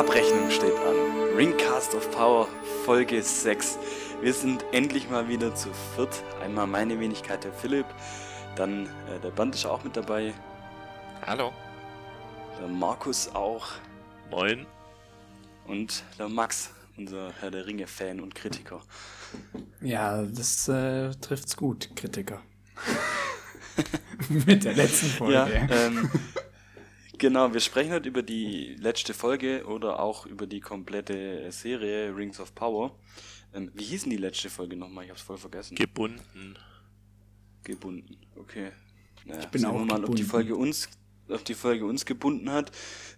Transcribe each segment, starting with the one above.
Abrechnung steht an. Ringcast of Power Folge 6. Wir sind endlich mal wieder zu viert. Einmal meine Wenigkeit, der Philipp. Dann äh, der Band ist auch mit dabei. Hallo. Der Markus auch. Moin. Und der Max, unser Herr der Ringe-Fan und Kritiker. Ja, das äh, trifft's gut, Kritiker. Mit der letzten Folge. Ja, ähm, genau, wir sprechen heute über die letzte Folge oder auch über die komplette Serie Rings of Power. Ähm, wie hieß denn die letzte Folge nochmal? Ich hab's voll vergessen. Gebunden. gebunden. Okay. Naja, Ich bin sehen auch wir mal, ob die. Folge uns, ob die Folge uns gebunden hat.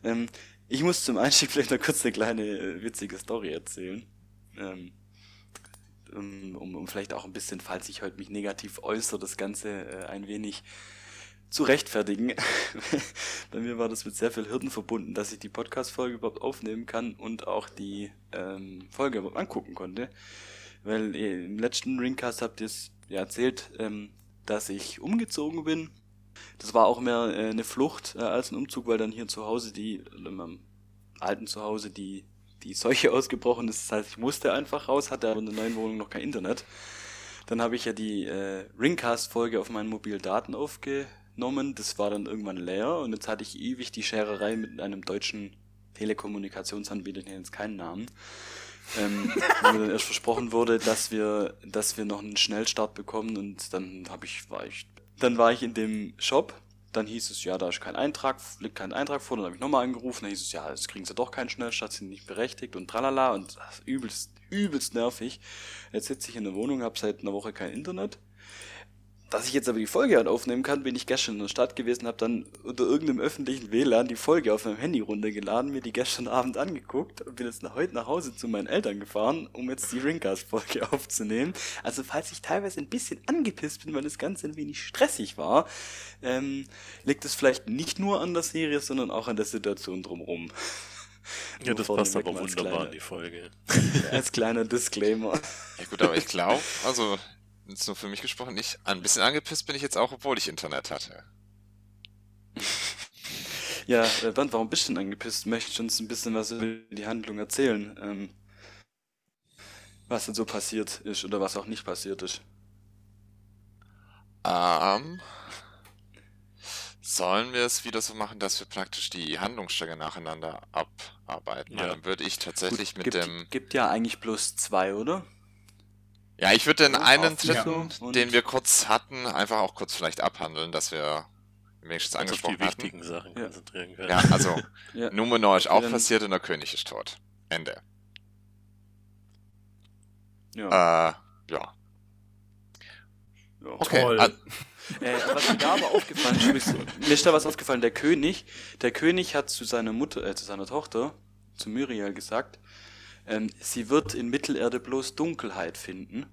Ähm, ich muss zum Einstieg vielleicht noch kurz eine kleine äh, witzige Story erzählen. Ähm, um, um, um vielleicht auch ein bisschen, falls ich heute mich negativ äußere, das Ganze äh, ein wenig zu rechtfertigen. Bei mir war das mit sehr viel Hürden verbunden, dass ich die Podcast-Folge überhaupt aufnehmen kann und auch die ähm, Folge überhaupt angucken konnte. Weil im letzten Ringcast habt ihr es ja erzählt, ähm, dass ich umgezogen bin. Das war auch mehr äh, eine Flucht äh, als ein Umzug, weil dann hier zu Hause die, in meinem alten Zuhause die, die Seuche ausgebrochen ist. Das heißt, ich musste einfach raus, hatte aber in der neuen Wohnung noch kein Internet. Dann habe ich ja die äh, Ringcast-Folge auf meinen mobilen Daten aufgenommen. Das war dann irgendwann leer und jetzt hatte ich ewig die Schererei mit einem deutschen Telekommunikationsanbieter, ich nenne jetzt keinen Namen, ähm, wo mir dann erst versprochen wurde, dass wir, dass wir noch einen Schnellstart bekommen und dann habe ich, war ich, dann war ich in dem Shop, dann hieß es, ja, da ist kein Eintrag, liegt kein Eintrag vor, dann habe ich nochmal angerufen, dann hieß es, ja, jetzt kriegen sie doch keinen Schnellstart, sind nicht berechtigt und tralala und das ist übelst, übelst nervig. Jetzt sitze ich in der Wohnung, habe seit einer Woche kein Internet. Dass ich jetzt aber die Folge halt aufnehmen kann, bin ich gestern in der Stadt gewesen, habe dann unter irgendeinem öffentlichen WLAN die Folge auf meinem Handy runtergeladen, mir die gestern Abend angeguckt und bin jetzt nach heute nach Hause zu meinen Eltern gefahren, um jetzt die Ringcast-Folge aufzunehmen. Also falls ich teilweise ein bisschen angepisst bin, weil das Ganze ein wenig stressig war, ähm, liegt es vielleicht nicht nur an der Serie, sondern auch an der Situation drumherum. Ja, das passt aber wunderbar kleiner- in die Folge. Als kleiner Disclaimer. Ja gut, aber ich glaube, also jetzt nur für mich gesprochen, ich ein bisschen angepisst bin ich jetzt auch, obwohl ich Internet hatte. Ja, äh, Bernd, warum bist du denn angepisst? Möchtest du uns ein bisschen was über die Handlung erzählen? Ähm, was denn so passiert ist oder was auch nicht passiert ist? Ähm, sollen wir es wieder so machen, dass wir praktisch die Handlungsstränge nacheinander abarbeiten? Ja. Dann würde ich tatsächlich Gut, mit gibt, dem... gibt ja eigentlich bloß zwei, oder? Ja, ich würde den einen dritten, den wir kurz hatten, einfach auch kurz vielleicht abhandeln, dass wir wenigstens Uns auf die angesprochen hatten. wichtigen Sachen Ja. konzentrieren können. Ja, also Ja. Numenor ist auch passiert und der König ist tot. Ende. Ja. Äh, ja. Okay. Toll. Ah, Äh, was mir da aber aufgefallen ist, mir ist- mir ist da was aufgefallen, der König, der König hat zu seiner Mutter, äh, zu seiner Tochter, zu Muriel gesagt, ähm, sie wird in Mittelerde bloß Dunkelheit finden.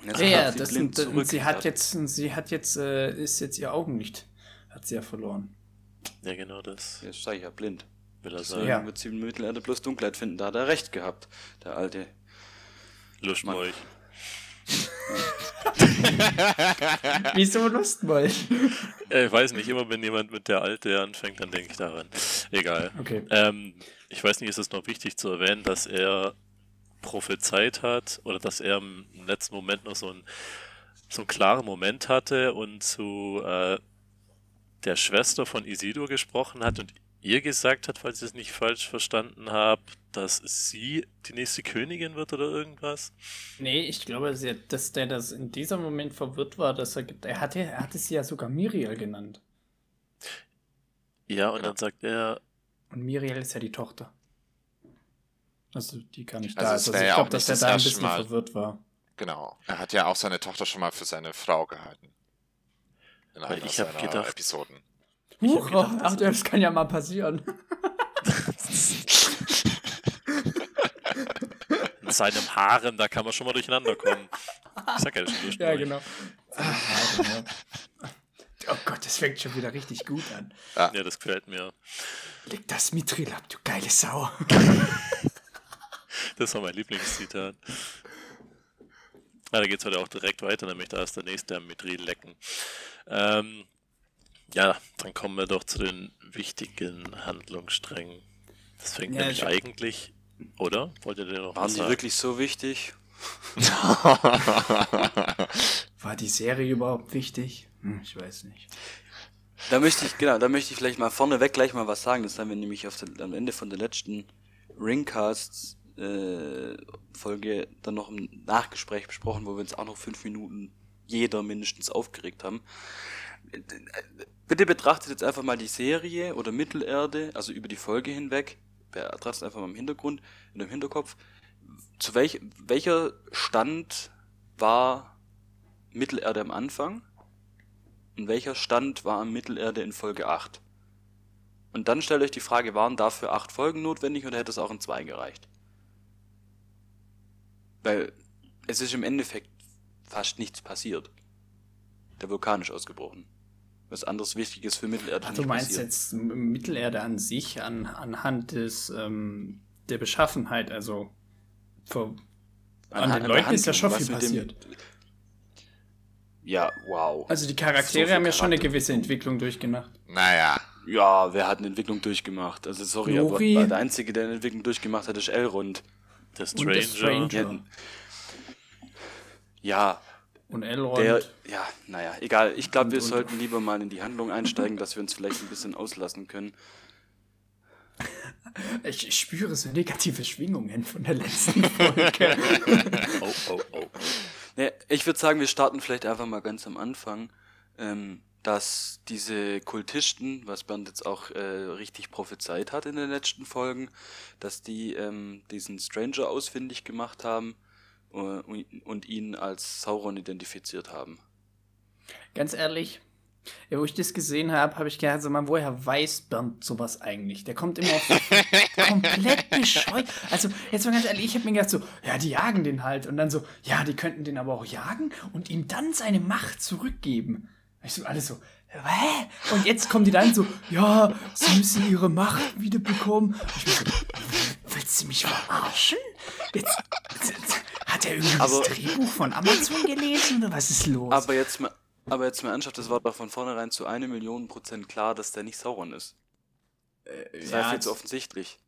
Und jetzt Ja, ja, hat sie das sind, und sie hat jetzt, sie hat jetzt, äh, ist jetzt ihr Augenlicht, hat sie ja verloren. Ja, genau das Jetzt sag ich ja blind. will er sagen. Ja. wird sie in Mittelerde bloß Dunkelheit finden. Da hat er recht gehabt, der alte. Euch. Wieso Lustmolch? Äh, ich weiß nicht, immer wenn jemand mit der Alte anfängt, dann denke ich daran. Egal. Okay. Ähm, ich weiß nicht, ist es noch wichtig zu erwähnen, dass er prophezeit hat oder dass er im letzten Moment noch so, ein, so einen klaren Moment hatte und zu äh, der Schwester von Isidor gesprochen hat und ihr gesagt hat, falls ich es nicht falsch verstanden habe, dass sie die nächste Königin wird oder irgendwas. Nee, ich glaube, hat, dass der das in diesem Moment verwirrt war, dass er, er hatte, er hatte sie ja sogar Miriel genannt. Ja, und Genau. dann sagt er, Und Miriel ist ja die Tochter. Also, die gar nicht Also da. Also, ich ja glaube, auch dass nicht er das da ein erste bisschen Mal. verwirrt war. Genau. Er hat ja auch seine Tochter schon mal für seine Frau gehalten. In Weil einer ich hab seiner gedacht- Episoden. Huch, gedacht, ach, das kann ja mal passieren. in seinem Haaren, da kann man schon mal durcheinander kommen. Ich sag ja schon durch. Ja, genau. Oh Gott, das fängt schon wieder richtig gut an. Ja, das gefällt mir. Leg das Mithril ab, du geile Sau. Das war mein Lieblingszitat. Ja, da geht's heute auch direkt weiter, nämlich da ist der nächste am Mithril lecken. Ähm, ja, dann kommen wir doch zu den wichtigen Handlungssträngen. Das fängt Ja, nämlich ich- eigentlich, oder? Wollt ihr denn noch Waren sagen? wirklich so wichtig? War die Serie überhaupt wichtig? Hm, ich weiß nicht. Da möchte ich, genau, da möchte ich vielleicht mal vorneweg gleich mal was sagen. Das haben wir nämlich auf der, am Ende von der letzten Ringcasts äh, Folge dann noch im Nachgespräch besprochen, wo wir uns auch noch fünf Minuten jeder mindestens aufgeregt haben. Bitte betrachtet jetzt einfach mal die Serie oder Mittelerde, also über die Folge hinweg. Betrachtet einfach mal im Hintergrund, in dem Hinterkopf. Zu welch, welcher Stand war Mittelerde am Anfang? Und welcher Stand war am Mittelerde in Folge 8? Und dann stellt euch die Frage, waren dafür acht Folgen notwendig oder hätte es auch in zwei gereicht? Weil es ist im Endeffekt fast nichts passiert. Der Vulkan ist ausgebrochen. Was anderes Wichtiges für Mittelerde Ach, nicht du meinst passiert. jetzt Mittelerde an sich, an, anhand des, ähm, der Beschaffenheit, also vor, an, An- den Leuten ist ja schon viel dem- passiert. Ja, wow. Also die Charaktere So haben ja schon eine gewisse Entwicklung durchgemacht. naja. Ja, wer hat eine Entwicklung durchgemacht? Also sorry, Nori. aber der Einzige, der eine Entwicklung durchgemacht hat, ist Elrond. Der Und der Stranger. Stranger. Ja, Und Elrond. der, ja, naja, egal. Ich glaube, Und- wir und- sollten lieber mal in die Handlung einsteigen, dass wir uns vielleicht ein bisschen auslassen können. ich, ich spüre so negative Schwingungen von der letzten Folge. Oh, oh, oh. Ne, ich würde sagen, wir starten vielleicht einfach mal ganz am Anfang, ähm, dass diese Kultisten, was Bernd jetzt auch äh, richtig prophezeit hat in den letzten Folgen, dass die ähm, diesen Stranger ausfindig gemacht haben und, und ihn als Sauron identifiziert haben. Ganz ehrlich, ja, wo ich das gesehen habe, habe ich gedacht, so, man, woher weiß Bernd sowas eigentlich? Der kommt immer auf komplett bescheuert. Also, jetzt mal ganz ehrlich, ich habe mir gedacht, so, ja, die jagen den halt. Und dann so, ja, die könnten den aber auch jagen und ihm dann seine Macht zurückgeben. Ich so, alles so, hä? Und jetzt kommen die dann so, ja, sie müssen ihre Macht wiederbekommen. Ich bin so, willst du mich verarschen? Jetzt, jetzt hat er irgendwie Aber- das Drehbuch von Amazon gelesen oder was ist los? Aber jetzt mal, aber jetzt mal ernsthaft, das war doch von vornherein zu eine Million Prozent klar, dass der nicht Sauron ist. Das war ja, viel zu offensichtlich.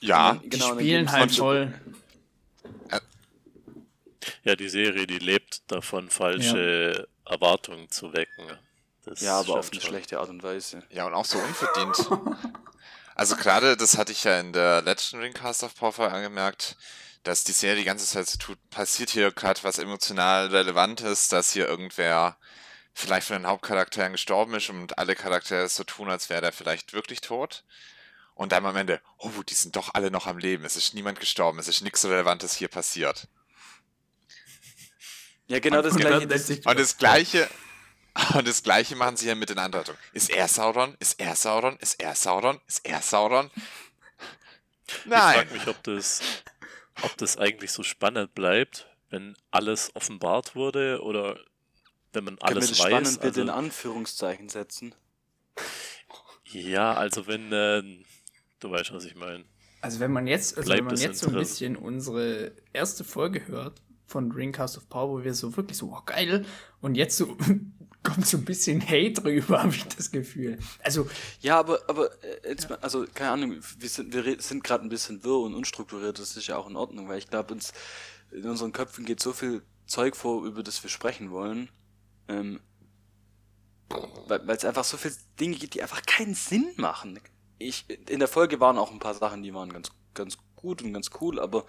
Ja. Dann- die genau, dann spielen geben's halt voll. Ja, die Serie, die lebt davon, falsche Erwartungen zu wecken. Das Ja, aber auf eine schon. schlechte Art und Weise. Ja, und auch so unverdient. Also gerade, das hatte ich ja in der letzten Ringcast of Power angemerkt, dass die Serie die ganze Zeit so tut, passiert hier gerade was emotional Relevantes, dass hier irgendwer vielleicht von den Hauptcharakteren gestorben ist und alle Charaktere so tun, als wäre der vielleicht wirklich tot. Und dann am Ende, oh, die sind doch alle noch am Leben, es ist niemand gestorben, es ist nichts Relevantes hier passiert. Ja, genau das Und gleiche. Das, Und das gleiche, und das gleiche machen sie ja mit den Andeutungen. Ist er Sauron? Ist er Sauron? Ist er Sauron? Ist er Sauron? Ich Nein. frage mich, ob das, ob das eigentlich so spannend bleibt, wenn alles offenbart wurde oder wenn man können wir alles das weiß. spannend bitte in Also, Anführungszeichen setzen? ja, also wenn, äh, du weißt, was ich meine. Also wenn man jetzt, also Bleibt wenn man jetzt so ein bisschen unsere erste Folge hört von Dreamcast of Power, wo wir so wirklich so, oh geil, und jetzt so kommt so ein bisschen Hate rüber, habe ich das Gefühl. Also, Ja, aber, aber äh, jetzt mal, also keine Ahnung, wir sind, wir sind gerade ein bisschen wirr und unstrukturiert, das ist ja auch in Ordnung, weil ich glaube, uns in unseren Köpfen geht so viel Zeug vor, über das wir sprechen wollen. Ähm, weil weil es einfach so viele Dinge gibt, die einfach keinen Sinn machen. Ich, in der Folge waren auch ein paar Sachen, die waren ganz, ganz gut und ganz cool, aber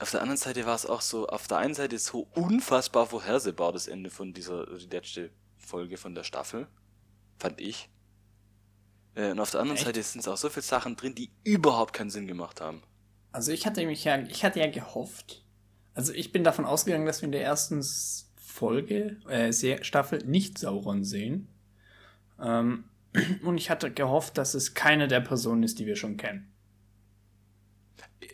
auf der anderen Seite war es auch so, auf der einen Seite so unfassbar vorhersehbar das Ende von dieser, die letzte Folge von der Staffel fand ich. Äh, und auf der anderen Echt? Seite sind auch so viele Sachen drin, die überhaupt keinen Sinn gemacht haben. also ich hatte mich ja, ich hatte ja gehofft, also ich bin davon ausgegangen, dass wir in der ersten Folge, äh, Staffel nicht Sauron sehen. Ähm, und ich hatte gehofft, dass es keine der Personen ist, die wir schon kennen.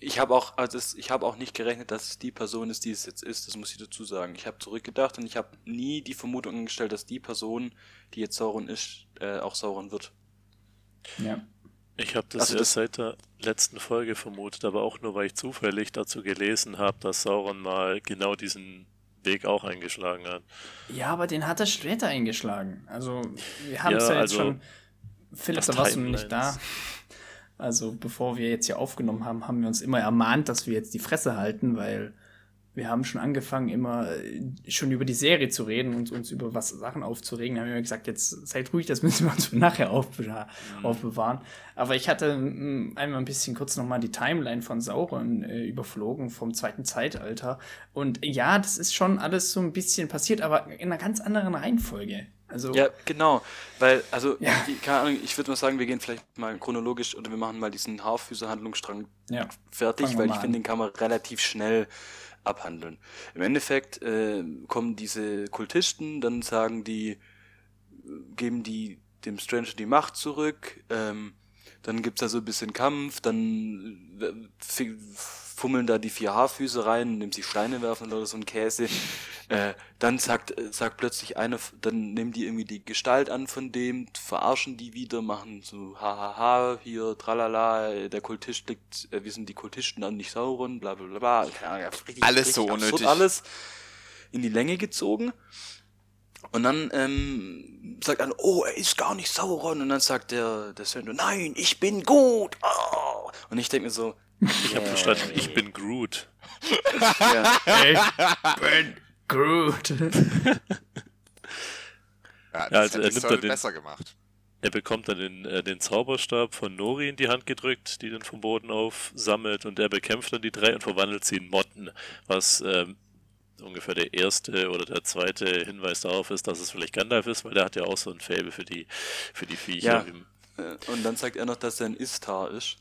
Ich habe auch, also es, ich habe auch nicht gerechnet, dass es die Person ist, die es jetzt ist. Das muss ich dazu sagen. Ich habe zurückgedacht und ich habe nie die Vermutung angestellt, dass die Person, die jetzt Sauron ist, äh, auch Sauron wird. Ja. Ich habe das Also erst das- seit der letzten Folge vermutet, aber auch nur, weil ich zufällig dazu gelesen habe, dass Sauron mal genau diesen Weg auch eingeschlagen hat. Ja, aber den hat er später eingeschlagen. Also, wir haben Ja, es ja, jetzt also- schon Philipp, Das da warst du noch nicht da. Also, bevor wir jetzt hier aufgenommen haben, haben wir uns immer ermahnt, dass wir jetzt die Fresse halten, weil wir haben schon angefangen, immer äh, schon über die Serie zu reden und uns über was Sachen aufzuregen. Da haben wir immer gesagt, jetzt seid ruhig, das müssen wir uns für nachher aufbewahren. aufbewahren. Aber ich hatte mm, einmal ein bisschen kurz nochmal die Timeline von Sauron äh, überflogen vom zweiten Zeitalter. Und ja, das ist schon alles so ein bisschen passiert, aber in einer ganz anderen Reihenfolge. Also, Ja, genau. Weil, also, Ja. die, keine Ahnung, ich würde mal sagen, wir gehen vielleicht mal chronologisch oder wir machen mal diesen Haarfüße-Handlungsstrang ja. fertig, weil ich finde, den kann man relativ schnell abhandeln. Im Endeffekt äh, kommen diese Kultisten, dann sagen die, geben die dem Stranger die Macht zurück, ähm, dann gibt's da so ein bisschen Kampf, dann äh, fummeln da die vier Haarfüße rein, indem sie Steine werfen oder so ein Käse. Äh, dann sagt, äh, sagt plötzlich einer, dann nehmen die irgendwie die Gestalt an von dem, verarschen die wieder, machen so hahaha, hier, tralala, der Kultist liegt, äh, wir sind die Kultisten an nicht Sauron, bla bla bla bla. Ahnung, richtig, Alles richtig so unnötig. Alles in die Länge gezogen. Und dann ähm, sagt einer, oh, er ist gar nicht Sauron. Und dann sagt der, der Sender, nein, ich bin gut. Oh. Und ich denke mir so, Ich habe verstanden, ich bin Groot. ja, Ich bin Groot. Ja, das Ja, also hätte er nimmt dann den- besser gemacht. Er bekommt dann den, äh, den Zauberstab von Nori in die Hand gedrückt, die den vom Boden aufsammelt und er bekämpft dann die drei und verwandelt sie in Motten, was ähm, ungefähr der erste oder der zweite Hinweis darauf ist, dass es vielleicht Gandalf ist, weil der hat ja auch so ein Faible für die, für die Viecher. Ja. Äh, Und dann sagt er noch, dass er ein Istar ist.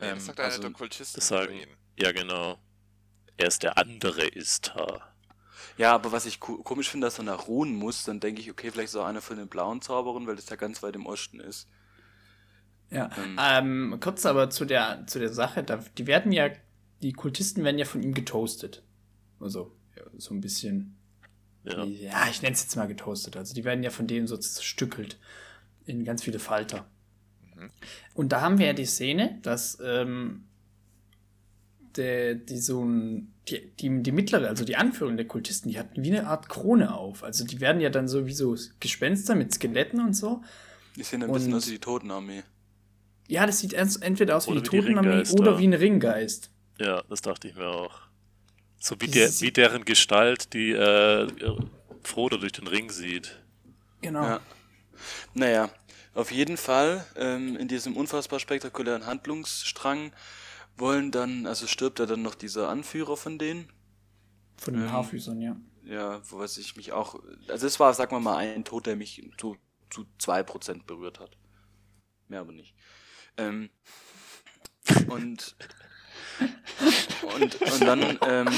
Nee, Ähm, das sagt einer also, der Kultisten das sagen, ja genau. Er ist der andere Istar. Ja, aber was ich ko komisch finde, dass er nach ruhen muss, dann denke ich, okay, vielleicht ist er einer von den blauen Zauberern, weil das ja ganz weit im Osten ist. Ja, Ähm. ähm, kurz aber zu der, zu der Sache, da, die werden ja, die Kultisten werden ja von ihm getoastet. Also, ja, so ein bisschen, Ja. ja, ich nenne es jetzt mal getoastet. Also, die werden ja von denen so zerstückelt in ganz viele Falter. Und da haben wir ja die Szene, dass ähm, der, die so ein, die, die, die mittlere, also die Anführerin der Kultisten, die hatten wie eine Art Krone auf. Also die werden ja dann so wie so Gespenster mit Skeletten und so. Die sehen ein bisschen Und- aus wie die Totenarmee. Ja, das sieht entweder aus wie Oder die wie die Totenarmee oder wie ein Ringgeist. ja, das dachte ich mir auch. So wie, der, wie deren Gestalt, die äh, Frodo durch den Ring sieht. Genau. Ja. Naja, auf jeden Fall, ähm, in diesem unfassbar spektakulären Handlungsstrang wollen dann, also stirbt ja dann noch dieser Anführer von denen. Von den Ähm, Haarfüßern, ja. Ja, wo was ich mich auch, also es war, sagen wir mal, ein Tod, der mich zu, zu 2% berührt hat. Mehr aber nicht. Ähm, und, und, und dann, ähm,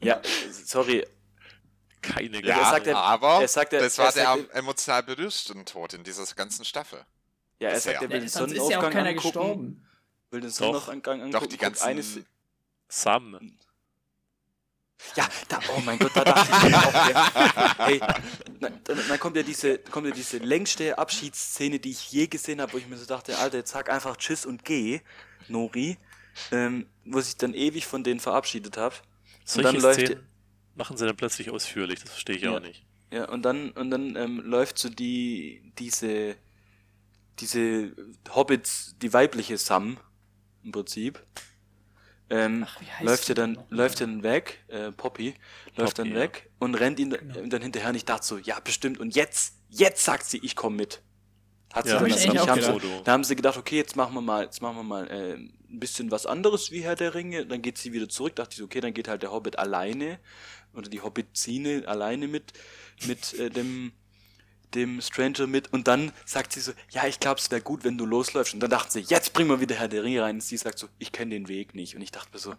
ja, sorry, Keine Ja, Ja, sagt er- aber er sagt er- das er war der sagt am emotional berührteste Tod in dieser ganzen Staffel. ja, er sagt, er will ja den sonst ist ja auch Sonnenaufgang keiner angucken, gestorben. will den Doch. Sonnenaufgang angucken. Doch, die ganzen... Se- Sam. Ja, da, oh mein Gott, da dachte ich mir auch, ja. Dann, dann kommt ja diese, kommt ja diese längste Abschiedsszene, die ich je gesehen habe, wo ich mir so dachte, Alter, jetzt sag einfach Tschüss und geh, Nori, ähm, wo sich dann ewig von denen verabschiedet habe. Und Solche dann läuft, Szenen machen sie dann plötzlich ausführlich, das verstehe ich Ja. auch nicht. ja, und dann, und dann ähm, läuft so die, diese, diese Hobbits, die weibliche Sam, im Prinzip, ähm, Ach, wie heißt läuft ja dann, noch? läuft dann weg, äh, Poppy, läuft Poppy, dann ja. weg und rennt ihn Genau. dann hinterher und ich dachte so, ja, bestimmt, und jetzt, jetzt sagt sie, ich komme mit. Hat sie Ja, dann ich aber eigentlich nicht. Haben sie, da haben sie gedacht, okay, jetzt machen wir mal, jetzt machen wir mal äh, ein bisschen was anderes wie Herr der Ringe, dann geht sie wieder zurück, dachte ich so, okay, dann geht halt der Hobbit alleine oder die Hobbitine alleine mit, mit äh, dem, dem Stranger mit und dann sagt sie so, ja, ich glaube, es wäre gut, wenn du losläufst. Und dann dachten sie, jetzt bringen wir wieder Herr der Ringe rein. Und sie sagt so, ich kenne den Weg nicht. Und ich dachte mir so,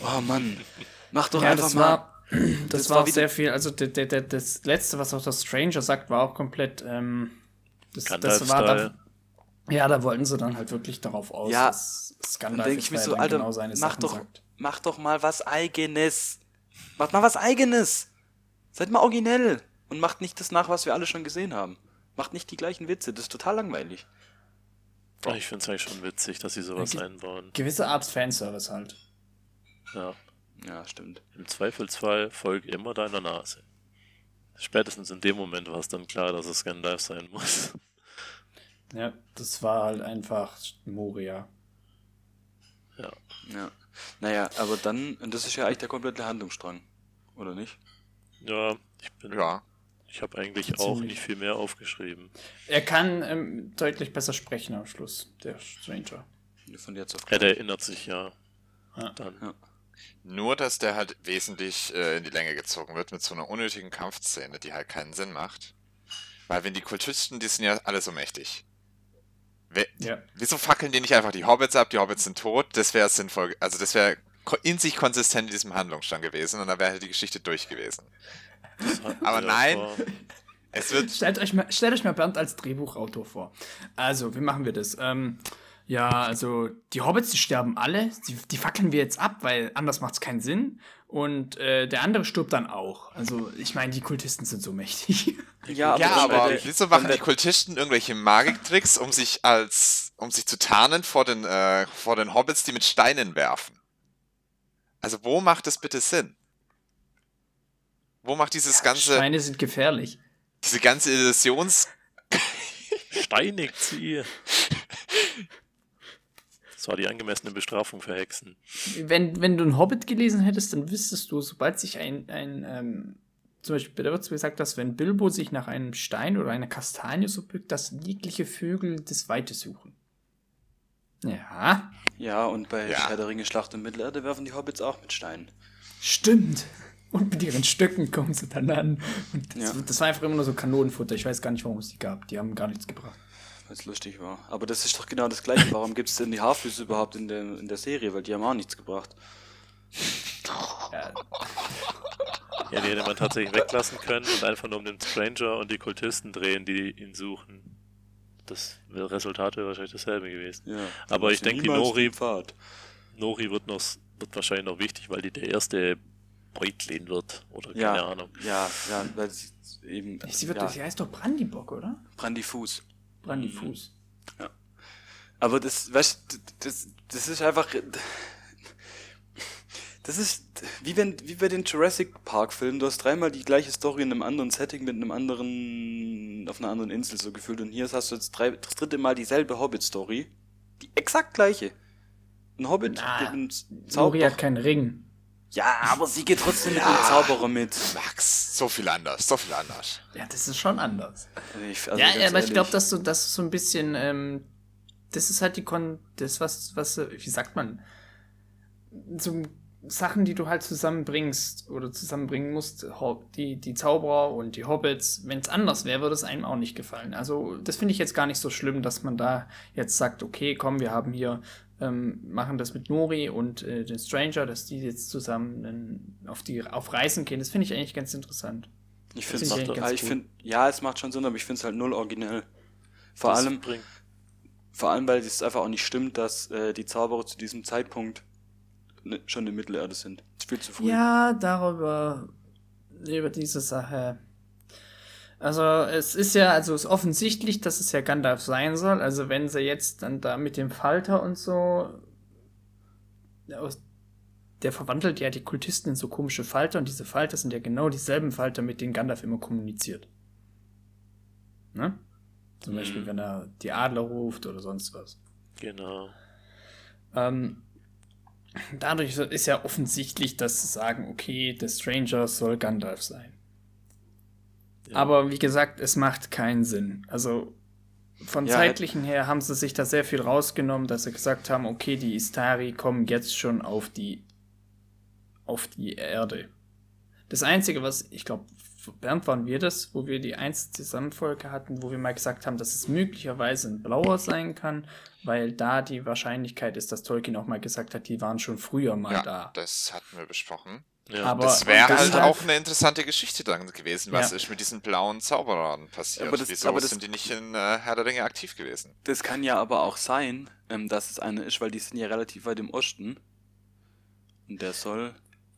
oh Mann, mach doch Ja, einfach das mal. war, das, das war, auch sehr viel. Also der, der, der, das letzte, was auch der Stranger sagt, war auch komplett. Ähm, das, das war da, Ja, da wollten sie dann halt wirklich darauf aus, Ja, dass Skandal denke ich mir so, Alter, mach Sachen doch, sagt. mach doch mal was Eigenes. Macht mal was Eigenes. Seid mal originell. Und macht nicht das nach, was wir alle schon gesehen haben. Macht nicht die gleichen Witze. Das ist total langweilig. Ja, ich finde es eigentlich schon witzig, dass sie sowas Okay. einbauen. Gewisse Art Fanservice halt. Ja. Ja, stimmt. Im Zweifelsfall folge immer deiner Nase. spätestens in dem Moment war es dann klar, dass es Gandalf sein muss. Ja, das war halt einfach Moria. Ja. Ja. Naja, aber dann, und das ist ja eigentlich der komplette Handlungsstrang, oder nicht? Ja, ich bin. Ja. Ich habe eigentlich Ziemlich. auch nicht viel mehr aufgeschrieben. Er kann ähm, deutlich besser sprechen am Schluss, der Stranger. Von jetzt auf Er gleich. erinnert sich ja. Ja. Dann. Ja. Nur, dass der halt wesentlich äh, in die Länge gezogen wird mit so einer unnötigen Kampfszene, die halt keinen Sinn macht. Weil wenn die Kultisten, die sind ja alle so mächtig. Wer, Ja. Wieso fackeln die nicht einfach die Hobbits ab? Die Hobbits sind tot. Das wäre sinnvoll. Also das wäre in sich konsistent in diesem Handlungsstand gewesen und dann wäre halt die Geschichte durch gewesen. Aber ja, nein. Es wird Stellt euch, mal, stellt euch mal Bernd als Drehbuchautor vor. Also, wie machen wir das? Ähm, ja, also die Hobbits, die sterben alle. Die, die fackeln wir jetzt ab, weil anders macht es keinen Sinn. Und äh, der andere stirbt dann auch. Also, ich meine, die Kultisten sind so mächtig. Ja, ja, aber wäre der- wieso machen die Kultisten irgendwelche Magiktricks, um sich als, um sich zu tarnen vor den, äh, vor den Hobbits, die mit Steinen werfen? Also wo macht das bitte Sinn? Wo macht dieses ganze, Steine sind gefährlich. diese ganze Illusions, Steinigt sie. Das war die angemessene Bestrafung für Hexen. Wenn, wenn du einen Hobbit gelesen hättest, dann wüsstest du, sobald sich ein, ein ähm, zum Beispiel, da wird gesagt, dass wenn Bilbo sich nach einem Stein oder einer Kastanie so bückt, dass jegliche Vögel das Weite suchen. Ja, Ja, und bei Ja. Herr der Ringe Schlacht um Mittelerde werfen die Hobbits auch mit Steinen. stimmt. Und mit ihren Stöcken kommen sie dann an. Und das, Ja. das war einfach immer nur so Kanonenfutter. Ich weiß gar nicht, warum es die gab. Die haben gar nichts gebracht. Weil es lustig war. Aber das ist doch genau das Gleiche. Warum gibt es denn die Haarfüße überhaupt in der, in der Serie? Weil die haben auch nichts gebracht. Ja, Ja, die hätte man tatsächlich weglassen können und einfach nur um den Stranger und die Kultisten drehen, die ihn suchen. Das Resultat wäre wahrscheinlich dasselbe gewesen. Ja. Aber ich denke, die Nori-. Nori wird, noch, wird wahrscheinlich noch wichtig, weil die der erste Beutlin wird. Oder keine Ja, Ahnung. ja, ja, weil sie eben. sie, wird, ja, sie heißt doch Brandybock, oder? Brandifuß. Brandyfuß. Aber das, weißt du, das, das ist einfach. Das ist wie wenn, wie bei den Jurassic Park Filmen. Du hast dreimal die gleiche Story in einem anderen Setting mit einem anderen, auf einer anderen Insel so gefühlt. Und hier hast du jetzt drei, das dritte Mal dieselbe Hobbit-Story. Die exakt gleiche. Ein Hobbit Na, mit einem Nori Zauberer. hat keinen Ring. Ja, aber sie geht trotzdem mit einem Zauberer mit. Max, so viel anders, so viel anders. Ja, das ist schon anders. Ich, also ja, aber ich ehrlich, glaube, dass so, dass so ein bisschen, ähm, das ist halt die Kon, das was, was, wie sagt man, so Sachen, die du halt zusammenbringst oder zusammenbringen musst, die, die Zauberer und die Hobbits, wenn es anders wäre, würde es einem auch nicht gefallen. Also, das finde ich jetzt gar nicht so schlimm, dass man da jetzt sagt, okay, komm, wir haben hier, ähm, machen das mit Nori und äh, den Stranger, dass die jetzt zusammen ähm, auf die auf Reisen gehen. Das finde ich eigentlich ganz interessant. Ich finde es eigentlich ganz ich find, ja, es macht schon Sinn, aber ich finde es halt null originell. Vor Das allem, bringt- vor allem, weil es einfach auch nicht stimmt, dass äh, die Zauberer zu diesem Zeitpunkt schon in Mittelerde sind. Viel zu früh. Ja, darüber, über diese Sache. Also, es ist ja, also es ist offensichtlich, dass es ja Gandalf sein soll. Also, wenn sie jetzt dann da mit dem Falter und so, aus, der verwandelt ja die Kultisten in so komische Falter und diese Falter sind ja genau dieselben Falter, mit denen Gandalf immer kommuniziert. Ne? Zum Beispiel, Mhm. wenn er die Adler ruft oder sonst was. Genau. Ähm, dadurch ist ja offensichtlich, dass sie sagen, okay, der Stranger soll Gandalf sein. Ja. Aber wie gesagt, es macht keinen Sinn. Also von Ja, zeitlichen her haben sie sich da sehr viel rausgenommen, dass sie gesagt haben, okay, die Istari kommen jetzt schon auf die auf die Erde. Das Einzige, was, ich glaube, Bernd waren wir das, wo wir die einzige Zusammenfolge hatten, wo wir mal gesagt haben, dass es möglicherweise ein Blauer sein kann, weil da die Wahrscheinlichkeit ist, dass Tolkien auch mal gesagt hat, die waren schon früher mal Ja, da. das hatten wir besprochen. Ja. Aber- Das wäre halt auch eine interessante Geschichte dann gewesen. Was Ja. ist mit diesen blauen Zauberern passiert? Aber das- Wieso aber das- sind die nicht in äh, Herr der Ringe aktiv gewesen? Das kann ja aber auch sein, ähm, dass es eine ist, weil die sind ja relativ weit im Osten. Und der soll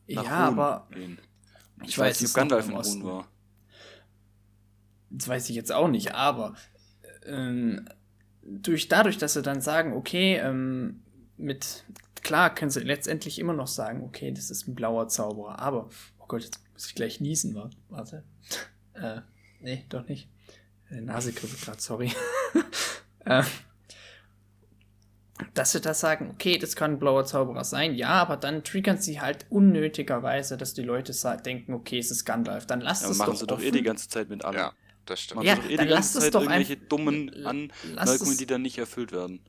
nach Ja, Ruhn aber gehen. Ich, Ich weiß ob Gandalf in Osten. war. Das weiß ich jetzt auch nicht, aber ähm, durch, dadurch, dass sie dann sagen, okay, ähm, mit, klar können sie letztendlich immer noch sagen, okay, das ist ein blauer Zauberer, aber, oh Gott, jetzt muss ich gleich niesen, wa- warte. Äh, nee, doch nicht. Äh, Nase kribbelt gerade, sorry. äh, dass sie da sagen, okay, das kann ein blauer Zauberer sein, ja, aber dann triggern sie halt unnötigerweise, dass die Leute denken, okay, es ist Gandalf. Dann lasst Ja, es machen doch sie doch eh die ganze Zeit mit an. Ja, das stimmt. Machen Ja, sie doch eh dann die lasst ganze es Zeit doch irgendwelche einfach- dummen Anmerkungen, die dann nicht erfüllt werden.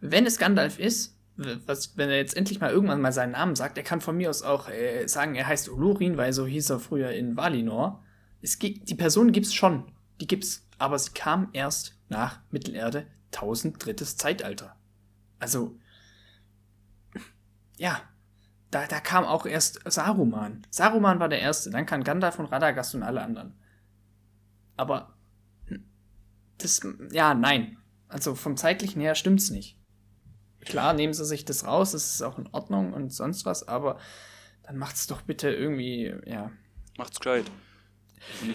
Wenn es Gandalf ist, was, wenn er jetzt endlich mal irgendwann mal seinen Namen sagt, er kann von mir aus auch äh, sagen, er heißt Ulurin, weil so hieß er früher in Valinor. Es gibt, die Person gibt's schon, die gibt's, aber sie kam erst nach Mittelerde 1000 drittes Zeitalter. Also, ja, da, da kam auch erst Saruman. Saruman war der Erste, dann kann Gandalf und Radagast und alle anderen. Aber das, ja, nein. Also vom zeitlichen her stimmt's nicht. Klar, nehmen sie sich das raus, das ist auch in Ordnung und sonst was, aber dann macht's doch bitte irgendwie, ja. Macht's gescheit.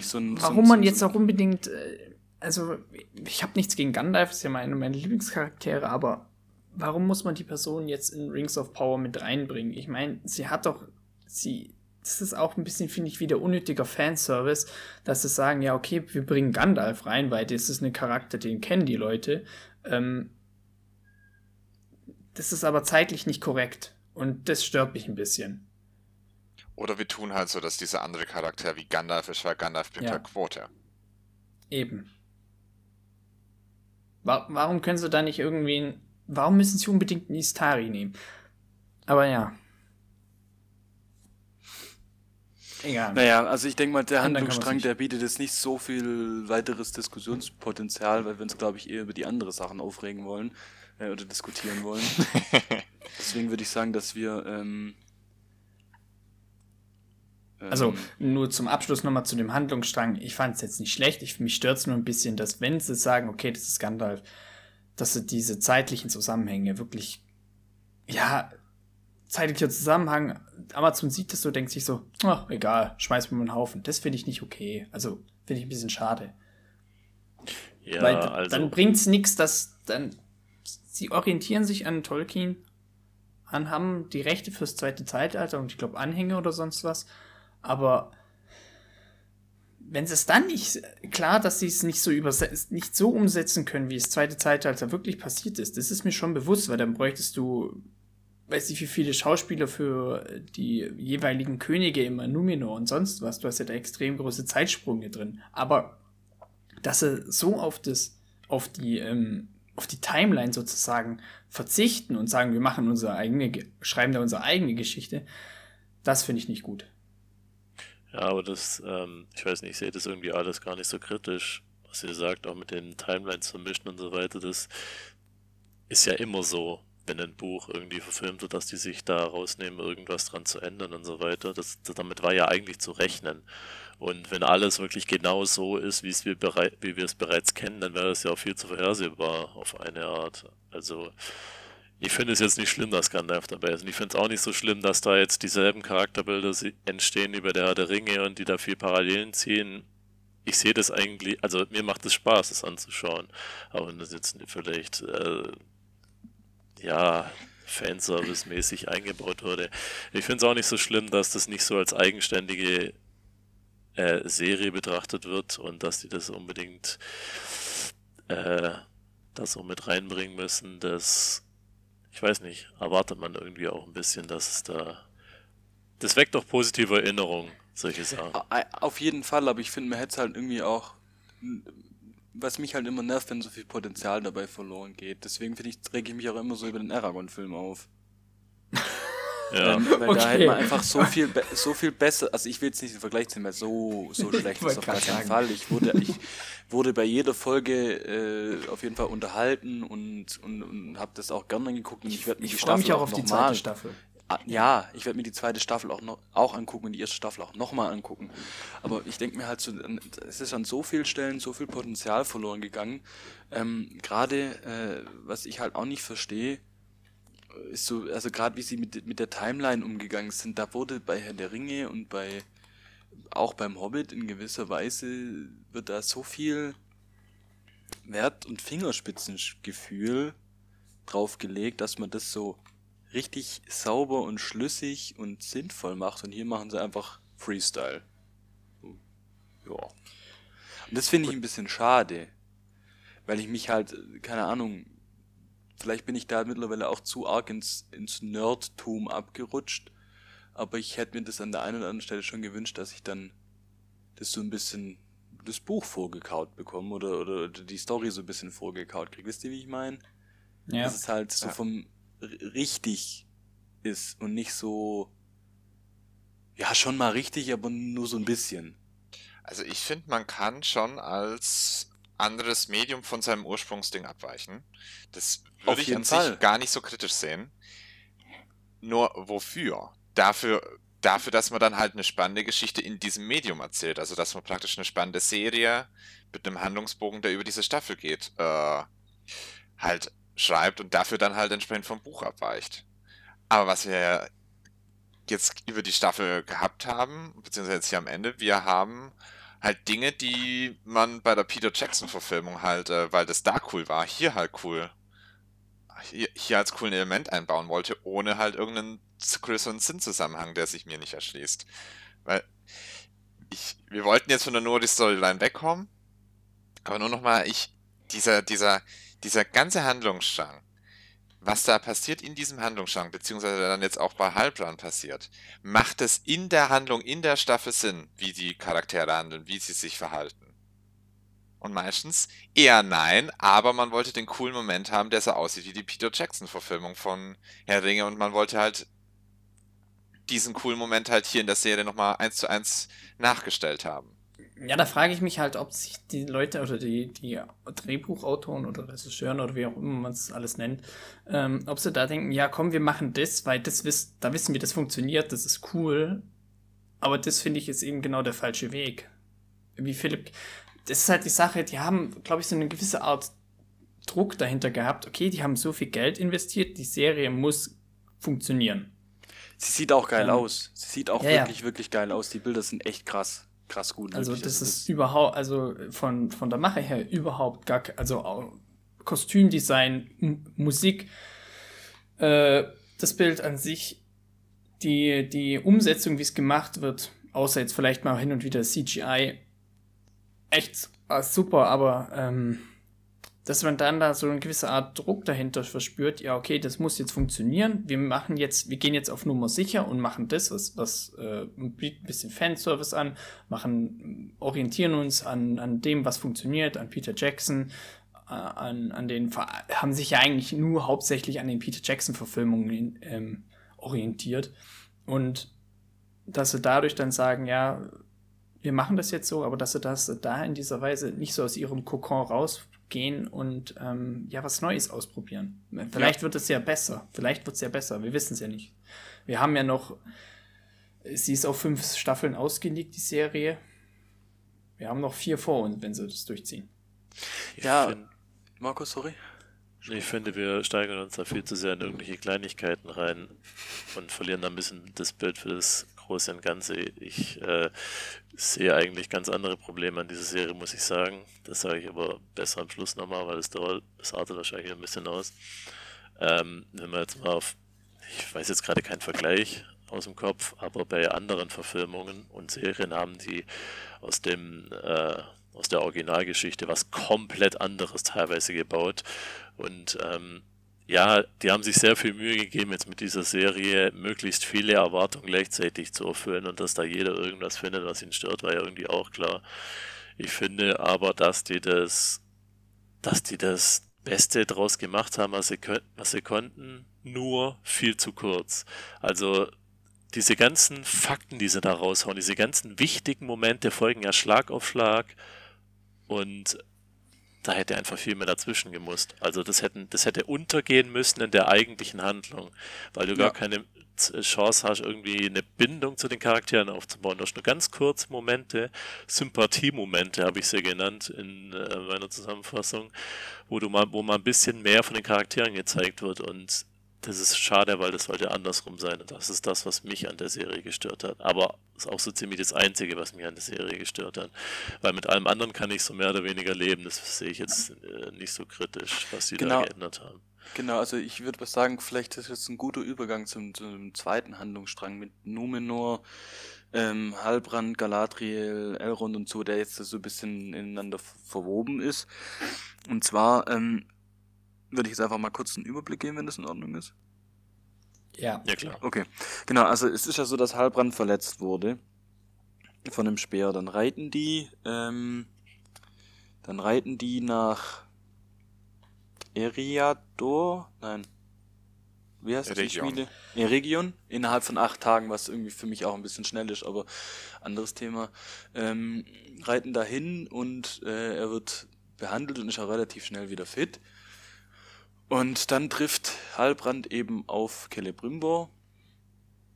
So so Warum ein, man so, jetzt so, auch unbedingt, äh, also ich habe nichts gegen Gandalf, ist ja meine, meine Lieblingscharaktere, aber warum muss man die Person jetzt in Rings of Power mit reinbringen? Ich meine, sie hat doch, sie, das ist auch ein bisschen, finde ich, wieder unnötiger Fanservice, dass sie sagen, ja, okay, wir bringen Gandalf rein, weil das ist ein Charakter, den kennen die Leute. Ähm, das ist aber zeitlich nicht korrekt und das stört mich ein bisschen. Oder wir tun halt so, dass dieser andere Charakter wie Gandalf ist, weil Gandalf bringt Ja. halt Quote. Eben. Wa warum können sie da nicht irgendwie. Warum müssen sie unbedingt einen Istari nehmen? Aber ja. Egal. Naja, also ich denke mal, der Handlungsstrang, der bietet jetzt nicht so viel weiteres Diskussionspotenzial, weil wir uns, glaube ich, eher über die andere Sachen aufregen wollen äh, oder diskutieren wollen. Deswegen würde ich sagen, dass wir ähm, Also ähm, nur zum Abschluss nochmal zu dem Handlungsstrang. Ich fand es jetzt nicht schlecht. Ich, mich stört es nur ein bisschen, dass wenn sie sagen, okay, das ist Gandalf, dass sie diese zeitlichen Zusammenhänge wirklich, ja, zeitlicher Zusammenhang, Amazon sieht das so, denkt sich so, ach, egal, schmeiß mir mal einen Haufen. Das finde ich nicht okay. Also finde ich ein bisschen schade. Ja, Weil also. dann bringt's nichts, dass dann sie orientieren sich an Tolkien, an haben die Rechte fürs zweite Zeitalter und ich glaube Anhänge oder sonst was, aber wenn es dann nicht klar, dass sie es nicht so übersetzt, nicht so umsetzen können, wie das zweite Zeitalter wirklich passiert ist, das ist mir schon bewusst, weil dann bräuchtest du weiß nicht, wie viele Schauspieler für die jeweiligen Könige immer Numenor und sonst was. Du hast ja da extrem große Zeitsprünge drin. Aber dass sie so auf das, auf die, ähm, auf die Timeline sozusagen verzichten und sagen, wir machen unsere eigene, Ge- schreiben da unsere eigene Geschichte, das finde ich nicht gut. Ja, aber das, ähm, ich weiß nicht, ich sehe das irgendwie alles gar nicht so kritisch, was ihr sagt, auch mit den Timelines vermischen und so weiter. Das ist ja immer so, wenn ein Buch irgendwie verfilmt wird, dass die sich da rausnehmen, irgendwas dran zu ändern und so weiter. Das, das, damit war ja eigentlich zu rechnen. Und wenn alles wirklich genau so ist, wie wir, berei wie wir es bereits kennen, dann wäre es ja auch viel zu vorhersehbar auf eine Art. Also, ich finde es jetzt nicht schlimm, dass Gandalf dabei ist. Und ich finde es auch nicht so schlimm, dass da jetzt dieselben Charakterbilder entstehen über der Herr der Ringe und die da viel Parallelen ziehen. Ich sehe das eigentlich, also mir macht es Spaß, das anzuschauen. Aber wenn das jetzt vielleicht, äh, ja, Fanservice-mäßig eingebaut wurde. Ich finde es auch nicht so schlimm, dass das nicht so als eigenständige äh, Serie betrachtet wird und dass die das unbedingt äh, das so mit reinbringen müssen. Das, ich weiß nicht, erwartet man irgendwie auch ein bisschen, dass es da. Das weckt doch positive Erinnerungen, solche Sachen. Au- Auf jeden Fall, aber ich finde, man hätte es halt irgendwie auch. Was mich halt immer nervt, wenn so viel Potenzial dabei verloren geht. Deswegen finde ich, rege ich mich auch immer so über den Aragorn-Film auf. Ja, weil da Okay. hätte man einfach so viel, so viel besser. Also ich will jetzt nicht den Vergleich ziehen, weil so, so schlecht ist auf gar keinen sagen. Fall. Ich wurde, ich wurde bei jeder Folge äh, auf jeden Fall unterhalten und, und, und habe das auch gerne geguckt. Und ich werde mir die Ich freue mich Staffel auch auf die zweite mal- Staffel. Ah, Ja, ich werde mir die zweite Staffel auch noch auch angucken und die erste Staffel auch nochmal angucken. Aber ich denke mir halt so, es ist an so vielen Stellen so viel Potenzial verloren gegangen. Ähm, gerade, äh, was ich halt auch nicht verstehe, ist so, also gerade wie sie mit, mit der Timeline umgegangen sind, da wurde bei Herr der Ringe und bei auch beim Hobbit in gewisser Weise wird da so viel Wert und Fingerspitzengefühl drauf gelegt, dass man das so richtig sauber und schlüssig und sinnvoll macht und hier machen sie einfach Freestyle. Ja. Und das finde ich ein bisschen schade, weil ich mich halt, keine Ahnung, vielleicht bin ich da mittlerweile auch zu arg ins, ins Nerdtum abgerutscht, aber ich hätte mir das an der einen oder anderen Stelle schon gewünscht, dass ich dann das so ein bisschen das Buch vorgekaut bekomme oder, oder die Story so ein bisschen vorgekaut kriege. Wisst ihr, wie ich meine? Ja. Dass es halt so Ja. vom r- richtig ist und nicht so ja schon mal richtig, aber nur so ein bisschen. Also ich finde, man kann schon als anderes Medium von seinem Ursprungsding abweichen. Das würde ich an Fall. sich gar nicht so kritisch sehen. Nur wofür? Dafür, dafür, dass man dann halt eine spannende Geschichte in diesem Medium erzählt. Also dass man praktisch eine spannende Serie mit einem Handlungsbogen, der über diese Staffel geht, äh, halt schreibt und dafür dann halt entsprechend vom Buch abweicht. Aber was wir jetzt über die Staffel gehabt haben, beziehungsweise jetzt hier am Ende, wir haben halt Dinge, die man bei der Peter Jackson-Verfilmung halt, äh, weil das da cool war, hier halt cool, hier, hier als coolen Element einbauen wollte, ohne halt irgendeinen größeren Sinnzusammenhang, der sich mir nicht erschließt. Weil ich, wir wollten jetzt von der Nori-Storyline wegkommen, aber nur nochmal, ich, dieser, dieser, dieser ganze Handlungsstrang, was da passiert in diesem Handlungsstrang, beziehungsweise dann jetzt auch bei Halbrand passiert, macht es in der Handlung, in der Staffel Sinn, wie die Charaktere handeln, wie sie sich verhalten? Und meistens eher nein, aber man wollte den coolen Moment haben, der so aussieht wie die Peter Jackson-Verfilmung von Herr Ringe und man wollte halt diesen coolen Moment halt hier in der Serie nochmal eins zu eins nachgestellt haben. Ja, da frage ich mich halt, ob sich die Leute oder die, die Drehbuchautoren oder Regisseuren oder wie auch immer man es alles nennt, ähm, ob sie da denken, ja komm, wir machen das, weil das wiss, da wissen wir, das funktioniert, das ist cool. Aber das finde ich ist eben genau der falsche Weg. Wie Philipp, das ist halt die Sache, die haben, glaube ich, so eine gewisse Art Druck dahinter gehabt. Okay, die haben so viel Geld investiert, die Serie muss funktionieren. Sie sieht auch geil Ähm, aus. Sie sieht auch ja, ja. wirklich, wirklich geil aus. Die Bilder sind echt krass. Krass gut. Also wirklich. das ist überhaupt, also von, von der Mache her überhaupt gar, also Kostümdesign, M Musik, äh, das Bild an sich, die, die Umsetzung, wie es gemacht wird, außer jetzt vielleicht mal hin und wieder CGI, echt äh, super, aber ähm, dass man dann da so eine gewisse Art Druck dahinter verspürt, ja, okay, das muss jetzt funktionieren, wir machen jetzt, wir gehen jetzt auf Nummer sicher und machen das, was, was äh, bietet ein bisschen Fanservice an, machen, orientieren uns an, an dem, was funktioniert, an Peter Jackson, äh, an, an den, haben sich ja eigentlich nur hauptsächlich an den Peter Jackson-Verfilmungen ähm, orientiert. Und dass sie dadurch dann sagen, ja, wir machen das jetzt so, aber dass sie das da in dieser Weise nicht so aus ihrem Kokon rausgehen und ähm, ja was Neues ausprobieren. Vielleicht wird es ja besser. Vielleicht wird es ja besser. Wir wissen es ja nicht. Wir haben ja noch, sie ist auf fünf Staffeln ausgelegt, die Serie. Wir haben noch vier vor uns, wenn sie das durchziehen. Ich Ja. find- Markus, sorry. Ich finde, wir steigern uns da viel zu sehr in irgendwelche Kleinigkeiten rein und verlieren da ein bisschen das Bild für das Große und Ganze. Ich äh, sehe eigentlich ganz andere Probleme an dieser Serie, muss ich sagen. Das sage ich aber besser am Schluss nochmal, weil es dauert, das artet wahrscheinlich ein bisschen aus. Ähm, wenn wir jetzt mal auf, ich weiß jetzt gerade keinen Vergleich aus dem Kopf, aber bei anderen Verfilmungen und Serien haben die aus dem äh, aus der Originalgeschichte was komplett anderes teilweise gebaut. Und ähm, ja, die haben sich sehr viel Mühe gegeben, jetzt mit dieser Serie möglichst viele Erwartungen gleichzeitig zu erfüllen und dass da jeder irgendwas findet, was ihn stört, war ja irgendwie auch klar. Ich finde aber, dass die das, dass die das Beste draus gemacht haben, was sie, was sie konnten, nur viel zu kurz. Also diese ganzen Fakten, die sie da raushauen, diese ganzen wichtigen Momente folgen ja Schlag auf Schlag und da hätte einfach viel mehr dazwischen gemusst. Also das hätten, das hätte untergehen müssen in der eigentlichen Handlung, weil du gar Ja. keine Z- Chance hast, irgendwie eine Bindung zu den Charakteren aufzubauen. Du hast nur ganz kurz Momente, Sympathiemomente habe ich sie genannt in äh, meiner Zusammenfassung, wo du mal, wo mal ein bisschen mehr von den Charakteren gezeigt wird und das ist schade, weil das sollte andersrum sein. Und das ist das, was mich an der Serie gestört hat. Aber ist auch so ziemlich das Einzige, was mich an der Serie gestört hat. Weil mit allem anderen kann ich so mehr oder weniger leben. Das sehe ich jetzt äh, nicht so kritisch, was sie Genau. da geändert haben. Genau, also ich würde was sagen, vielleicht ist jetzt ein guter Übergang zum, zum zweiten Handlungsstrang mit Numenor, ähm, Halbrand, Galadriel, Elrond und so, der jetzt so ein bisschen ineinander ver- verwoben ist. Und zwar ähm, würde ich jetzt einfach mal kurz einen Überblick geben, wenn das in Ordnung ist. Ja. Ja, klar. Okay, genau, also es ist ja so, dass Halbrand verletzt wurde von einem Speer. Dann reiten die, ähm, dann reiten die nach Eriador, nein, wie heißt die Eregion. Schmiede? Eregion, innerhalb von acht Tagen, was irgendwie für mich auch ein bisschen schnell ist, aber anderes Thema. Ähm, reiten dahin und äh, er wird behandelt und ist auch relativ schnell wieder fit. Und dann trifft Halbrand eben auf Celebrimbor.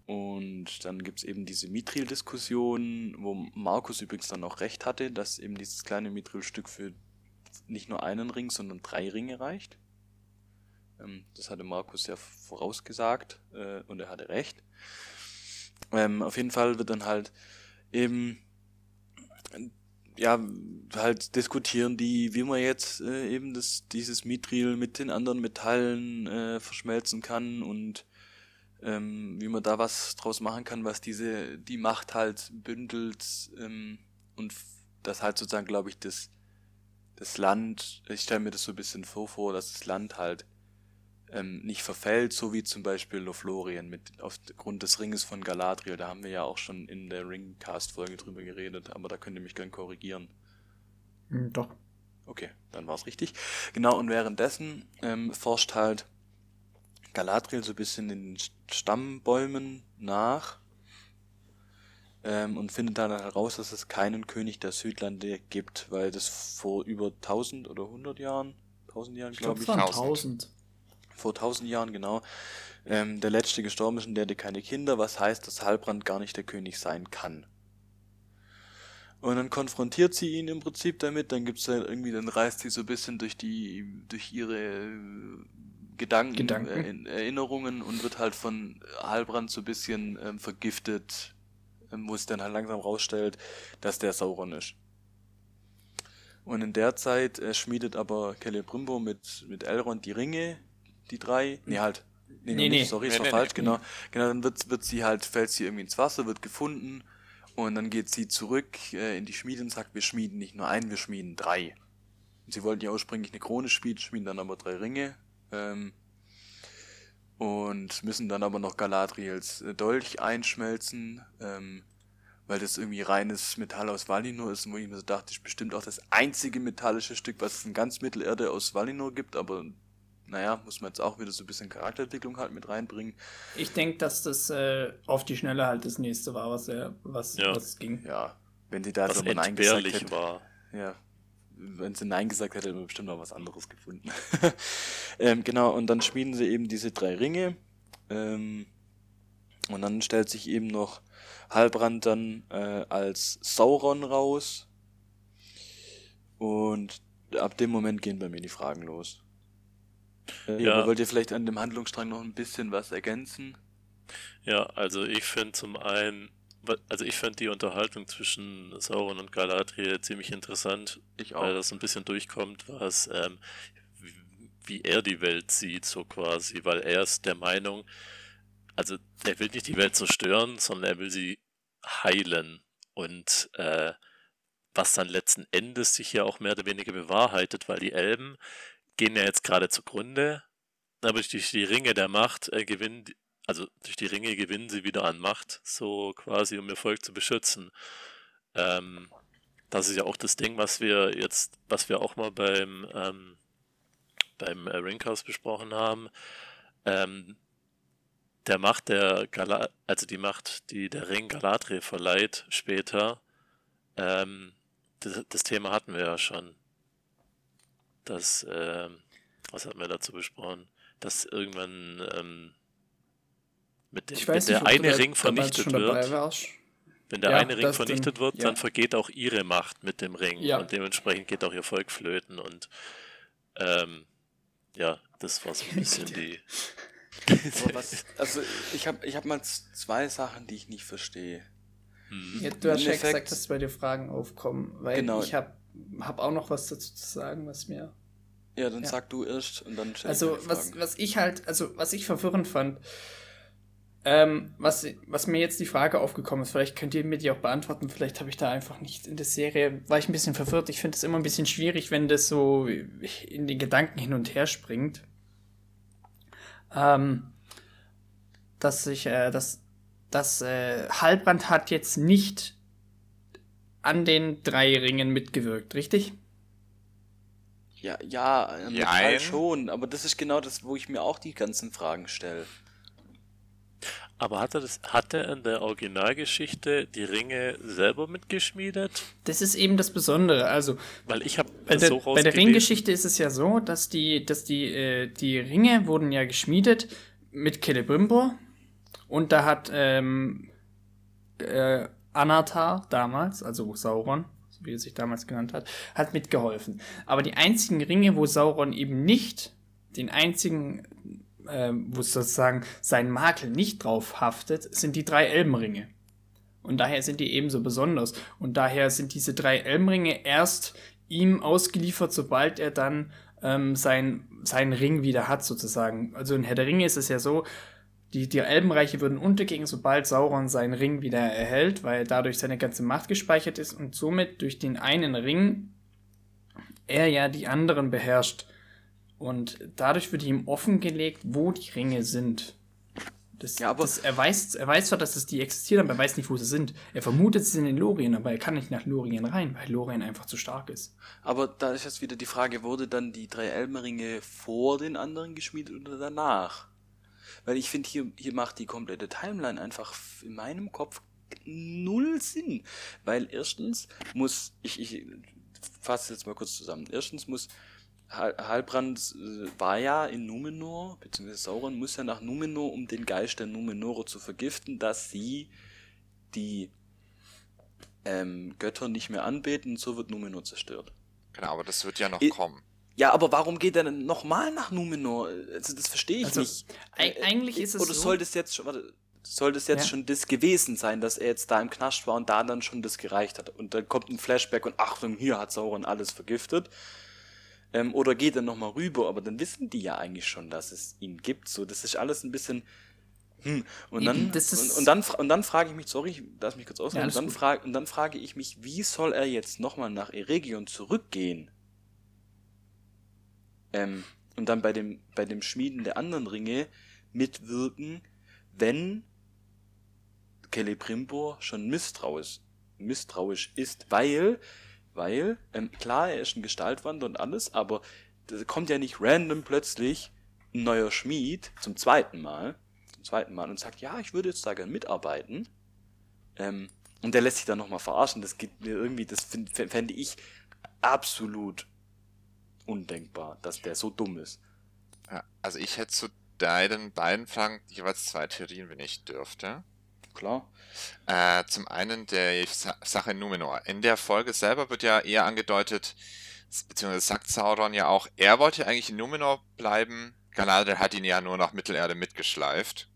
Und dann gibt's eben diese Mithril-Diskussion, wo Markus übrigens dann auch recht hatte, dass eben dieses kleine Mithril-Stück für nicht nur einen Ring, sondern drei Ringe reicht. Ähm, das hatte Markus ja vorausgesagt äh, und er hatte recht. Ähm, auf jeden Fall wird dann halt eben ja, halt diskutieren die, wie man jetzt äh, eben das, dieses Mithril mit den anderen Metallen äh, verschmelzen kann und ähm, wie man da was draus machen kann, was diese, die Macht halt bündelt ähm, und das halt sozusagen, glaube ich, das, das Land, ich stelle mir das so ein bisschen vor, vor, dass das Land halt ähm, nicht verfällt, so wie zum Beispiel Lothlorien mit aufgrund des Ringes von Galadriel. Da haben wir ja auch schon in der Ringcast-Folge drüber geredet, aber da könnt ihr mich gern korrigieren. Hm, Doch. Okay, dann war's richtig. Genau, und währenddessen ähm, forscht halt Galadriel so ein bisschen in den St- Stammbäumen nach ähm, und findet dann heraus, dass es keinen König der Südlande gibt, weil das vor über 1000 oder 100 Jahren, 1000 Jahren Ich glaube, glaube es ich, waren 1000. 1000. vor 1000 Jahren genau, ähm, der letzte gestorben ist und der hatte keine Kinder, was heißt, dass Halbrand gar nicht der König sein kann. Und dann konfrontiert sie ihn im Prinzip damit, dann gibt's halt irgendwie, dann reist sie so ein bisschen durch die, durch ihre Gedanken, Gedanken. Äh, in- Erinnerungen und wird halt von Halbrand so ein bisschen ähm, vergiftet, ähm, wo es dann halt langsam rausstellt, dass der Sauron ist. Und in der Zeit äh, schmiedet aber Celebrimbor mit, mit Elrond die Ringe, die drei. Nee, halt. Nee, Nee, nee, nee. nicht, sorry, ist Nee, noch nee, falsch, nee. genau. Genau, dann wird, wird sie halt, fällt sie irgendwie ins Wasser, wird gefunden und dann geht sie zurück äh, in die Schmiede und sagt, wir schmieden nicht nur einen, wir schmieden drei. Und sie wollten ja ursprünglich eine Krone schmieden, schmieden dann aber drei Ringe. Ähm, und müssen dann aber noch Galadriels äh, Dolch einschmelzen, ähm, weil das irgendwie reines Metall aus Valinor ist, wo ich mir so dachte, ist bestimmt auch das einzige metallische Stück, was es in ganz Mittelerde aus Valinor gibt, aber naja, muss man jetzt auch wieder so ein bisschen Charakterentwicklung halt mit reinbringen. Ich denke, dass das äh, auf die Schnelle halt das nächste war, was, er, was, Ja. was ging. Ja, wenn sie da Was jetzt aber Nein gesagt hätte, war. ja, wenn sie Nein gesagt hätte, hätte man bestimmt noch was anderes gefunden. ähm, genau, und dann schmieden sie eben diese drei Ringe. Ähm, und dann stellt sich eben noch Halbrand dann äh, als Sauron raus. Und ab dem Moment gehen bei mir die Fragen los. Äh, Ja. aber wollt ihr vielleicht an dem Handlungsstrang noch ein bisschen was ergänzen? Ja, also ich finde zum einen, also ich fand die Unterhaltung zwischen Sauron und Galadriel ziemlich interessant, weil das ein bisschen durchkommt, was, ähm, wie- wie er die Welt sieht, so quasi, weil er ist der Meinung, also er will nicht die Welt zerstören, sondern er will sie heilen und äh, was dann letzten Endes sich ja auch mehr oder weniger bewahrheitet, weil die Elben gehen ja jetzt gerade zugrunde, aber durch die Ringe der Macht äh, gewinnen, also durch die Ringe gewinnen sie wieder an Macht, so quasi, um ihr Volk zu beschützen. Ähm, das ist ja auch das Ding, was wir jetzt, was wir auch mal beim, ähm, beim äh, Ringcast besprochen haben. Ähm, der Macht der Gala also die Macht, die der Ring Galadriel verleiht später, ähm, das, das Thema hatten wir ja schon. Das, ähm, was hatten wir dazu besprochen? Dass irgendwann ähm, mit dem, Ich wenn weiß der nicht, ob du eine Ring vernichtet wird, wenn der Ja, eine Ring vernichtet wird, ja. dann vergeht auch ihre Macht mit dem Ring Ja. und dementsprechend geht auch ihr Volk flöten und ähm, ja, das war so ein bisschen die. Aber was, also ich habe ich hab mal zwei Sachen, die ich nicht verstehe. Hm. Ja, du hast ja gesagt, dass bei dir Fragen aufkommen, weil Genau. ich habe hab auch noch was dazu zu sagen, was mir. Ja, dann Ja. sag du erst und dann Also, was, was ich halt, also, was ich verwirrend fand, ähm, was, was mir jetzt die Frage aufgekommen ist, vielleicht könnt ihr mir die auch beantworten, vielleicht habe ich da einfach nicht in der Serie, war ich ein bisschen verwirrt. Ich finde es immer ein bisschen schwierig, wenn das so in den Gedanken hin und her springt. Ähm, dass ich, äh, dass, dass äh, Halbrand hat jetzt nicht an den drei Ringen mitgewirkt, richtig? Ja, ja, im. Teil schon, aber das ist genau das, wo ich mir auch die ganzen Fragen stelle. Aber hat er, das, hat er in der Originalgeschichte die Ringe selber mitgeschmiedet? Das ist eben das Besondere. Also, Weil ich habe Bei der, so bei der. Ringgeschichte ist es ja so, dass die, dass die, äh, die Ringe wurden ja geschmiedet mit Celebrimbor und da hat ähm, äh, Anatar damals, also Sauron, wie er sich damals genannt hat, hat mitgeholfen. Aber die einzigen Ringe, wo Sauron eben nicht, den einzigen, äh, wo sozusagen sein Makel nicht drauf haftet, sind die drei Elbenringe. Und daher sind die ebenso besonders. Und daher sind diese drei Elbenringe erst ihm ausgeliefert, sobald er dann ähm, sein, seinen Ring wieder hat, sozusagen. Also in Herr der Ringe ist es ja so, die, die Elbenreiche würden untergehen, sobald Sauron seinen Ring wieder erhält, weil dadurch seine ganze Macht gespeichert ist und somit durch den einen Ring er ja die anderen beherrscht. Und dadurch wird ihm offengelegt, wo die Ringe sind. Das, Ja, aber- das, er, weiß, er weiß zwar, dass es die existieren, aber er weiß nicht, wo sie sind. Er vermutet, sie sind in Lorien, aber er kann nicht nach Lorien rein, weil Lorien einfach zu stark ist. Aber da ist jetzt wieder die Frage, wurde dann die drei Elbenringe vor den anderen geschmiedet oder danach? Weil ich finde, hier, hier macht die komplette Timeline einfach in meinem Kopf null Sinn. Weil erstens muss, ich, ich fasse jetzt mal kurz zusammen. Erstens muss Hal- Halbrand äh, war ja in Numenor, beziehungsweise Sauron muss ja nach Numenor, um den Geist der Numenorer zu vergiften, dass sie die ähm, Götter nicht mehr anbeten und so wird Numenor zerstört. Genau, aber das wird ja noch I- kommen. Ja, aber warum geht er denn nochmal nach Numenor? Also das verstehe ich Also, nicht. eig- eigentlich ist es Oder so- soll das jetzt schon, warte, soll das jetzt Ja. schon das gewesen sein, dass er jetzt da im Knast war und da dann schon das gereicht hat? Und dann kommt ein Flashback und Achtung, hier hat Sauron alles vergiftet. Ähm, oder geht er nochmal rüber, aber dann wissen die ja eigentlich schon, dass es ihn gibt. So, das ist alles ein bisschen. Hm. Und dann, und, und dann, und dann frage ich mich, sorry, lass mich kurz ausreden, alles und, dann frage, und dann frage ich mich, wie soll er jetzt nochmal nach Eregion zurückgehen? Ähm, und dann bei dem, bei dem Schmieden der anderen Ringe mitwirken, wenn Celebrimbor schon misstrauisch, misstrauisch ist, weil, weil, ähm, klar, er ist ein Gestaltwandler und alles, aber da kommt ja nicht random plötzlich ein neuer Schmied zum zweiten Mal, zum zweiten Mal und sagt, ja, ich würde jetzt da gern mitarbeiten. Ähm, und der lässt sich dann nochmal verarschen. Das geht mir irgendwie, das fände ich absolut undenkbar, dass der so dumm ist. Ja, also ich hätte zu deinen beiden Fragen jeweils zwei Theorien, wenn ich dürfte. Klar. Äh, zum einen der Sa Sache in Numenor. In der Folge selber wird ja eher angedeutet, beziehungsweise sagt Sauron ja auch, er wollte eigentlich in Numenor bleiben. Galadriel hat ihn ja nur nach Mittelerde mitgeschleift.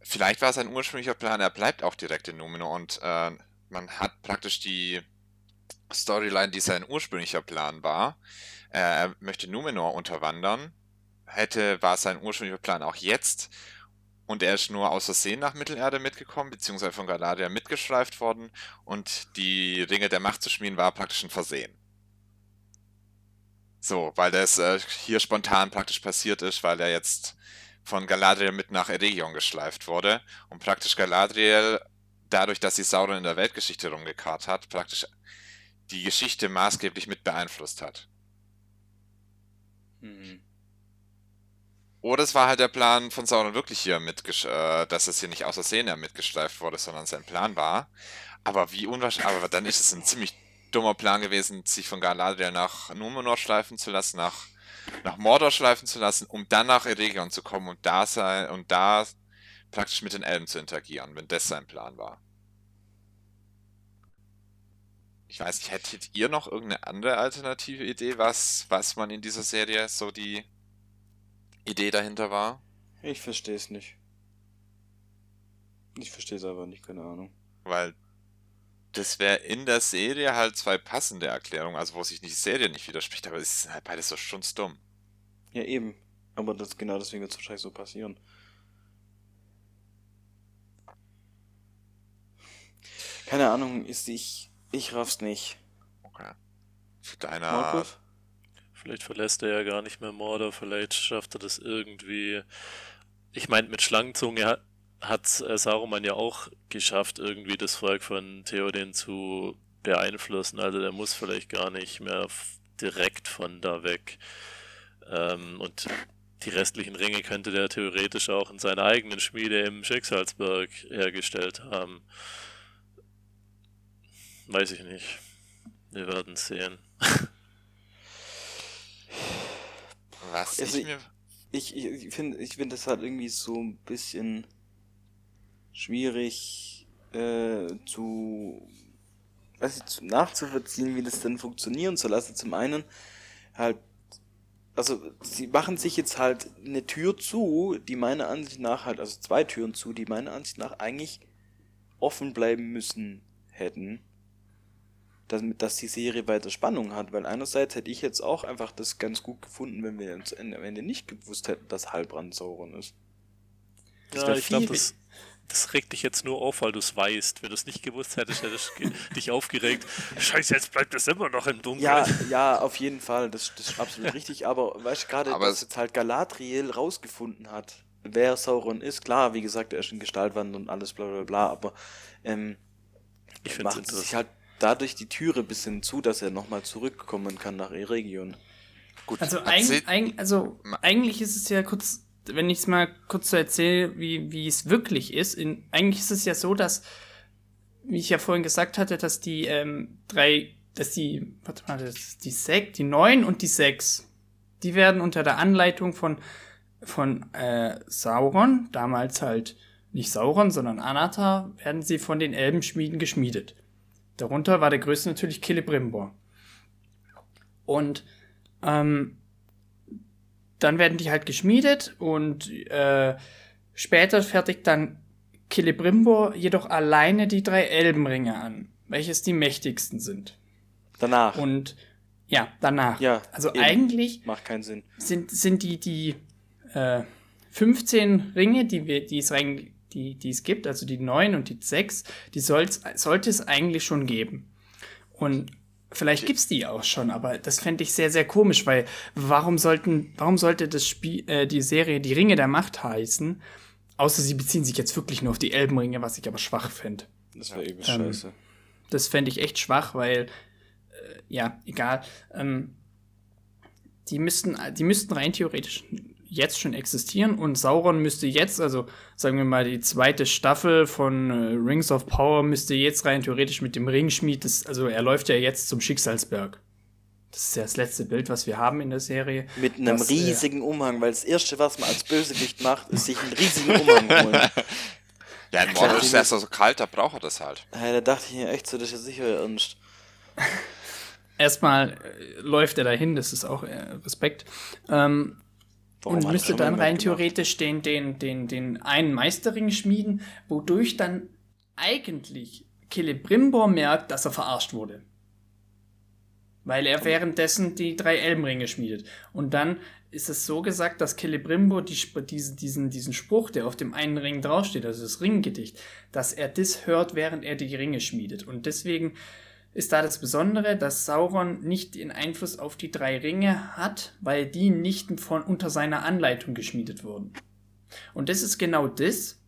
Vielleicht war sein ursprünglicher Plan, er bleibt auch direkt in Numenor und äh, man hat praktisch die Storyline, die sein ursprünglicher Plan war. Äh, er möchte Numenor unterwandern. Hätte, war sein ursprünglicher Plan auch jetzt. Und er ist nur aus Versehen nach Mittelerde mitgekommen, beziehungsweise von Galadriel mitgeschleift worden. Und die Ringe der Macht zu schmieden war praktisch ein Versehen. So, weil das äh, hier spontan praktisch passiert ist, weil er jetzt von Galadriel mit nach Eregion geschleift wurde. Und praktisch Galadriel, dadurch, dass sie Sauron in der Weltgeschichte rumgekarrt hat, praktisch die Geschichte maßgeblich mit beeinflusst hat. Hm. Oder es war halt der Plan von Sauron wirklich hier mitgesch äh, dass es hier nicht aus Versehen er mitgeschleift wurde, sondern sein Plan war. Aber wie unwahrscheinlich, aber dann ist es ein ziemlich dummer Plan gewesen, sich von Galadriel nach Numenor schleifen zu lassen, nach, nach Mordor schleifen zu lassen, um dann nach Eregion zu kommen und da sein, und da praktisch mit den Elben zu interagieren, wenn das sein Plan war. Ich weiß nicht, hättet ihr noch irgendeine andere alternative Idee, was, was man in dieser Serie so die Idee dahinter war? Ich verstehe es nicht. Ich verstehe es aber nicht, keine Ahnung. Weil das wäre in der Serie halt zwei passende Erklärungen, also wo sich die Serie nicht widerspricht, aber es ist halt beides so strunzdumm. Ja, eben. Aber das, genau deswegen wird es wahrscheinlich so passieren. Keine Ahnung, ist ich. Ich raff's nicht. Okay. Zu deiner. Markus? Vielleicht verlässt er ja gar nicht mehr Mordor, vielleicht schafft er das irgendwie. Ich meine, mit Schlangenzunge hat, Saruman ja auch geschafft, irgendwie das Volk von Theoden zu beeinflussen. Also der muss vielleicht gar nicht mehr direkt von da weg. Ähm, und die restlichen Ringe könnte der theoretisch auch in seiner eigenen Schmiede im Schicksalsberg hergestellt haben. Weiß ich nicht. Wir werden sehen. Was Also ich mir. Ich, ich, ich finde ich find das halt irgendwie so ein bisschen schwierig äh, zu, weiß ich, zu nachzuvollziehen, wie das denn funktionieren soll. Also zum einen halt, also sie machen sich jetzt halt eine Tür zu, die meiner Ansicht nach halt, also zwei Türen zu, die meiner Ansicht nach eigentlich offen bleiben müssen hätten, damit dass die Serie weiter Spannung hat, weil einerseits hätte ich jetzt auch einfach das ganz gut gefunden, wenn wir uns am Ende nicht gewusst hätten, dass Halbrand Sauron ist. Das Ja, ich glaube, das, das regt dich jetzt nur auf, weil du es weißt. Wenn du es nicht gewusst hättest, hättest du dich aufgeregt. Scheiße, jetzt bleibt es immer noch im Dunkeln. Ja, ja, auf jeden Fall, das, das ist absolut richtig, aber weißt du, gerade, dass jetzt halt Galadriel rausgefunden hat, wer Sauron ist, klar, wie gesagt, er ist in Gestaltwand und alles bla bla bla, aber ähm, ich finde es sich interessant. halt dadurch die Türe ein bisschen zu, dass er nochmal zurückkommen kann nach Eregion. Gut, Also, eig, eig, also eigentlich ist es ja kurz, wenn ich es mal kurz so erzähle, wie, wie es wirklich ist. In, eigentlich ist es ja so, dass, wie ich ja vorhin gesagt hatte, dass die ähm, drei, dass die, warte mal, das, die sechs, die neun und die sechs, die werden unter der Anleitung von, von äh, Sauron, damals halt nicht Sauron, sondern Anatar, werden sie von den Elbenschmieden geschmiedet. Darunter war der größte natürlich Celebrimbor. Und ähm, dann werden die halt geschmiedet und äh, später fertigt dann Celebrimbor jedoch alleine die drei Elbenringe an, welches die mächtigsten sind. Danach. Und ja, danach. Ja, also eben. eigentlich Macht keinen Sinn. sind, sind die, die äh, 15 Ringe, die, wir, die, es rein, die, die es gibt, also die 9 und die 6, die soll's, sollte es eigentlich schon geben. Und vielleicht gibt's die auch schon, aber das fände ich sehr, sehr komisch, weil warum sollten, warum sollte das Spiel, äh, die Serie Die Ringe der Macht heißen? Außer sie beziehen sich jetzt wirklich nur auf die Elbenringe, was ich aber schwach finde. Das wäre eben Ähm, scheiße. Das fände ich echt schwach, weil, äh, ja, egal. Ähm, die, müssten, die müssten rein theoretisch jetzt schon existieren und Sauron müsste jetzt, also sagen wir mal, die zweite Staffel von äh, Rings of Power müsste jetzt rein theoretisch mit dem Ringschmied, das, also er läuft ja jetzt zum Schicksalsberg. Das ist ja das letzte Bild, was wir haben in der Serie. Mit einem das, äh, riesigen Umhang, weil das erste, was man als Bösewicht macht, ist sich einen riesigen Umhang holen. ja, in Mordor ist es ja so kalt, da braucht er das halt. Hey, da dachte ich mir echt so, das ist ja sicher ernst. Erstmal äh, läuft er dahin, das ist auch äh, Respekt. Ähm, Warum und müsste dann rein theoretisch den, den, den, den einen Meisterring schmieden, wodurch dann eigentlich Celebrimbor merkt, dass er verarscht wurde. Weil er währenddessen die drei Elbenringe schmiedet. Und dann ist es so gesagt, dass Celebrimbor die, Sp- diese, diesen, diesen Spruch, der auf dem einen Ring draufsteht, also das Ringgedicht, dass er das hört, während er die Ringe schmiedet. Und deswegen ist da das Besondere, dass Sauron nicht den Einfluss auf die drei Ringe hat, weil die nicht von unter seiner Anleitung geschmiedet wurden. Und das ist genau das,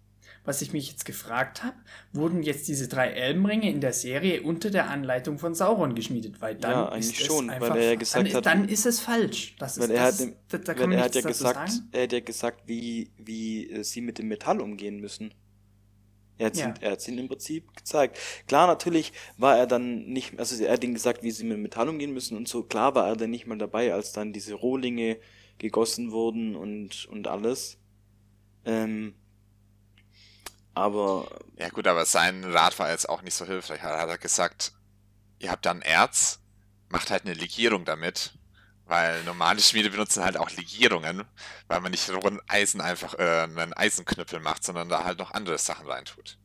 was ich mich jetzt gefragt habe. Wurden jetzt diese drei Elbenringe in der Serie unter der Anleitung von Sauron geschmiedet? Weil dann Ja, eigentlich ist es schon, weil einfach, er ja gesagt dann, hat- dann ist es falsch. Das ist, Weil er das, hat, dem, da, da weil er hat ja gesagt, er hat ja gesagt, wie, wie äh, sie mit dem Metall umgehen müssen. Er hat Ja. ihn, er hat ihnen im Prinzip gezeigt. Klar, natürlich war er dann nicht, also er hat ihnen gesagt, wie sie mit Metall umgehen müssen und so. Klar war er dann nicht mal dabei, als dann diese Rohlinge gegossen wurden und, und alles. Ähm, aber Ja gut, aber sein Rat war jetzt auch nicht so hilfreich. Er hat gesagt, ihr habt dann Erz, macht halt eine Legierung damit Weil normale Schmiede benutzen halt auch Legierungen, weil man nicht rohen Eisen einfach äh, einen Eisenknüppel macht, sondern da halt noch andere Sachen reintut.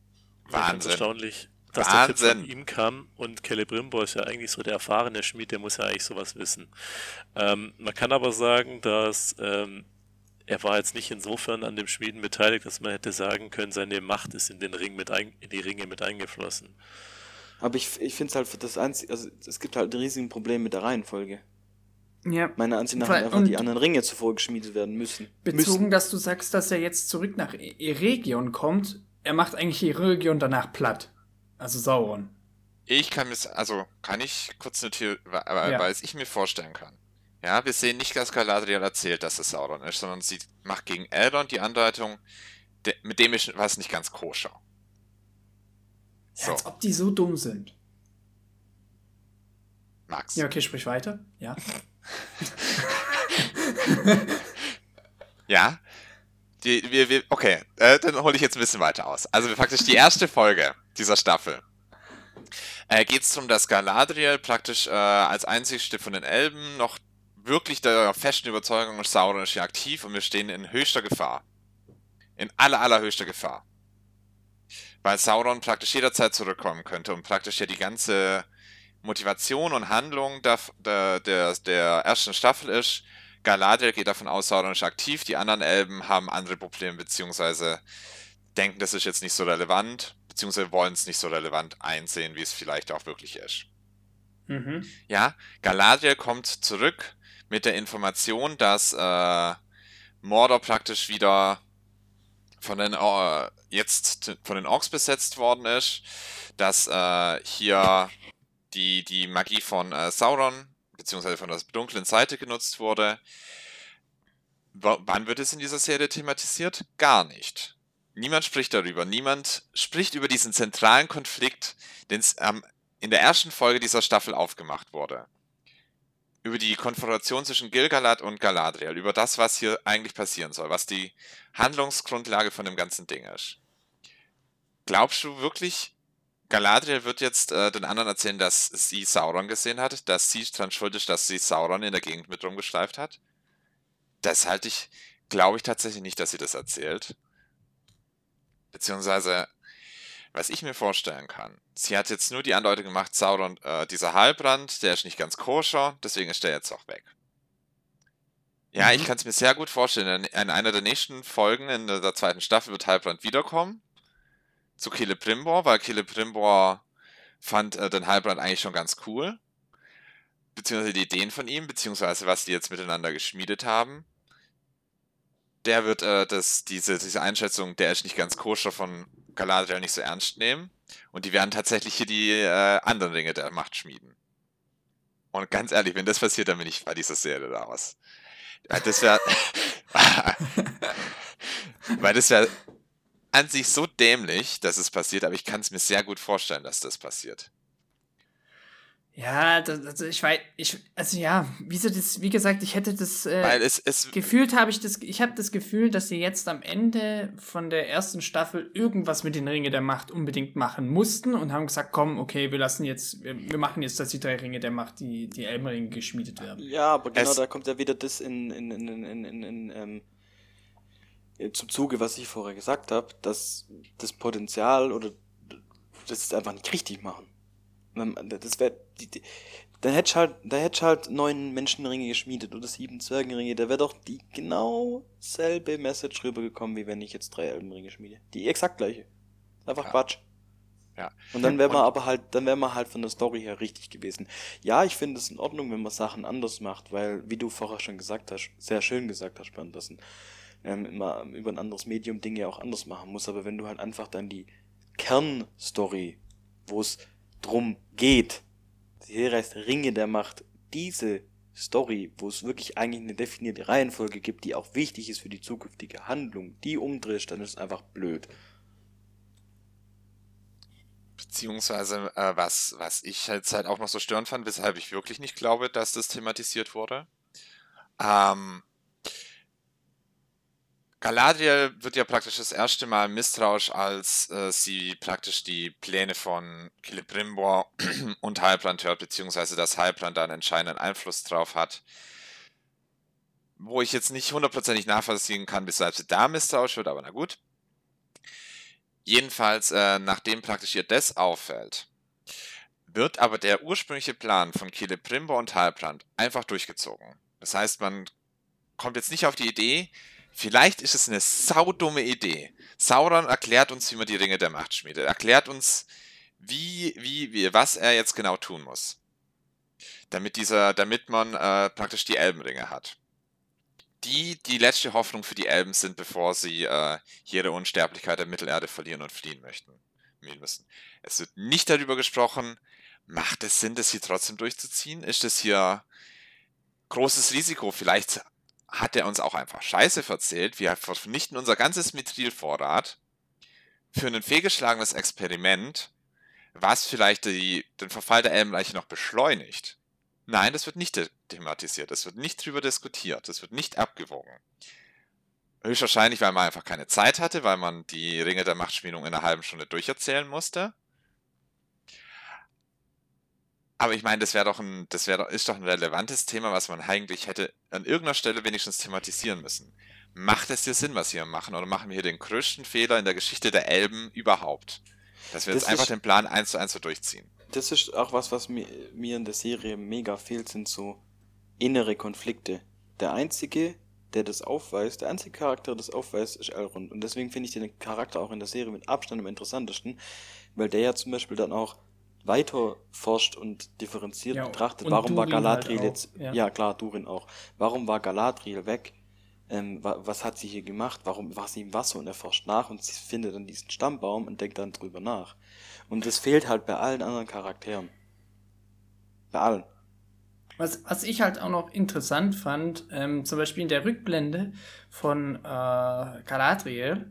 Wahnsinn. erstaunlich, dass der Tipp von Wahnsinn. ihm kam und Celebrimbor ist ja eigentlich so der erfahrene Schmied, der muss ja eigentlich sowas wissen. Ähm, man kann aber sagen, dass ähm, er war jetzt nicht insofern an dem Schmieden beteiligt, dass man hätte sagen können, seine Macht ist in den Ring mit ein, in die Ringe mit eingeflossen. Aber ich, ich finde es halt für das einzige, also es gibt halt ein riesiges Problem mit der Reihenfolge. Ja. Meiner Ansicht nach hätten einfach die anderen Ringe zuvor geschmiedet werden müssen. Bezogen, dass du sagst, dass er jetzt zurück nach E- Eregion kommt, er macht eigentlich Eregion danach platt. Also Sauron. Ich kann mir, also kann ich kurz eine Theorie, weil Ja. weil es ich mir vorstellen kann. Ja, wir sehen nicht, dass Galadriel erzählt, dass es Sauron ist, sondern sie macht gegen Elrond die Andeutung, de, mit dem ist was nicht ganz koscher. Ja, So, Als ob die so dumm sind. Max. Ja, okay, sprich weiter. Ja. Ja. Die, wir, wir, okay, äh, dann hole ich jetzt ein bisschen weiter aus. Also praktisch die erste Folge dieser Staffel. Äh, Geht es darum, dass Galadriel praktisch äh, als einzigste von den Elben noch wirklich der festen Überzeugung ist, Sauron ist hier aktiv und wir stehen in höchster Gefahr. In aller, allerhöchster Gefahr. Weil Sauron praktisch jederzeit zurückkommen könnte und praktisch ja die ganze Motivation und Handlung der, der, der, ersten Staffel ist, Galadriel geht davon aus, Sauron ist aktiv, die anderen Elben haben andere Probleme, beziehungsweise denken, das ist jetzt nicht so relevant, beziehungsweise wollen es nicht so relevant einsehen, wie es vielleicht auch wirklich ist. Mhm. Ja, Galadriel kommt zurück mit der Information, dass äh, Mordor praktisch wieder von den äh, jetzt von den Orks besetzt worden ist, dass äh, hier die, die Magie von äh, Sauron beziehungsweise von der dunklen Seite genutzt wurde. W wann wird es in dieser Serie thematisiert? Gar nicht. Niemand spricht darüber. Niemand spricht über diesen zentralen Konflikt, den ähm, in der ersten Folge dieser Staffel aufgemacht wurde. Über die Konfrontation zwischen Gilgalad und Galadriel, über das, was hier eigentlich passieren soll, was die Handlungsgrundlage von dem ganzen Ding ist. Glaubst du wirklich, Galadriel wird jetzt äh, den anderen erzählen, dass sie Sauron gesehen hat, dass sie dran schuld ist, dass sie Sauron in der Gegend mit rumgeschleift hat? Das halte ich, glaube ich tatsächlich nicht, dass sie das erzählt. Beziehungsweise, was ich mir vorstellen kann, sie hat jetzt nur die Andeutung gemacht, Sauron, äh, dieser Halbrand, der ist nicht ganz koscher, deswegen ist der jetzt auch weg. Ja, ich Mhm. kann es mir sehr gut vorstellen. In, in einer der nächsten Folgen in der, der zweiten Staffel wird Halbrand wiederkommen. Zu Celebrimbor, weil Celebrimbor fand äh, den Halbrand eigentlich schon ganz cool. Beziehungsweise die Ideen von ihm, beziehungsweise was die jetzt miteinander geschmiedet haben. Der wird äh, das, diese, diese Einschätzung, der ist nicht ganz koscher von Galadriel nicht so ernst nehmen. Und die werden tatsächlich hier die äh, anderen Ringe der Macht schmieden. Und ganz ehrlich, wenn das passiert, dann bin ich bei dieser Serie raus. Weil das wäre. weil das wäre an sich so dämlich, dass es passiert, aber ich kann es mir sehr gut vorstellen, dass das passiert. Ja, das, also ich weiß, ich, also ja, wie sie das, wie gesagt, ich hätte das, äh, Weil es, es gefühlt habe ich das, ich habe das Gefühl, dass sie jetzt am Ende von der ersten Staffel irgendwas mit den Ringe der Macht unbedingt machen mussten und haben gesagt, komm, okay, wir lassen jetzt, wir, wir machen jetzt, dass die drei Ringe der Macht, die, die Elbenringe geschmiedet werden. Ja, aber genau Es- da kommt ja wieder das in, in, in, in, in, in, in ähm, äh, zum Zuge, was ich vorher gesagt habe, dass das Potenzial oder das ist einfach nicht richtig machen. Das wäre, dann hätte halt, da hätte halt neun Menschenringe geschmiedet oder sieben Zwergenringe, da wäre doch die genau selbe Message rübergekommen, wie wenn ich jetzt drei Elbenringe schmiede. Die exakt gleiche. Einfach Ja. Quatsch. Ja. Und dann wäre man aber halt, dann wäre man halt von der Story her richtig gewesen. Ja, ich finde es in Ordnung, wenn man Sachen anders macht, weil, wie du vorher schon gesagt hast, sehr schön gesagt hast, Bernd, ähm, immer über ein anderes Medium Dinge auch anders machen muss. Aber wenn du halt einfach dann die Kernstory, wo es drum geht, die Serie heißt Ringe der Macht, diese Story, wo es wirklich eigentlich eine definierte Reihenfolge gibt, die auch wichtig ist für die zukünftige Handlung, die umdrehst, dann ist es einfach blöd. Beziehungsweise, äh, was, was ich jetzt halt auch noch so störend fand, weshalb ich wirklich nicht glaube, dass das thematisiert wurde. Ähm, Galadriel wird ja praktisch das erste Mal misstrauisch, als äh, sie praktisch die Pläne von Celebrimbor und Halbrand hört, beziehungsweise dass Halbrand da einen entscheidenden Einfluss drauf hat. wo ich jetzt nicht hundertprozentig nachvollziehen kann, weshalb sie da misstrauisch wird, aber na gut. Jedenfalls, äh, nachdem praktisch ihr das auffällt, wird aber der ursprüngliche Plan von Celebrimbor und Halbrand einfach durchgezogen. Das heißt, man kommt jetzt nicht auf die Idee, vielleicht ist es eine saudumme Idee. Sauron erklärt uns, wie man die Ringe der Macht schmiedet. Erklärt uns, wie, wie, wie, was er jetzt genau tun muss. Damit dieser, damit man äh, praktisch die Elbenringe hat. Die die letzte Hoffnung für die Elben sind, bevor sie äh, ihre Unsterblichkeit der Mittelerde verlieren und fliehen möchten. Müssen. Es wird nicht darüber gesprochen, macht es Sinn, das hier trotzdem durchzuziehen? Ist das hier großes Risiko? Vielleicht hat er uns auch einfach Scheiße verzählt. Wir vernichten unser ganzes Mithrilvorrat für ein fehlgeschlagenes Experiment, was vielleicht die, den Verfall der Elbenleiche noch beschleunigt. Nein, das wird nicht thematisiert, das wird nicht drüber diskutiert, das wird nicht abgewogen. Höchstwahrscheinlich, weil man einfach keine Zeit hatte, weil man die Ringe der Machtschmiedung in einer halben Stunde durcherzählen musste. Aber ich meine, das wäre doch ein, das wäre ist doch ein relevantes Thema, was man eigentlich hätte an irgendeiner Stelle wenigstens thematisieren müssen. Macht es dir Sinn, was wir machen, oder machen wir hier den größten Fehler in der Geschichte der Elben überhaupt? Dass wir jetzt das einfach den Plan eins zu eins so durchziehen. Das ist auch was, was mir, mir in der Serie mega fehlt, sind so innere Konflikte. Der einzige, der das aufweist, der einzige Charakter, der das aufweist, ist Elrond. Und deswegen finde ich den Charakter auch in der Serie mit Abstand am interessantesten, weil der ja zum Beispiel dann auch weiter forscht und differenziert ja, betrachtet, und warum Durin war Galadriel halt jetzt, ja. ja. klar, Durin auch, warum war Galadriel weg, ähm, wa was hat sie hier gemacht, warum war sie im Wasser und er forscht nach und sie findet dann diesen Stammbaum und denkt dann drüber nach. Und das fehlt halt bei allen anderen Charakteren. Bei allen. Was, was ich halt auch noch interessant fand, ähm, zum Beispiel in der Rückblende von äh, Galadriel,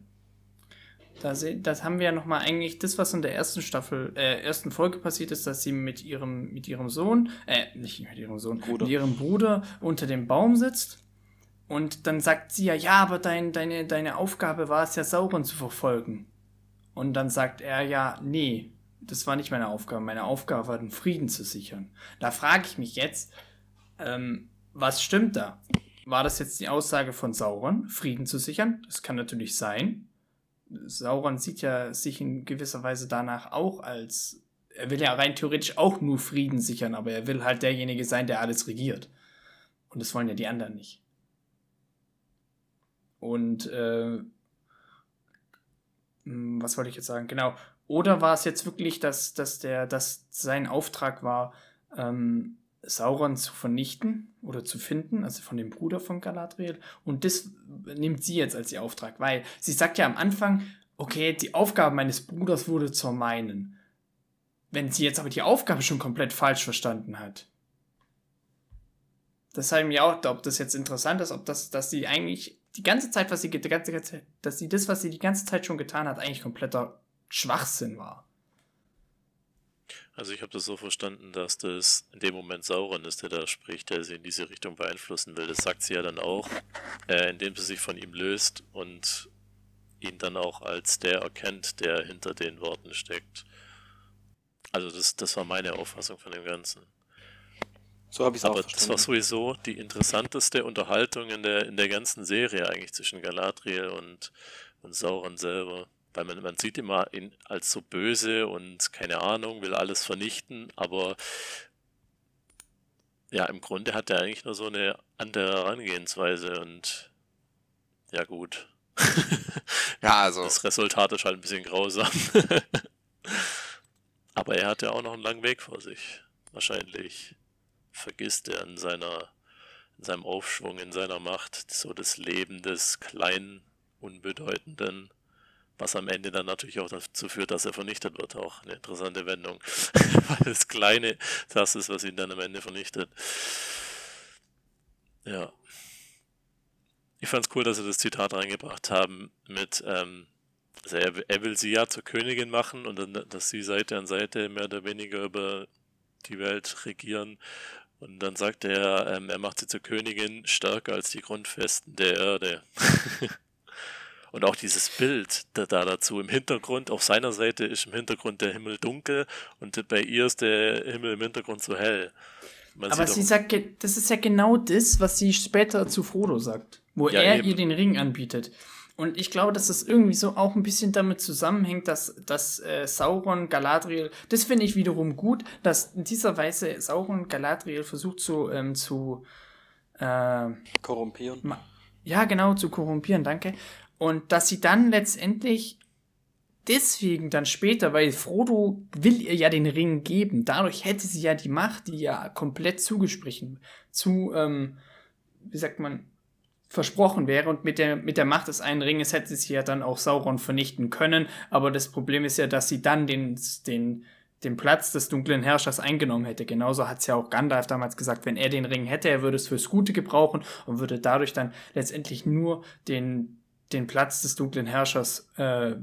da das haben wir ja nochmal eigentlich das, was in der ersten Staffel, äh, ersten Folge passiert ist, dass sie mit ihrem, mit ihrem Sohn, äh, nicht mit ihrem Sohn, Bruder. mit ihrem Bruder unter dem Baum sitzt. Und dann sagt sie ja, ja, aber dein, deine, deine Aufgabe war es ja, Sauron zu verfolgen. Und dann sagt er ja, nee, das war nicht meine Aufgabe. Meine Aufgabe war, den Frieden zu sichern. Da frage ich mich jetzt, ähm, was stimmt da? War das jetzt die Aussage von Sauron, Frieden zu sichern? Das kann natürlich sein. Sauron sieht ja sich in gewisser Weise danach auch als, er will ja rein theoretisch auch nur Frieden sichern, aber er will halt derjenige sein, der alles regiert. Und das wollen ja die anderen nicht. Und äh, hm, was wollte ich jetzt sagen? Genau. Oder war es jetzt wirklich, dass, dass der, dass sein Auftrag war, ähm, Sauron zu vernichten oder zu finden, also von dem Bruder von Galadriel. Und das nimmt sie jetzt als ihr Auftrag, weil sie sagt ja am Anfang, okay, die Aufgabe meines Bruders wurde zur meinen. Wenn sie jetzt aber die Aufgabe schon komplett falsch verstanden hat. Das habe ich mir auch, ob das jetzt interessant ist, ob das, dass sie eigentlich die ganze Zeit, was sie, die ganze, dass sie das, was sie die ganze Zeit schon getan hat, eigentlich kompletter Schwachsinn war. Also ich habe das so verstanden, dass das in dem Moment Sauron ist, der da spricht, der sie in diese Richtung beeinflussen will. Das sagt sie ja dann auch, äh, indem sie sich von ihm löst und ihn dann auch als der erkennt, der hinter den Worten steckt. Also das, das war meine Auffassung von dem Ganzen. So habe ich es auch verstanden. das war sowieso die interessanteste Unterhaltung in der, in der ganzen Serie eigentlich zwischen Galadriel und, und Sauron selber. Weil man, man sieht immer ihn als so böse und keine Ahnung, will alles vernichten, aber ja, im Grunde hat er eigentlich nur so eine andere Herangehensweise und ja gut. ja, also. Das Resultat ist halt ein bisschen grausam. aber er hat ja auch noch einen langen Weg vor sich. Wahrscheinlich vergisst er in seiner in seinem Aufschwung, in seiner Macht, so das Leben des kleinen, unbedeutenden was am Ende dann natürlich auch dazu führt, dass er vernichtet wird. Auch eine interessante Wendung. Weil das Kleine das ist, was ihn dann am Ende vernichtet. Ja. Ich fand es cool, dass sie das Zitat reingebracht haben mit, ähm, also er, er, will sie ja zur Königin machen und dann, dass sie Seite an Seite mehr oder weniger über die Welt regieren. Und dann sagt er, ähm, er macht sie zur Königin stärker als die Grundfesten der Erde. Und auch dieses Bild da, da, dazu im Hintergrund, auf seiner Seite ist im Hintergrund der Himmel dunkel und bei ihr ist der Himmel im Hintergrund so hell. Man Aber sie sagt, das ist ja genau das, was sie später zu Frodo sagt, wo Ja, er eben. ihr den Ring anbietet. Und ich glaube, dass das irgendwie so auch ein bisschen damit zusammenhängt, dass, dass äh, Sauron Galadriel, das finde ich wiederum gut, dass in dieser Weise Sauron Galadriel versucht zu, ähm, zu äh, Korrumpieren. Ja, genau, zu korrumpieren, danke. Und dass sie dann letztendlich deswegen dann später, weil Frodo will ihr ja den Ring geben, dadurch hätte sie ja die Macht, die ja komplett zugesprochen, zu, ähm, wie sagt man, versprochen wäre und mit der, mit der Macht des einen Ringes hätte sie ja dann auch Sauron vernichten können, aber das Problem ist ja, dass sie dann den, den, den Platz des dunklen Herrschers eingenommen hätte. Genauso hat es ja auch Gandalf damals gesagt, wenn er den Ring hätte, er würde es fürs Gute gebrauchen und würde dadurch dann letztendlich nur den, den Platz des dunklen Herrschers, äh,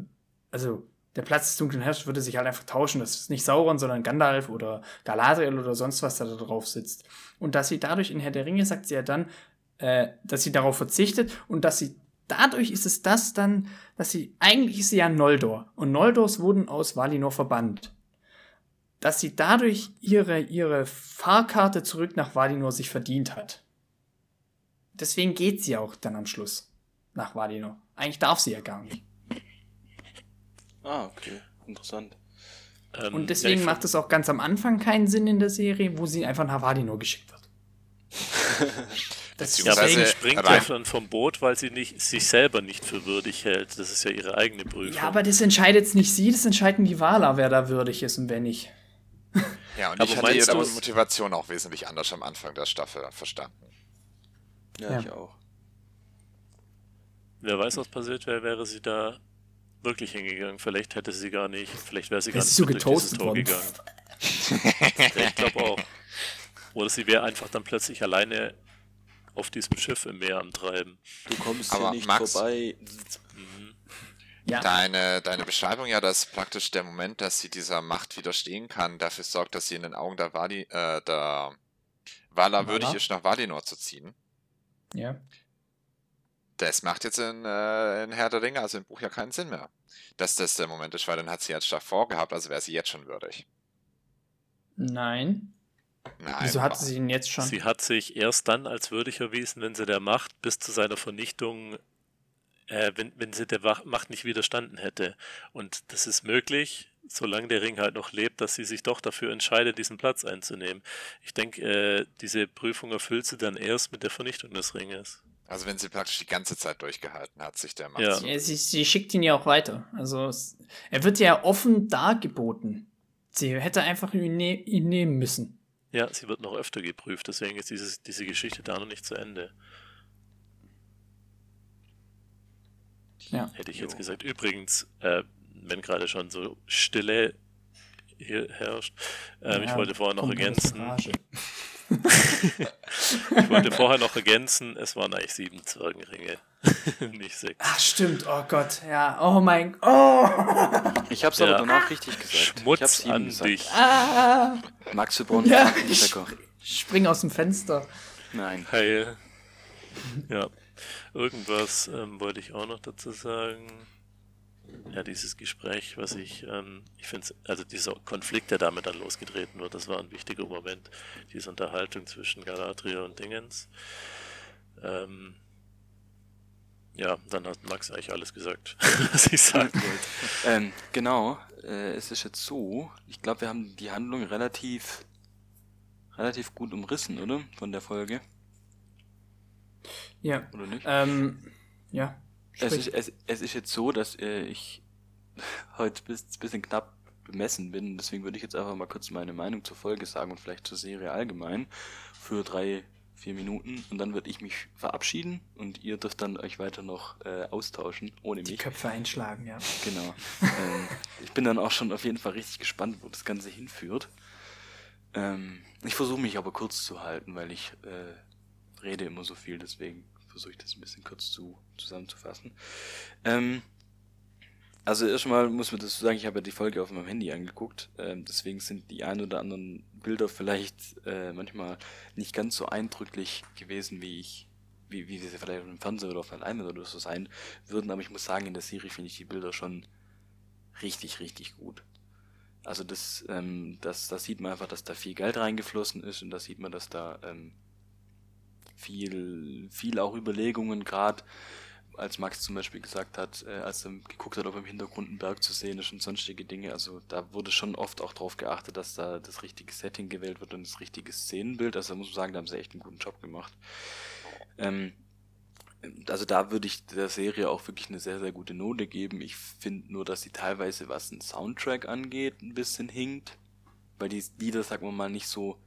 also der Platz des dunklen Herrschers würde sich halt einfach tauschen. Das ist nicht Sauron, sondern Gandalf oder Galadriel oder sonst was, da drauf sitzt. Und dass sie dadurch in Herr der Ringe sagt sie ja dann, äh, dass sie darauf verzichtet und dass sie dadurch ist es das dann, dass sie eigentlich ist sie ja Noldor und Noldors wurden aus Valinor verbannt. Dass sie dadurch ihre, ihre Fahrkarte zurück nach Valinor sich verdient hat. Deswegen geht sie auch dann am Schluss nach Valinor. Eigentlich darf sie ja gar nicht. Ah, okay. Interessant. ähm, Und ja, deswegen ich macht es auch ganz am Anfang keinen Sinn in der Serie, wo sie einfach nach Valinor geschickt wird. Ja, sie springt rein- ja dann vom Boot, weil sie nicht, sich selber nicht für würdig hält. Das ist ja ihre eigene Prüfung. ja, aber das entscheidet nicht sie, das entscheiden die Wahler, wer da würdig ist und wer nicht. Ja, und Aber ich hatte ihre Motivation auch wesentlich anders am Anfang der Staffel verstanden. Ja, Ja. ich auch. Wer weiß, was passiert wäre, wäre sie da wirklich hingegangen. Vielleicht hätte sie gar nicht, vielleicht wäre sie gar nicht sie so mit durch dieses getoastet Tor worden. gegangen. ja, ich glaube auch. Oder sie wäre einfach dann plötzlich alleine auf diesem Schiff im Meer am Treiben. Du kommst Aber hier nicht Max- vorbei. Ja, Deine, deine Beschreibung ja, dass praktisch der Moment, dass sie dieser Macht widerstehen kann, dafür sorgt, dass sie in den Augen der Vali, äh, der Valar? würdig ist, nach Valinor zu ziehen. ja. Das macht jetzt in, äh, in Herr der Ringe, also im Buch ja keinen Sinn mehr. Dass das der Moment ist, weil dann hat sie jetzt davor gehabt, also wäre sie jetzt schon würdig. Nein. Nein. Wieso hat sie ihn jetzt schon? Sie hat sich erst dann als würdig erwiesen, wenn sie der Macht bis zu seiner Vernichtung, äh, wenn, wenn sie der Wach- Macht nicht widerstanden hätte. Und das ist möglich, solange der Ring halt noch lebt, dass sie sich doch dafür entscheidet, diesen Platz einzunehmen. Ich denke, äh, diese Prüfung erfüllt sie dann erst mit der Vernichtung des Ringes. Also wenn sie praktisch die ganze Zeit durchgehalten hat, sich der Macht Ja. Ja, sie, sie schickt ihn ja auch weiter. Also es, er wird ja offen dargeboten. Sie hätte einfach ihn, ne ihn nehmen müssen. Ja, sie wird noch öfter geprüft, deswegen ist dieses, diese Geschichte da noch nicht zu Ende. Ja. Hätte ich jetzt Jo. gesagt. Übrigens, äh, wenn gerade schon so Stille hier herrscht, ich Ja, wollte vorher noch ergänzen. ich wollte vorher noch ergänzen, es waren eigentlich sieben Zwergenringe, nicht sechs. Ach, stimmt. Oh Gott. Ja. Oh mein Oh. Ich hab's Ja. aber danach richtig gesagt. ich Schmutz an gesagt. dich. Ah. Max Braun, Ja. Faktenchecker. Spring aus dem Fenster. Nein. Heil. Ja, irgendwas ähm, wollte ich auch noch dazu sagen. Ja, dieses Gespräch, was ich, ähm, ich finde, also dieser Konflikt, der damit dann losgetreten wird, das war ein wichtiger Moment. Diese Unterhaltung zwischen Galadriel und Dingens. Ähm, ja, dann hat Max eigentlich alles gesagt, was ich sagen wollte. Ähm, genau. Äh, es ist jetzt so, ich glaube, wir haben die Handlung relativ relativ gut umrissen, oder? Von der Folge. Ja. Oder nicht? Ähm. Ja. Es ist, es, es ist jetzt so, dass äh, ich heute bis bisschen knapp bemessen bin. Deswegen würde ich jetzt einfach mal kurz meine Meinung zur Folge sagen und vielleicht zur Serie allgemein für drei, vier Minuten. Und dann würde ich mich verabschieden und ihr dürft dann euch weiter noch äh, austauschen, ohne die mich. Köpfe einschlagen, ja. Genau. ähm, ich bin dann auch schon auf jeden Fall richtig gespannt, wo das Ganze hinführt. Ähm, ich versuche mich aber kurz zu halten, weil ich äh, rede immer so viel, deswegen versuche ich das ein bisschen kurz zu, zusammenzufassen. Ähm, also erstmal muss man das sagen, ich habe ja die Folge auf meinem Handy angeguckt, ähm, deswegen sind die ein oder anderen Bilder vielleicht äh, manchmal nicht ganz so eindrücklich gewesen, wie ich, wie, wie sie vielleicht auf dem Fernseher oder auf der Leinwand oder so sein würden, aber ich muss sagen, in der Serie finde ich die Bilder schon richtig, richtig gut. Also das, ähm, das, das sieht man einfach, dass da viel Geld reingeflossen ist und da sieht man, dass da ähm, viel, viel auch Überlegungen gerade als Max zum Beispiel gesagt hat, äh, als er geguckt hat, ob im Hintergrund ein Berg zu sehen ist und sonstige Dinge. Also da wurde schon oft auch darauf geachtet, dass da das richtige Setting gewählt wird und das richtige Szenenbild. Also da muss man sagen, da haben sie echt einen guten Job gemacht. Ähm, also da würde ich der Serie auch wirklich eine sehr, sehr gute Note geben. Ich finde nur, dass sie teilweise, was den Soundtrack angeht, ein bisschen hinkt. Weil die Lieder, sagen wir mal, nicht so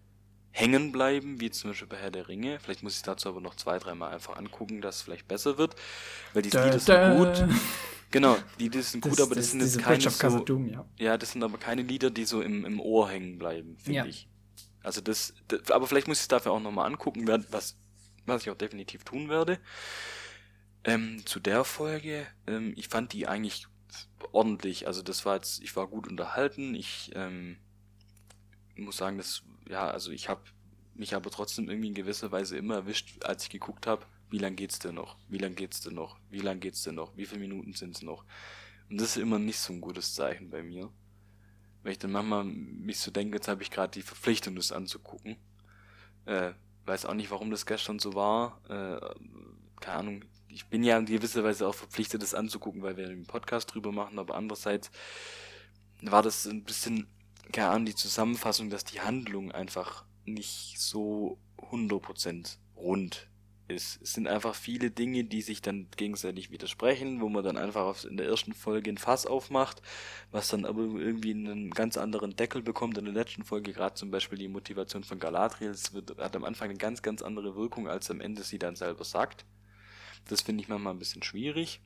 hängen bleiben, wie zum Beispiel bei Herr der Ringe. Vielleicht muss ich dazu aber noch zwei, dreimal einfach angucken, dass es vielleicht besser wird. Weil die da, Lieder sind gut. Genau, die Lieder sind das, gut, aber das, das sind jetzt keine so, Doom, ja. ja. das sind aber keine Lieder, die so im, im Ohr hängen bleiben, finde ja. ich. Also das, das, aber vielleicht muss ich es dafür auch nochmal angucken, was, was ich auch definitiv tun werde. Ähm, zu der Folge, ähm, ich fand die eigentlich ordentlich. Also das war jetzt, ich war gut unterhalten. Ich ähm, muss sagen, das ja, also ich habe mich aber trotzdem irgendwie in gewisser Weise immer erwischt, als ich geguckt habe, wie lang geht's denn noch? Wie lang geht's denn noch? Wie lang geht's denn noch? Wie viele Minuten sind's noch? Und das ist immer nicht so ein gutes Zeichen bei mir. Weil ich dann manchmal mich so denke, jetzt habe ich gerade die Verpflichtung, das anzugucken. Äh, weiß auch nicht, warum das gestern so war. Äh, keine Ahnung. Ich bin ja in gewisser Weise auch verpflichtet, das anzugucken, weil wir einen Podcast drüber machen, aber andererseits war das ein bisschen keine Ahnung, die Zusammenfassung, dass die Handlung einfach nicht so 100% rund ist. Es sind einfach viele Dinge, die sich dann gegenseitig widersprechen, wo man dann einfach in der ersten Folge ein Fass aufmacht, was dann aber irgendwie einen ganz anderen Deckel bekommt. In der letzten Folge gerade zum Beispiel die Motivation von Galadriel, es wird, hat am Anfang eine ganz, ganz andere Wirkung, als am Ende sie dann selber sagt. Das finde ich manchmal ein bisschen schwierig.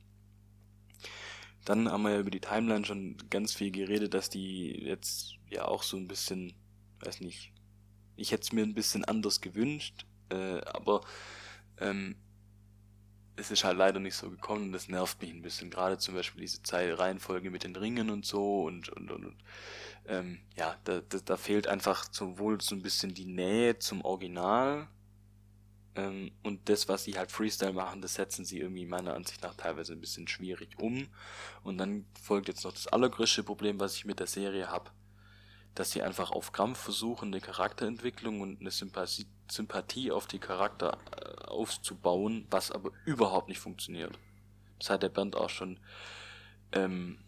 Dann haben wir ja über die Timeline schon ganz viel geredet, dass die jetzt ja auch so ein bisschen, weiß nicht, ich hätte es mir ein bisschen anders gewünscht, äh, aber ähm, es ist halt leider nicht so gekommen und das nervt mich ein bisschen. Gerade zum Beispiel diese Zeit Reihenfolge mit den Ringen und so und, und, und, und ähm, ja, da, da, da fehlt einfach sowohl so ein bisschen die Nähe zum Original, ähm, und das, was sie halt Freestyle machen, das setzen sie irgendwie meiner Ansicht nach teilweise ein bisschen schwierig um. Und dann folgt jetzt noch das allergrößte Problem, was ich mit der Serie habe, dass sie einfach auf Krampf versuchen, eine Charakterentwicklung und eine Sympathie, Sympathie auf die Charakter äh, aufzubauen, was aber überhaupt nicht funktioniert. Das hat der Bernd auch schon ähm,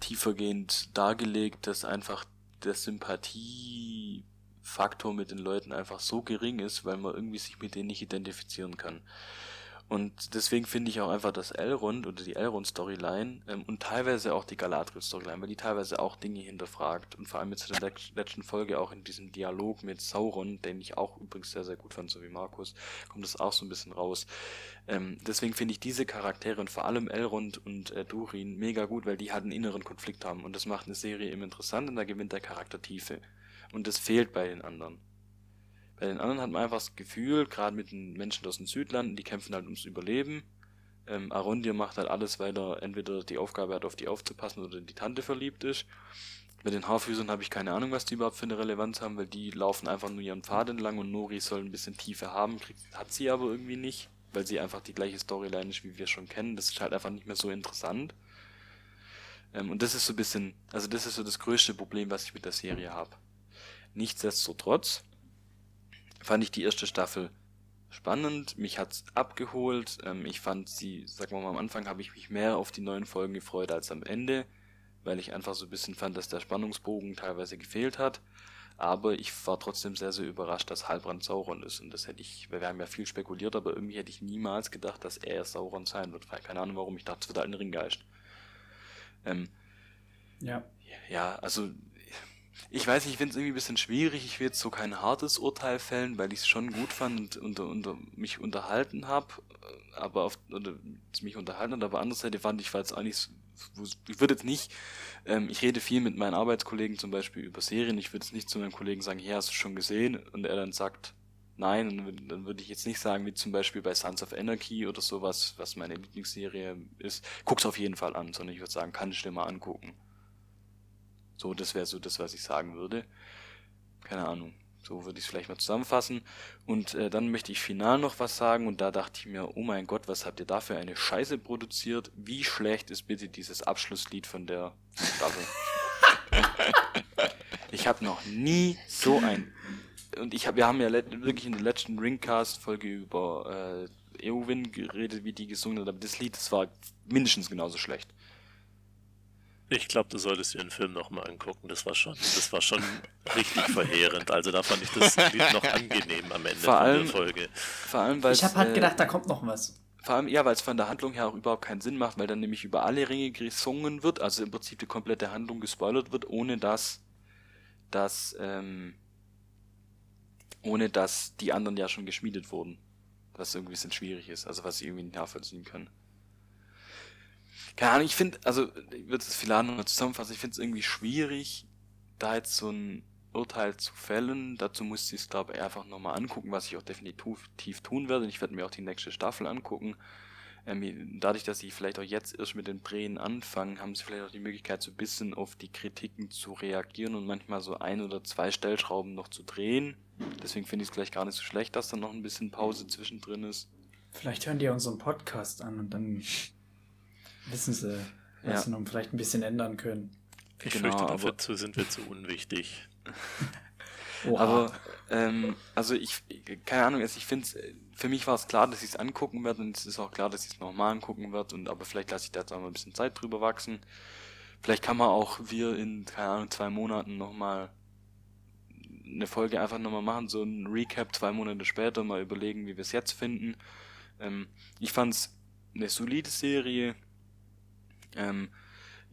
tiefergehend dargelegt, dass einfach der Sympathie Faktor mit den Leuten einfach so gering ist, weil man irgendwie sich mit denen nicht identifizieren kann. Und deswegen finde ich auch einfach das Elrond oder die Elrond-Storyline ähm, und teilweise auch die Galadriel-Storyline, weil die teilweise auch Dinge hinterfragt und vor allem jetzt in der letzten Folge auch in diesem Dialog mit Sauron, den ich auch übrigens sehr, sehr gut fand, so wie Markus, kommt das auch so ein bisschen raus. Ähm, deswegen finde ich diese Charaktere und vor allem Elrond und äh, Durin mega gut, weil die halt einen inneren Konflikt haben und das macht eine Serie eben interessant und da gewinnt der Charakter Tiefe. Und das fehlt bei den anderen. Bei den anderen hat man einfach das Gefühl, gerade mit den Menschen aus den Südlanden, die kämpfen halt ums Überleben. Ähm, Arondir macht halt alles, weil er entweder die Aufgabe hat, auf die aufzupassen oder in die Tante verliebt ist. Bei den Haarfüßern habe ich keine Ahnung, was die überhaupt für eine Relevanz haben, weil die laufen einfach nur ihren Pfad entlang und Nori soll ein bisschen Tiefe haben, kriegt, hat sie aber irgendwie nicht, weil sie einfach die gleiche Storyline ist, wie wir schon kennen. Das ist halt einfach nicht mehr so interessant. Ähm, und das ist so ein bisschen, also das ist so das größte Problem, was ich mit der Serie habe. Nichtsdestotrotz fand ich die erste Staffel spannend, mich hat's abgeholt. Ähm, ich fand sie, sag mal am Anfang habe ich mich mehr auf die neuen Folgen gefreut als am Ende, weil ich einfach so ein bisschen fand, dass der Spannungsbogen teilweise gefehlt hat. Aber ich war trotzdem sehr, sehr überrascht, dass Halbrand Sauron ist. Und das hätte ich, wir haben ja viel spekuliert, aber irgendwie hätte ich niemals gedacht, dass er Sauron sein wird. Keine Ahnung warum, ich dachte, es wird ein Ringgeist. Ähm, ja. Ja, also ich weiß, ich finde es irgendwie ein bisschen schwierig. Ich will jetzt so kein hartes Urteil fällen, weil ich es schon gut fand und, und, und mich unterhalten habe, aber auf, mich unterhalten hat, aber andererseits fand ich, war jetzt auch nicht ich würde jetzt nicht, ähm, ich rede viel mit meinen Arbeitskollegen zum Beispiel über Serien, ich würde jetzt nicht zu meinem Kollegen sagen, hier hast du schon gesehen und er dann sagt, nein, dann würde ich jetzt nicht sagen, wie zum Beispiel bei Sons of Anarchy oder sowas, was meine Lieblingsserie ist, guck's auf jeden Fall an, sondern ich würde sagen, kann ich dir mal angucken. So, das wäre so das, was ich sagen würde. Keine Ahnung. So würde ich es vielleicht mal zusammenfassen. Und äh, dann möchte ich final noch was sagen. Und da dachte ich mir, oh mein Gott, was habt ihr da für eine Scheiße produziert? Wie schlecht ist bitte dieses Abschlusslied von der Staffel? Ich habe noch nie so ein. Und ich hab, wir haben ja wirklich in der letzten Ringcast-Folge über äh, Eowyn geredet, wie die gesungen hat, aber das Lied, das war mindestens genauso schlecht. Ich glaube, du solltest dir den Film nochmal angucken. Das war schon, das war schon richtig verheerend. Also da fand ich das Lied noch angenehm am Ende vor allem, der Folge. Vor allem, weil ich habe halt äh, gedacht, da kommt noch was. Vor allem, ja, weil es von der Handlung her auch überhaupt keinen Sinn macht, weil dann nämlich über alle Ringe gesungen wird, also im Prinzip die komplette Handlung gespoilert wird, ohne dass, dass, ähm, ohne dass die anderen ja schon geschmiedet wurden. Was irgendwie ein bisschen schwierig ist, also was ich irgendwie nicht nachvollziehen kann. Keine Ahnung, ich finde, also, ich würde es vielleicht nochmal zusammenfassen, ich finde es irgendwie schwierig, da jetzt so ein Urteil zu fällen. Dazu muss ich es, glaube ich, einfach nochmal angucken, was ich auch definitiv tun werde. Ich werde mir auch die nächste Staffel angucken. Ähm, dadurch, dass sie vielleicht auch jetzt erst mit den Drehen anfangen, haben sie vielleicht auch die Möglichkeit, so ein bisschen auf die Kritiken zu reagieren und manchmal so ein oder zwei Stellschrauben noch zu drehen. Deswegen finde ich es vielleicht gar nicht so schlecht, dass da noch ein bisschen Pause zwischendrin ist. Vielleicht hören die ja unseren Podcast an und dann wissen sie, was ja. sie noch vielleicht ein bisschen ändern können. Ich genau, fürchte, dafür sind wir zu unwichtig. Aber, ähm, also ich, keine Ahnung, also ich finde für mich war es klar, dass ich es angucken werde und es ist auch klar, dass ich es nochmal angucken werde und aber vielleicht lasse ich da jetzt auch mal ein bisschen Zeit drüber wachsen. Vielleicht kann man auch wir in, keine Ahnung, zwei Monaten nochmal eine Folge einfach nochmal machen, so ein Recap zwei Monate später, mal überlegen, wie wir es jetzt finden. Ähm, ich fand es eine solide Serie. Ähm,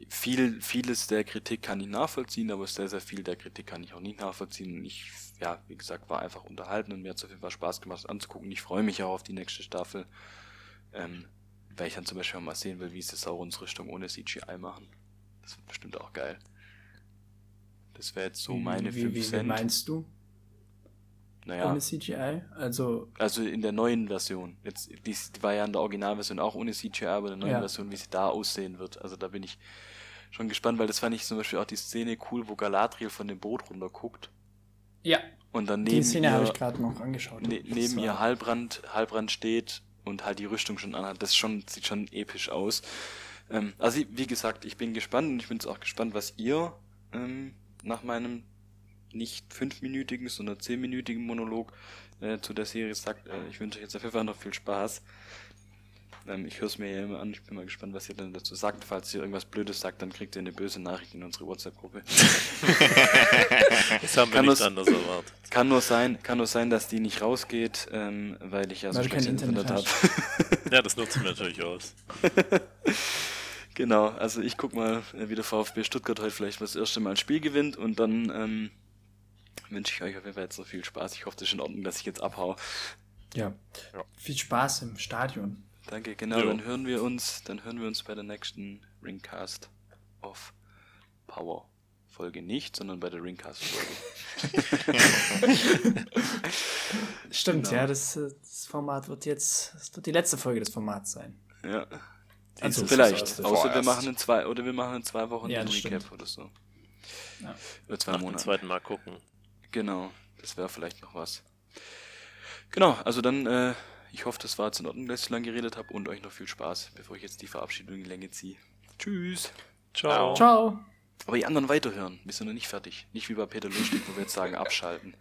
viel, vieles der Kritik kann ich nachvollziehen, aber sehr, sehr viel der Kritik kann ich auch nicht nachvollziehen. Ich, ja, wie gesagt, war einfach unterhalten und mir hat es auf jeden Fall Spaß gemacht anzugucken. Ich freue mich auch auf die nächste Staffel, ähm, weil ich dann zum Beispiel mal sehen will, wie sie Saurons Rüstung ohne CGI machen. Das wird bestimmt auch geil. Das wäre jetzt so meine wie, 5 wie, Cent. Wie meinst du? Naja. Ohne CGI? Also. Also in der neuen Version. Jetzt, die, die war ja in der Originalversion auch ohne CGI, aber in der neuen ja. Version, wie sie da aussehen wird. Also da bin ich schon gespannt, weil das fand ich zum Beispiel auch die Szene cool, wo Galadriel von dem Boot runter guckt. Ja. Und dann neben die Szene habe ich gerade noch angeschaut. Ne, neben ihr Halbrand, Halbrand steht und halt die Rüstung schon anhat. Das schon, sieht schon episch aus. Ähm, also wie gesagt, ich bin gespannt und ich bin jetzt auch gespannt, was ihr ähm, nach meinem nicht fünfminütigen, sondern zehnminütigen Monolog äh, zu der Serie sagt. Äh, ich wünsche euch jetzt auf jeden Fall noch viel Spaß. Ähm, ich höre es mir ja immer an, ich bin mal gespannt, was ihr dann dazu sagt. Falls ihr irgendwas Blödes sagt, dann kriegt ihr eine böse Nachricht in unsere WhatsApp-Gruppe. das haben wir kann nicht nur, anders erwartet. Kann nur sein, kann nur sein, dass die nicht rausgeht, ähm, weil ich ja so kein Internet, Internet habe. ja, das nutzen wir natürlich aus. genau, also ich guck mal, äh, wie der VfB Stuttgart heute vielleicht das erste Mal ein Spiel gewinnt und dann ähm, wünsche ich euch auf jeden Fall jetzt so viel Spaß. Ich hoffe, das ist in Ordnung, dass ich jetzt abhau. Ja. ja. Viel Spaß im Stadion. Danke, genau, jo. dann hören wir uns, dann hören wir uns bei der nächsten Ringcast of Power. Folge nicht, sondern bei der Ringcast-Folge. Stimmt, genau. ja, das, das, Format wird jetzt, das wird die letzte Folge des Formats sein. Ja. Also vielleicht. Außer wir machen in zwei oder wir machen in zwei Wochen ja, den Recap stimmt. oder so. Ja. Über zwei Nach Monate. zweiten Mal gucken. Genau, das wäre vielleicht noch was. Genau, also dann äh, ich hoffe, das war jetzt in Ordnung, dass ich so lange geredet habe und euch noch viel Spaß, bevor ich jetzt die Verabschiedung in die Länge ziehe. Tschüss. Ciao. Ciao. Aber die anderen weiterhören. Wir sind noch nicht fertig. Nicht wie bei Peter Lustig, wo wir jetzt sagen, abschalten.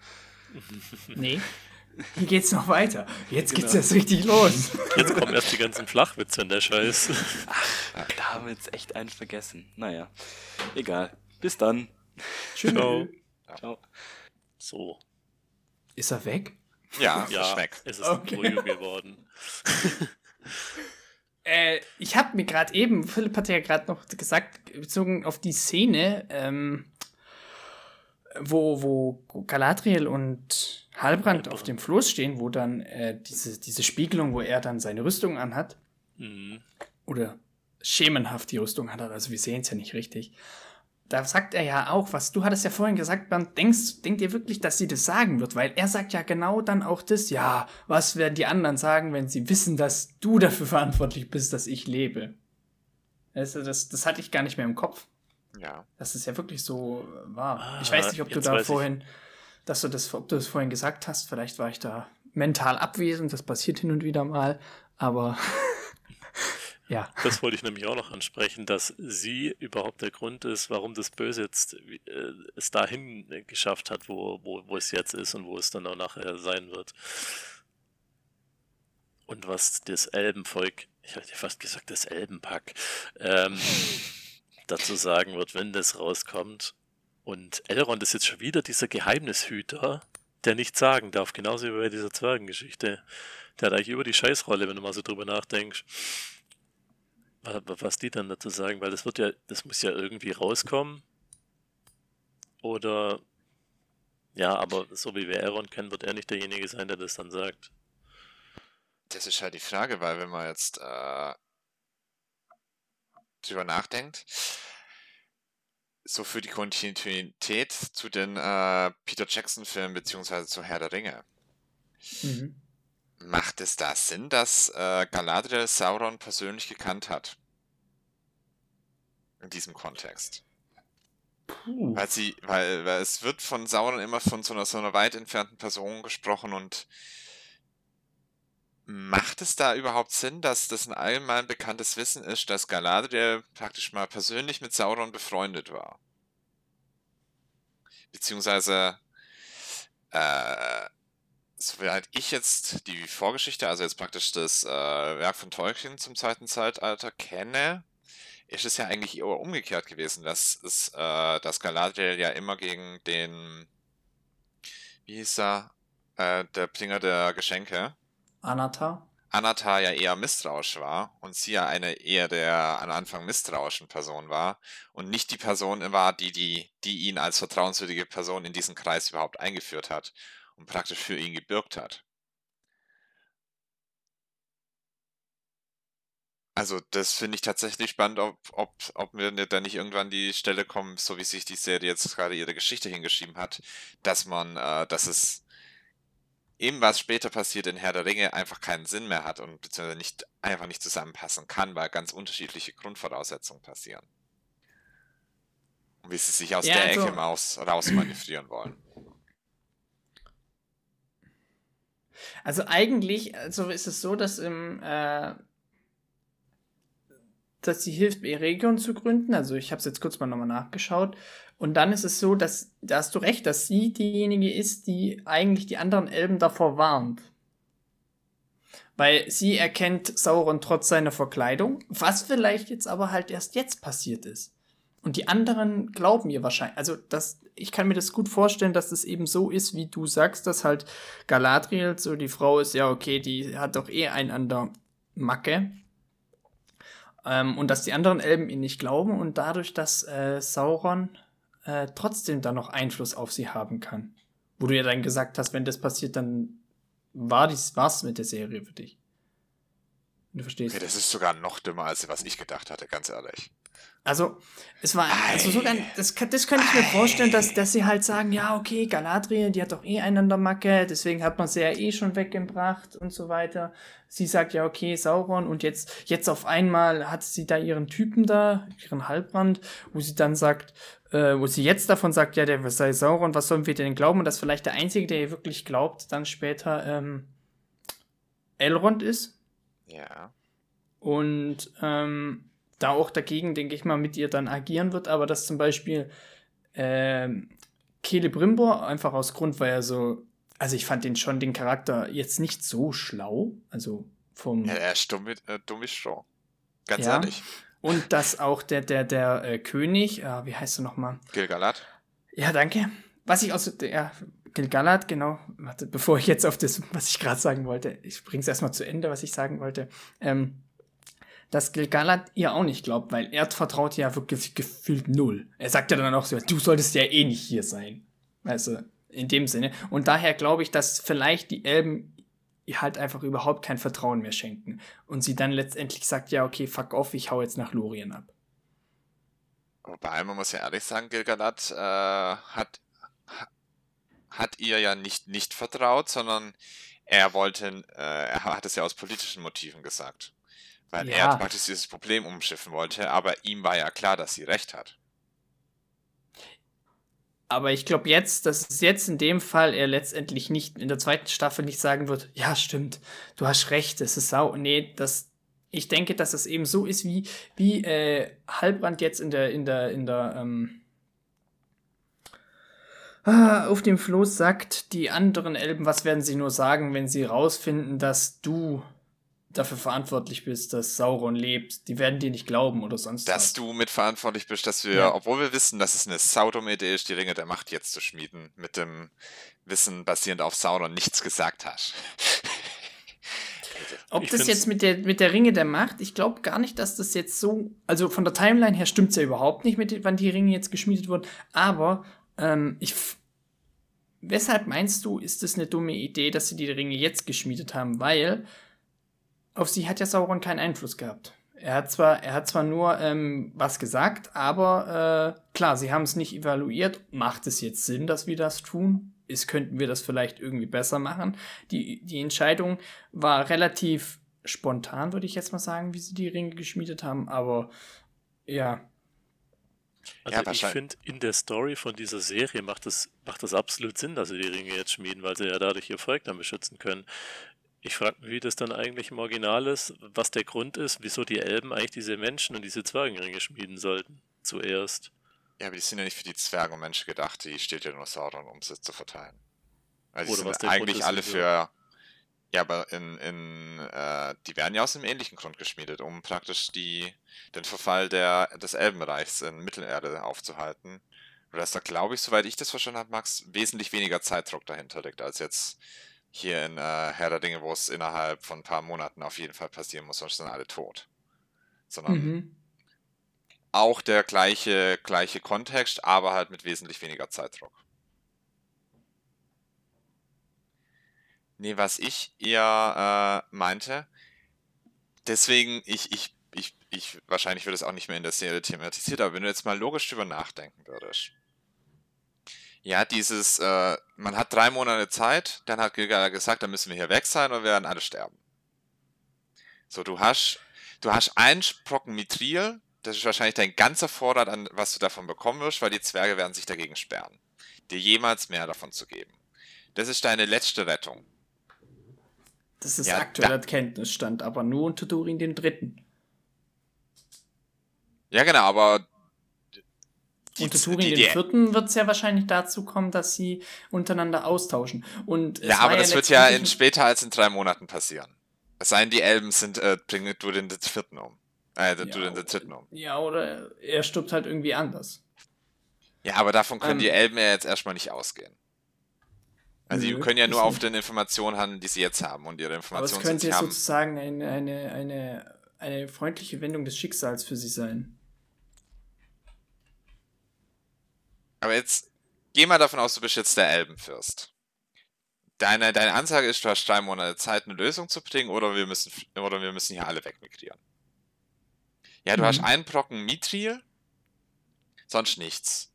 Nee. Hier geht's noch weiter. Jetzt genau. geht's erst richtig los. Jetzt kommen erst die ganzen Flachwitze in der Scheiß. Ach, da haben wir jetzt echt einen vergessen. Naja, egal. Bis dann. Tschüss. Ciao. Ciao. So. Ist er weg? Ja, ja schmeckt. Es ist okay. ein Brühe geworden. äh, ich habe mir gerade eben, Philipp hatte ja gerade noch gesagt, bezogen auf die Szene, ähm, wo, wo Galadriel und Halbrand auf dem Floß stehen, wo dann äh, diese, diese Spiegelung, wo er dann seine Rüstung anhat, mhm. oder schemenhaft die Rüstung hat, also wir sehen es ja nicht richtig da sagt er ja auch, was du hattest ja vorhin gesagt, Bernd, denkst, denkt ihr wirklich, dass sie das sagen wird? Weil er sagt ja genau dann auch das, ja, was werden die anderen sagen, wenn sie wissen, dass du dafür verantwortlich bist, dass ich lebe? Also das, das hatte ich gar nicht mehr im Kopf. Ja. Das ist ja wirklich so wahr. Ah, ich weiß nicht, ob du da vorhin, dass du das, ob du das vorhin gesagt hast, vielleicht war ich da mental abwesend, das passiert hin und wieder mal, aber Ja. Das wollte ich nämlich auch noch ansprechen, dass sie überhaupt der Grund ist, warum das Böse jetzt äh, es dahin geschafft hat, wo, wo, wo es jetzt ist und wo es dann auch nachher sein wird. Und was das Elbenvolk, ich hätte fast gesagt, das Elbenpack, ähm, dazu sagen wird, wenn das rauskommt. Und Elrond ist jetzt schon wieder dieser Geheimnishüter, der nichts sagen darf, genauso wie bei dieser Zwergengeschichte. Der hat eigentlich über die Scheißrolle, wenn du mal so drüber nachdenkst was die dann dazu sagen, weil das wird ja, das muss ja irgendwie rauskommen. Oder ja, aber so wie wir Aaron kennen, wird er nicht derjenige sein, der das dann sagt. Das ist halt die Frage, weil wenn man jetzt äh, drüber nachdenkt, so für die Kontinuität zu den äh, Peter Jackson-Filmen beziehungsweise zu Herr der Ringe. Mhm. Macht es da Sinn, dass äh, Galadriel Sauron persönlich gekannt hat? In diesem Kontext. Puh. Weil sie, weil, weil es wird von Sauron immer von so einer, so einer weit entfernten Person gesprochen und macht es da überhaupt Sinn, dass das ein allgemein bekanntes Wissen ist, dass Galadriel praktisch mal persönlich mit Sauron befreundet war? Beziehungsweise, äh, soweit ich jetzt die Vorgeschichte, also jetzt praktisch das äh, Werk von Tolkien zum zweiten Zeitalter kenne, ist es ja eigentlich eher umgekehrt gewesen, dass es, äh, dass Galadriel ja immer gegen den, wie hieß er, äh, der Bringer der Geschenke? Anatar? Anatar ja eher misstrauisch war und sie ja eine eher der am Anfang misstrauischen Person war und nicht die Person war, die, die, die ihn als vertrauenswürdige Person in diesen Kreis überhaupt eingeführt hat und praktisch für ihn gebürgt hat. Also das finde ich tatsächlich spannend, ob, ob, ob wir da nicht irgendwann die Stelle kommen, so wie sich die Serie jetzt gerade ihre Geschichte hingeschrieben hat, dass man, äh, dass es eben was später passiert in Herr der Ringe einfach keinen Sinn mehr hat und beziehungsweise nicht einfach nicht zusammenpassen kann, weil ganz unterschiedliche Grundvoraussetzungen passieren. Und wie sie sich aus ja, der also, Ecke Maus rausmanövrieren wollen. Also eigentlich, also ist es so, dass im, äh, dass sie hilft, Eregion zu gründen. Also ich habe es jetzt kurz mal nochmal nachgeschaut. Und dann ist es so, dass, da hast du recht, dass sie diejenige ist, die eigentlich die anderen Elben davor warnt. Weil sie erkennt Sauron trotz seiner Verkleidung, was vielleicht jetzt aber halt erst jetzt passiert ist. Und die anderen glauben ihr wahrscheinlich. Also, das, ich kann mir das gut vorstellen, dass das eben so ist, wie du sagst, dass halt Galadriel so die Frau ist, ja, okay, die hat doch eh ein an der Macke. Ähm, und dass die anderen Elben ihn nicht glauben und dadurch, dass äh, Sauron äh, trotzdem da noch Einfluss auf sie haben kann. Wo du ja dann gesagt hast, wenn das passiert, dann war dies was mit der Serie für dich. Du verstehst. Okay, das ist sogar noch dümmer, als was ich gedacht hatte, ganz ehrlich. Also, es war, also sogar, das, das könnte ich mir vorstellen, dass, dass sie halt sagen, ja, okay, Galadriel, die hat doch eh einander Macke, deswegen hat man sie ja eh schon weggebracht und so weiter. Sie sagt ja, okay, Sauron und jetzt, jetzt auf einmal hat sie da ihren Typen da, ihren Halbrand, wo sie dann sagt, äh, wo sie jetzt davon sagt, ja, der sei Sauron, was sollen wir denn glauben? Und dass vielleicht der Einzige, der ihr wirklich glaubt, dann später, ähm, Elrond ist. Ja. Und, ähm, da auch dagegen, denke ich mal, mit ihr dann agieren wird, aber dass zum Beispiel ähm, Celebrimbor einfach aus Grund, weil er so, also ich fand den schon den Charakter jetzt nicht so schlau, also vom. Ja, er ist dumm, äh, dumm ist schon. Ganz ja. ehrlich. Und dass auch der, der, der äh, König, äh, wie heißt er nochmal? Gilgalad. Ja, danke. Was ich aus, ja, Gilgalad, genau. Warte, bevor ich jetzt auf das, was ich gerade sagen wollte, ich bring's erstmal zu Ende, was ich sagen wollte. Ähm, dass Gilgalad ihr auch nicht glaubt, weil er vertraut ja wirklich gefühlt null. Er sagt ja dann auch so, du solltest ja eh nicht hier sein. Du, in dem Sinne. Und daher glaube ich, dass vielleicht die Elben ihr halt einfach überhaupt kein Vertrauen mehr schenken. Und sie dann letztendlich sagt, ja, okay, fuck off, ich hau jetzt nach Lorien ab. Wobei, man muss ja ehrlich sagen, Gilgalad äh, hat, hat ihr ja nicht nicht vertraut, sondern er wollte, äh, er hat es ja aus politischen Motiven gesagt. Weil ja. er praktisch dieses Problem umschiffen wollte, aber ihm war ja klar, dass sie recht hat. Aber ich glaube jetzt, dass es jetzt in dem Fall er letztendlich nicht in der zweiten Staffel nicht sagen wird, ja, stimmt, du hast recht, es ist sau. Nee, das, ich denke, dass es eben so ist, wie, wie äh, Halbrand jetzt in der, in der, in der, ähm, auf dem Floß sagt, die anderen Elben, was werden sie nur sagen, wenn sie rausfinden, dass du dafür verantwortlich bist, dass Sauron lebt. Die werden dir nicht glauben oder sonst Dass was. du mitverantwortlich bist, dass wir, Ja. obwohl wir wissen, dass es eine saudumme Idee ist, die Ringe der Macht jetzt zu schmieden, mit dem Wissen basierend auf Sauron nichts gesagt hast. Ob Ich das jetzt mit der, mit der Ringe der Macht, ich glaube gar nicht, dass das jetzt so. Also von der Timeline her stimmt es ja überhaupt nicht, mit, wann die Ringe jetzt geschmiedet wurden. Aber ähm, ich. Weshalb meinst du, ist es eine dumme Idee, dass sie die Ringe jetzt geschmiedet haben? Weil auf sie hat ja Sauron keinen Einfluss gehabt. Er hat zwar, er hat zwar nur ähm, was gesagt, aber äh, klar, sie haben es nicht evaluiert. Macht es jetzt Sinn, dass wir das tun? Ist, könnten wir das vielleicht irgendwie besser machen? Die, die Entscheidung war relativ spontan, würde ich jetzt mal sagen, wie sie die Ringe geschmiedet haben, aber ja. Also Ja, ich finde, in der Story von dieser Serie macht es macht das absolut Sinn, dass sie die Ringe jetzt schmieden, weil sie ja dadurch ihr Volk dann beschützen können. Ich frage mich, wie das dann eigentlich im Original ist, was der Grund ist, wieso die Elben eigentlich diese Menschen und diese Zwergenringe schmieden sollten. Zuerst. Ja, aber die sind ja nicht für die Zwerge und Menschen gedacht, die steht ja nur Sauron, um sie zu verteilen. Die Oder was sind eigentlich ist, alle für. Ja, aber in, in äh, die werden ja aus einem ähnlichen Grund geschmiedet, um praktisch die, den Verfall der, des Elbenreichs in Mittelerde aufzuhalten. Und dass da, glaube ich, soweit ich das verstanden habe, Max, wesentlich weniger Zeitdruck dahinter liegt, als jetzt hier in äh, Herr der Dinge, wo es innerhalb von ein paar Monaten auf jeden Fall passieren muss, sonst sind alle tot. Sondern Mhm. auch der gleiche, gleiche Kontext, aber halt mit wesentlich weniger Zeitdruck. Nee, was ich eher äh, meinte, deswegen, ich, ich, ich, ich, wahrscheinlich wird es auch nicht mehr in der Serie thematisiert, aber wenn du jetzt mal logisch drüber nachdenken würdest. Ja, dieses, äh, man hat drei Monate Zeit, dann hat Gilgalad gesagt, dann müssen wir hier weg sein oder wir werden alle sterben. So, du hast, du hast einen Brocken Mithril, das ist wahrscheinlich dein ganzer Vorrat an, was du davon bekommen wirst, weil die Zwerge werden sich dagegen sperren, dir jemals mehr davon zu geben. Das ist deine letzte Rettung. Das ist Ja, aktueller Kenntnisstand, aber nur unter Durin den Dritten. Ja, genau, aber die, unter die, Turin die, den Vierten wird es ja wahrscheinlich dazu kommen, dass sie untereinander austauschen. Und ja, aber das wird ja in später als in drei Monaten passieren. Es sei denn, die Elben sind, äh, bringen du den vierten um. Äh, du Ja, den dritten um. Ja, oder er stirbt halt irgendwie anders. Ja, aber davon können Ähm, die Elben ja jetzt erstmal nicht ausgehen. Also die Nö, können ja nur auf den Informationen handeln, die sie jetzt haben. Und ihre Aber es Informationen, die könnte sozusagen eine, eine, eine, eine freundliche Wendung des Schicksals für sie sein. Aber jetzt geh mal davon aus, du bist jetzt der Elbenfürst. Deine, deine Ansage ist, du hast drei Monate Zeit, eine Lösung zu bringen, oder wir müssen, oder wir müssen hier alle wegmigrieren. Ja, du Mhm. hast einen Brocken Mithril, sonst nichts.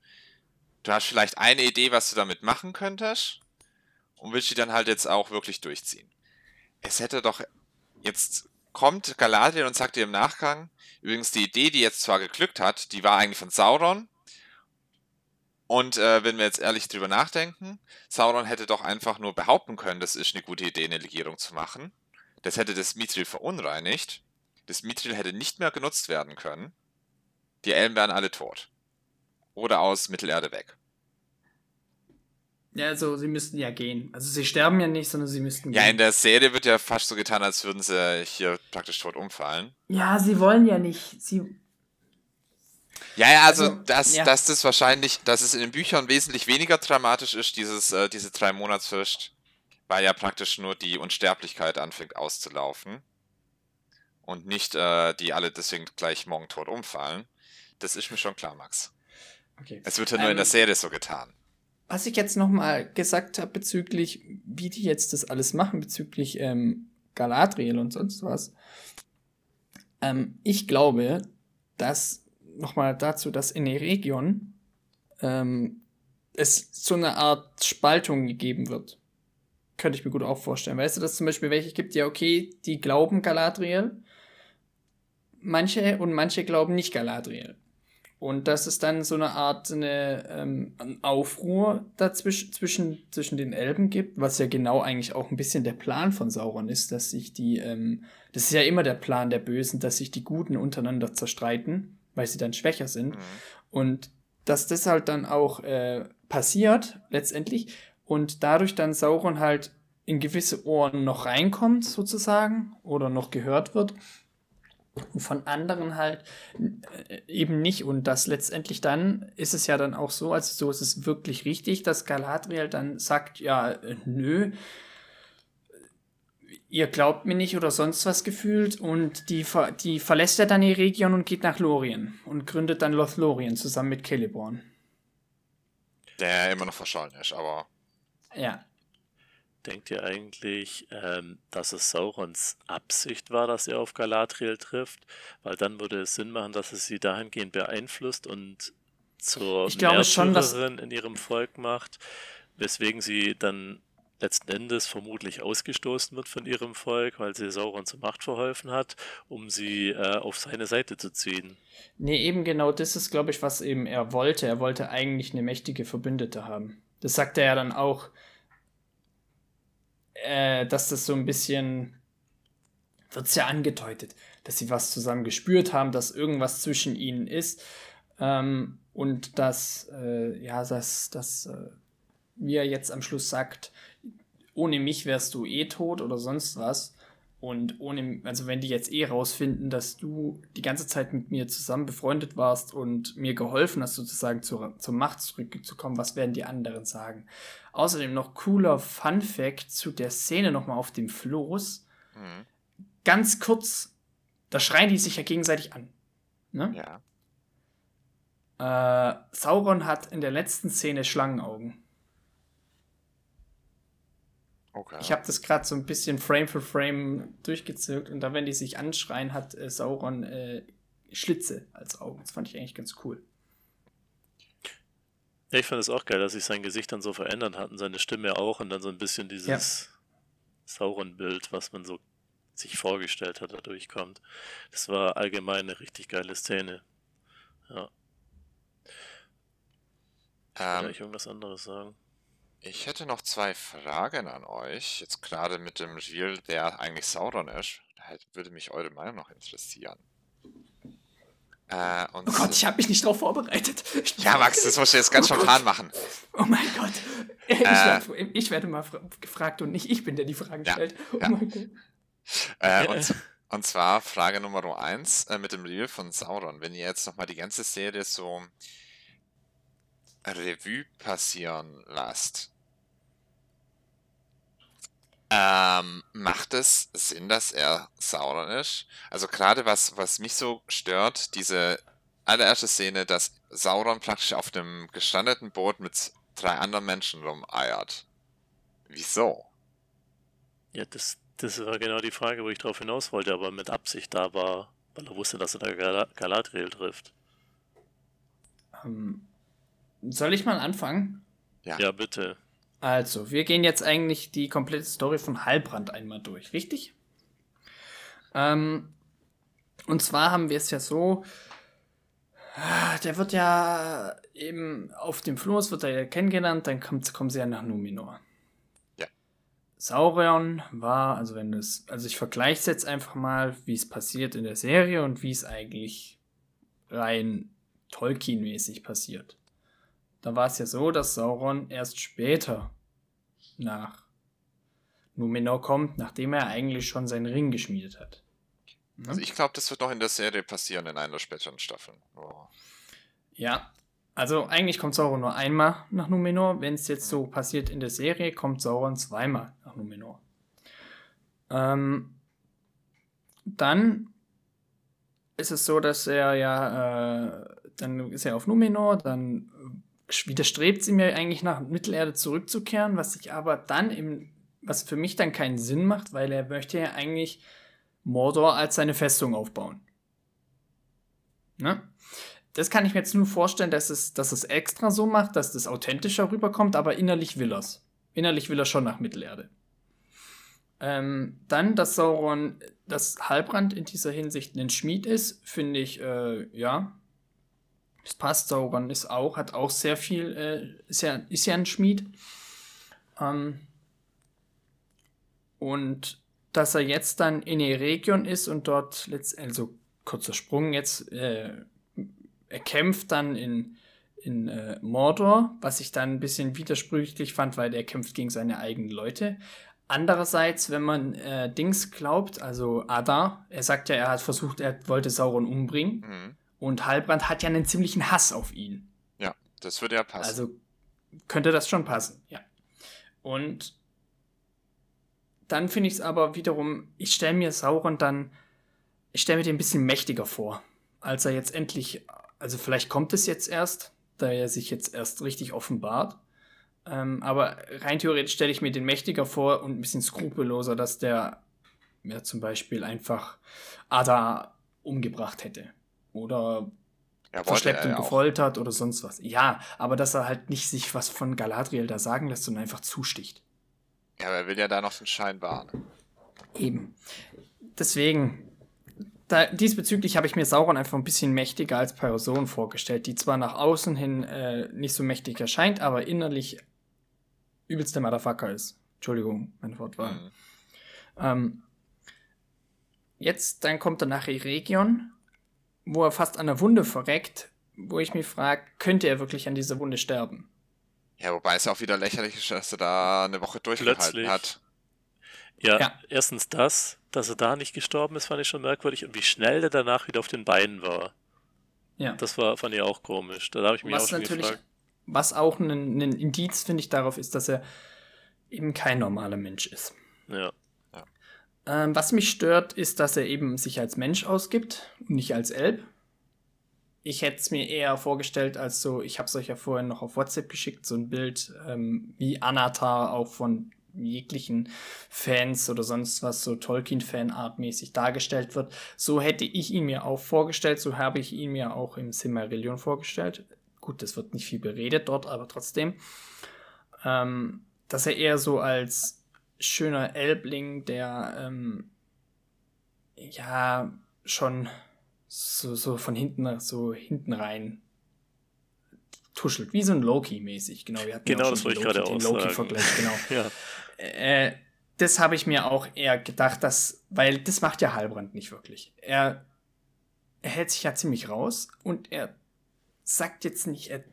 Du hast vielleicht eine Idee, was du damit machen könntest, und willst die dann halt jetzt auch wirklich durchziehen. Es hätte doch jetzt kommt Galadriel und sagt dir im Nachgang, übrigens die Idee, die jetzt zwar geglückt hat, die war eigentlich von Sauron, und äh, wenn wir jetzt ehrlich drüber nachdenken, Sauron hätte doch einfach nur behaupten können, das ist eine gute Idee, eine Legierung zu machen. Das hätte das Mithril verunreinigt. Das Mithril hätte nicht mehr genutzt werden können. Die Elben wären alle tot. Oder aus Mittelerde weg. Ja, also sie müssten ja gehen. Also sie sterben ja nicht, sondern sie müssten Ja, in gehen. der Serie wird ja fast so getan, als würden sie hier praktisch tot umfallen. Ja, sie wollen ja nicht. Sie. Ja, ja, also, Also, dass, ja. dass das wahrscheinlich, dass es in den Büchern wesentlich weniger dramatisch ist, dieses, äh, diese drei Monatsfrist, weil ja praktisch nur die Unsterblichkeit anfängt auszulaufen und nicht äh, die alle deswegen gleich morgen tot umfallen. Das ist mir schon klar, Max. Okay. Es wird ja nur in Ähm, der Serie so getan. Was ich jetzt nochmal gesagt habe bezüglich, wie die jetzt das alles machen, bezüglich ähm, Galadriel und sonst was. Ähm, ich glaube, dass nochmal dazu, dass in der Region ähm, es so eine Art Spaltung gegeben wird. Könnte ich mir gut auch vorstellen. Weißt du, dass zum Beispiel welche gibt, ja, okay, die glauben Galadriel, manche und manche glauben nicht Galadriel. Und das ist dann so eine Art eine, ähm, ein Aufruhr dazwischen zwischen, zwischen den Elben gibt, was ja genau eigentlich auch ein bisschen der Plan von Sauron ist, dass sich die, ähm, das ist ja immer der Plan der Bösen, dass sich die Guten untereinander zerstreiten, weil sie dann schwächer sind. Mhm. Und dass das halt dann auch äh, passiert, letztendlich, und dadurch dann Sauron halt in gewisse Ohren noch reinkommt, sozusagen, oder noch gehört wird von anderen halt äh, eben nicht. Und das letztendlich dann ist es ja dann auch so, also so ist es wirklich richtig, dass Galadriel dann sagt, ja, äh, nö, ihr glaubt mir nicht oder sonst was gefühlt und die, ver die verlässt ja dann die Region und geht nach Lorien und gründet dann Lothlorien zusammen mit Celeborn. Der immer noch verschollen ist, aber Ja. Denkt ihr eigentlich, ähm, dass es Saurons Absicht war, dass er auf Galadriel trifft? Weil dann würde es Sinn machen, dass es sie dahingehend beeinflusst und zur Ich glaube schon, dass- Märtyrerin in ihrem Volk macht, weswegen sie dann letzten Endes vermutlich ausgestoßen wird von ihrem Volk, weil sie Sauron zur Macht verholfen hat, um sie äh, auf seine Seite zu ziehen. Nee, eben genau das ist, glaube ich, was eben er wollte. Er wollte eigentlich eine mächtige Verbündete haben. Das sagt er ja dann auch, äh, dass das so ein bisschen, wird es ja angedeutet, dass sie was zusammen gespürt haben, dass irgendwas zwischen ihnen ist. Ähm, und dass, äh, ja, dass, dass äh, er jetzt am Schluss sagt, ohne mich wärst du eh tot oder sonst was. Und ohne, also wenn die jetzt eh rausfinden, dass du die ganze Zeit mit mir zusammen befreundet warst und mir geholfen hast, sozusagen zur, zur Macht zurückzukommen, was werden die anderen sagen? Außerdem noch cooler Fun Fact zu der Szene nochmal auf dem Floß. mhm. Ganz kurz, da schreien die sich ja gegenseitig an. Ne? ja. Äh, Sauron hat in der letzten Szene Schlangenaugen. Okay. Ich habe das gerade so ein bisschen Frame für Frame durchgezirkt und da, wenn die sich anschreien, hat äh, Sauron äh, Schlitze als Augen. Das fand ich eigentlich ganz cool. Ja, ich fand es auch geil, dass sich sein Gesicht dann so verändert hat und seine Stimme auch und dann so ein bisschen dieses Sauron-Bild, was man so sich vorgestellt hat, da durchkommt. Das war allgemein eine richtig geile Szene. Ja, kann ähm, ich irgendwas anderes sagen? Ich hätte noch zwei Fragen an euch. Jetzt gerade mit dem Reveal, der eigentlich Sauron ist. Da würde mich eure Meinung noch interessieren. Äh, Oh Gott, ich habe mich nicht drauf vorbereitet. ja, Max, das musst du jetzt ganz spontan machen. Oh mein Gott. Ich, Äh. werd, ich werde mal fra- gefragt und nicht ich bin, der die Fragen Ja, stellt. Oh ja. mein Gott. Äh, und, und zwar Frage Nummer eins äh, mit dem Reveal von Sauron. Wenn ihr jetzt nochmal die ganze Serie so Revue passieren lasst, ähm, macht es Sinn, dass er Sauron ist? Also gerade was, was mich so stört, diese allererste Szene, dass Sauron praktisch auf dem gestrandeten Boot mit drei anderen Menschen rumeiert. Wieso? Ja, das, das war genau die Frage, wo ich drauf hinaus wollte, aber mit Absicht da war, weil er wusste, dass er da Gal Galadriel trifft. Ähm, soll ich mal anfangen? Ja. Ja, bitte. Also, wir gehen jetzt eigentlich die komplette Story von Halbrand einmal durch, richtig? Ähm, und zwar haben wir es ja so, ah, der wird ja eben auf dem Floß, wird er ja kennengelernt, dann kommt, kommen sie ja nach Numenor. Ja. Sauron war, also wenn es, also ich vergleiche es jetzt einfach mal, wie es passiert in der Serie und wie es eigentlich rein Tolkien-mäßig passiert. Da war es ja so, dass Sauron erst später nach Numenor kommt, nachdem er eigentlich schon seinen Ring geschmiedet hat. Ne? Also ich glaube, das wird noch in der Serie passieren in einer der späteren Staffeln. Oh. Ja, also eigentlich kommt Sauron nur einmal nach Numenor. Wenn es jetzt so passiert in der Serie, kommt Sauron zweimal nach Numenor. Ähm, dann ist es so, dass er ja, äh, dann ist er auf Numenor, dann widerstrebt sie mir eigentlich nach Mittelerde zurückzukehren, was sich aber dann im, was für mich dann keinen Sinn macht, weil er möchte ja eigentlich Mordor als seine Festung aufbauen. Ne? Das kann ich mir jetzt nur vorstellen, dass es, dass es extra so macht, dass das authentischer rüberkommt, aber innerlich will er's. Innerlich will er schon nach Mittelerde. Ähm, dann, dass Sauron, dass Halbrand in dieser Hinsicht ein Schmied ist, finde ich, äh, ja, Das passt. Sauron ist auch, hat auch sehr viel, äh, ist, ja, ist ja ein Schmied. Ähm, und dass er jetzt dann in Eregion ist und dort, also kurzer Sprung jetzt, äh, er kämpft dann in, in äh, Mordor, was ich dann ein bisschen widersprüchlich fand, weil er kämpft gegen seine eigenen Leute. Andererseits, wenn man äh, Dings glaubt, also Ada, er sagt ja, er hat versucht, er wollte Sauron umbringen. Mhm. Und Halbrand hat ja einen ziemlichen Hass auf ihn. Ja, das würde ja passen. Also könnte das schon passen, ja. Und dann finde ich es aber wiederum, ich stelle mir Sauron dann, ich stelle mir den ein bisschen mächtiger vor, als er jetzt endlich, also vielleicht kommt es jetzt erst, da er sich jetzt erst richtig offenbart. Ähm, aber rein theoretisch stelle ich mir den mächtiger vor und ein bisschen skrupelloser, dass der ja zum Beispiel einfach Ada umgebracht hätte. Oder ja, verschleppt und gefoltert oder sonst was. Ja, aber dass er halt nicht sich was von Galadriel da sagen lässt, sondern einfach zusticht. Ja, aber er will ja da noch den Schein wahren. Eben. Deswegen, da, diesbezüglich habe ich mir Sauron einfach ein bisschen mächtiger als Person vorgestellt, die zwar nach außen hin äh, nicht so mächtig erscheint, aber innerlich übelster Motherfucker ist. Entschuldigung, mein Wortwahl. Mhm. Ähm, jetzt, dann kommt er nach Eregion, wo er fast an der Wunde verreckt, wo ich mich frage, könnte er wirklich an dieser Wunde sterben? Ja, wobei es auch wieder lächerlich ist, dass er da eine Woche durchgehalten Plötzlich. hat. Ja, ja, erstens das, dass er da nicht gestorben ist, fand ich schon merkwürdig und wie schnell der danach wieder auf den Beinen war. Ja. Das war, fand ich auch komisch. Da habe ich mich Was auch schon gefragt. Was auch ein, ein Indiz, finde ich, darauf ist, dass er eben kein normaler Mensch ist. Ja. Ähm, was mich stört, ist, dass er eben sich als Mensch ausgibt und nicht als Elb. Ich hätte es mir eher vorgestellt als so, ich habe es euch ja vorhin noch auf WhatsApp geschickt, so ein Bild, ähm, wie Anatar auch von jeglichen Fans oder sonst was so Tolkien-Fan-artmäßig dargestellt wird. So hätte ich ihn mir auch vorgestellt, so habe ich ihn mir auch im Silmarillion vorgestellt. Gut, das wird nicht viel beredet dort, aber trotzdem. Ähm, dass er eher so als schöner Elbling, der ähm, ja schon so, so von hinten so hinten rein tuschelt, wie so ein Loki-mäßig. Genau, wir hatten genau, das wollte ich gerade auch Loki-Vergleich, genau. ja. äh, das habe ich mir auch eher gedacht, dass, weil das macht ja Halbrand nicht wirklich. Er, er hält sich ja ziemlich raus und er sagt jetzt nicht, er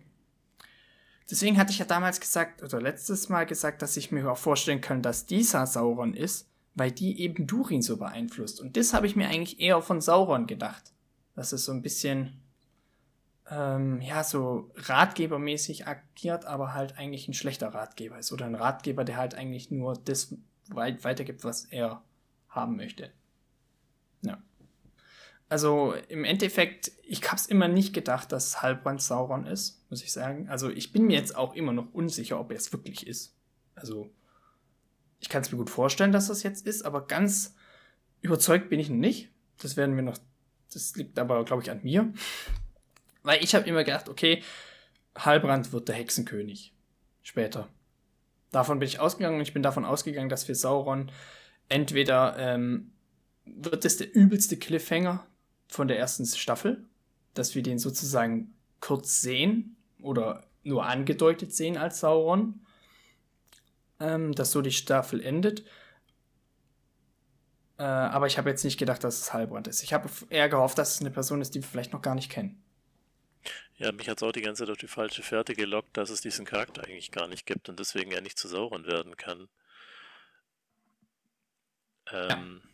Deswegen hatte ich ja damals gesagt, oder letztes Mal gesagt, dass ich mir auch vorstellen kann, dass dieser Sauron ist, weil die eben Durin so beeinflusst. Und das habe ich mir eigentlich eher von Sauron gedacht. Dass es so ein bisschen, ähm, ja, so ratgebermäßig agiert, aber halt eigentlich ein schlechter Ratgeber ist. Oder ein Ratgeber, der halt eigentlich nur das weitergibt, was er haben möchte. Ja. Also im Endeffekt, ich habe es immer nicht gedacht, dass Halbrand Sauron ist, muss ich sagen. Also ich bin mir jetzt auch immer noch unsicher, ob er es wirklich ist. Also ich kann es mir gut vorstellen, dass das jetzt ist, aber ganz überzeugt bin ich nicht. Das werden wir noch, das liegt aber, glaube ich, an mir. Weil ich habe immer gedacht, okay, Halbrand wird der Hexenkönig. Später. Davon bin ich ausgegangen und ich bin davon ausgegangen, dass für Sauron entweder ähm, wird es der übelste Cliffhanger, von der ersten Staffel, dass wir den sozusagen kurz sehen oder nur angedeutet sehen als Sauron, ähm, dass so die Staffel endet. Äh, aber ich habe jetzt nicht gedacht, dass es Halbrand ist. Ich habe eher gehofft, dass es eine Person ist, die wir vielleicht noch gar nicht kennen. Ja, mich hat es auch die ganze Zeit auf die falsche Fährte gelockt, dass es diesen Charakter eigentlich gar nicht gibt und deswegen er nicht zu Sauron werden kann. Ähm, ja.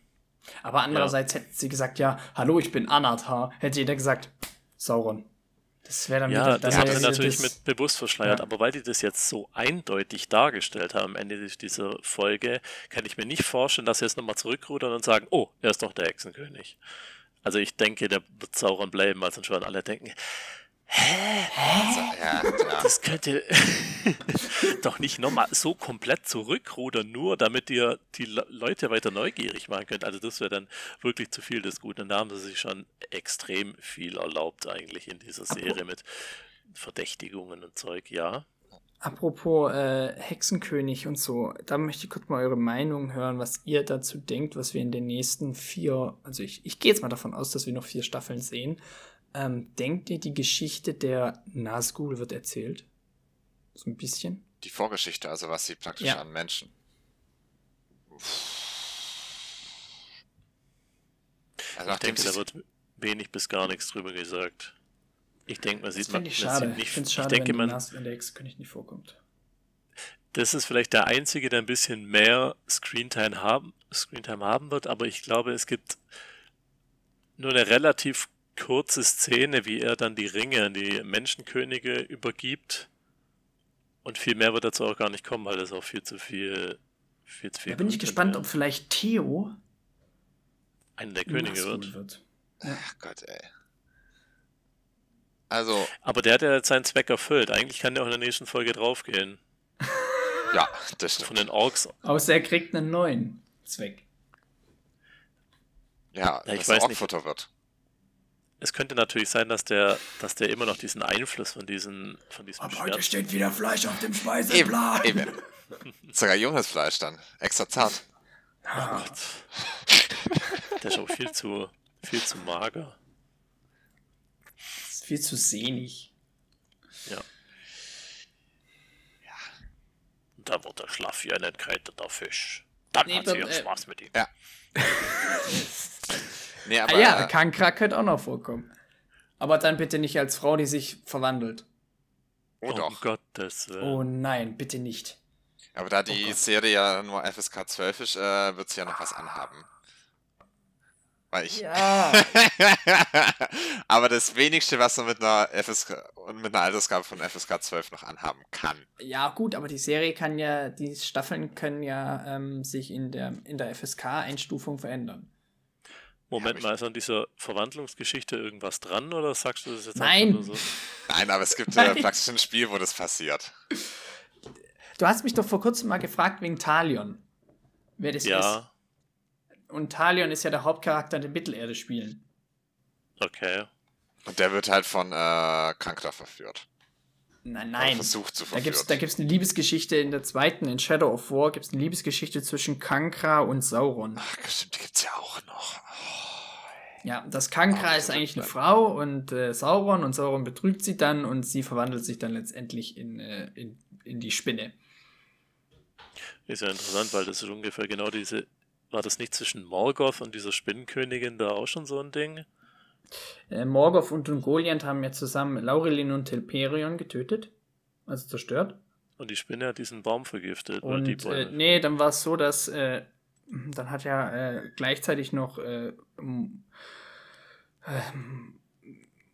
Aber andererseits ja. hätte sie gesagt, ja, hallo, ich bin Anatar, hätte jeder gesagt, Sauron. Das wäre dann ja, wieder, das haben sie natürlich mit bewusst verschleiert, ja. aber weil die das jetzt so eindeutig dargestellt haben am Ende dieser Folge, kann ich mir nicht vorstellen, dass sie jetzt nochmal zurückrudern und sagen, oh, er ist doch der Hexenkönig. Also ich denke, der wird Sauron bleiben, weil sonst werden alle denken, Hä? Also, ja, ja. Das könnte doch nicht nochmal so komplett zurückrudern, nur damit ihr die Le Leute weiter neugierig machen könnt. Also das wäre dann wirklich zu viel des Guten. Und da haben sie sich schon extrem viel erlaubt eigentlich in dieser Serie mit Verdächtigungen und Zeug, ja. Apropos äh, Hexenkönig und so, da möchte ich kurz mal eure Meinung hören, was ihr dazu denkt, was wir in den nächsten vier, also ich, ich gehe jetzt mal davon aus, dass wir noch vier Staffeln sehen, Ähm, denkt ihr, die Geschichte der Nazgul wird erzählt? So ein bisschen? Die Vorgeschichte, also was sie praktisch Ja. an Menschen. Also Ich denke, da wird wenig bis gar nichts drüber gesagt. Ich denke, man Das sieht man, ich man schade. sieht nicht, ich es ich schade, denke, wenn, man, wenn der Ex-König nicht vorkommt. das ist vielleicht der einzige, der ein bisschen mehr Screentime haben, Screentime haben wird, aber ich glaube, es gibt nur eine relativ kurze Szene, wie er dann die Ringe an die Menschenkönige übergibt. Und viel mehr wird dazu auch gar nicht kommen, weil das auch viel zu viel, viel zu viel Da bin ich gespannt, wäre. ob vielleicht Theo einer der Könige wird. wird. Ach Gott, ey. Also, Aber der hat ja jetzt seinen Zweck erfüllt. Eigentlich kann der auch in der nächsten Folge draufgehen. ja, das Von stimmt. den Orks. Außer er kriegt einen neuen Zweck. Ja, Ja, ich dass er weiß nicht. Wird. Es könnte natürlich sein, dass der, dass der immer noch diesen Einfluss von diesen, von diesem Schwert. steht wieder Fleisch auf dem Eben, Speiseplan. eben. Sogar junges Fleisch dann. Extra zart. Ah, Der ist auch viel zu, viel zu mager. ist viel zu sehnig. Ja. Und da wird er schlaff wie ein entgleiteter Fisch. Dann Nee, hat sie ihren äh, Spaß mit ihm. Nee, aber ah ja, Kankra könnte auch noch vorkommen. Aber dann bitte nicht als Frau, die sich verwandelt. oh um doch. Gottes Willen. Oh nein, bitte nicht. Aber da die Gott. Serie ja nur FSK 12 ist, äh, wird sie ja noch was anhaben. Weil ich. Ja. aber das wenigste, was man mit einer FSK und mit einer Altersgabe von FSK 12 noch anhaben kann. ja, gut, aber die Serie kann ja, die Staffeln können ja ähm, sich in der, in der FSK-Einstufung verändern. Moment Ja, mal, ist an dieser Verwandlungsgeschichte irgendwas dran oder sagst du das jetzt Nein. einfach nur so? Nein, aber es gibt äh, praktisch ein Spiel, wo das passiert. Du hast mich doch vor kurzem mal gefragt wegen Talion. Wer das ist. Ja, Und Talion ist ja der Hauptcharakter der Mittelerde spielen. okay. Und der wird halt von äh, Kankra verführt. Nein, nein. versucht zu Da verführen. gibt's, da gibt's eine Liebesgeschichte in der zweiten, in Shadow of War, gibt's eine Liebesgeschichte zwischen Kankra und Sauron. Ach, stimmt, die gibt's ja auch noch. Ja, das Kankra Oh, ist eigentlich eine Frau und äh, Sauron und Sauron betrügt sie dann und sie verwandelt sich dann letztendlich in, äh, in, in die Spinne. Ist ja interessant, weil das ist ungefähr genau diese. War das nicht zwischen Morgoth und dieser Spinnenkönigin da auch schon so ein Ding? Äh, Morgoth und Ungoliant haben ja zusammen Laurelin und Telperion getötet, also zerstört. Und die Spinne hat diesen Baum vergiftet. oder die Und Bäume. äh, nee, dann war es so, dass äh, dann hat ja äh, gleichzeitig noch äh, ähm,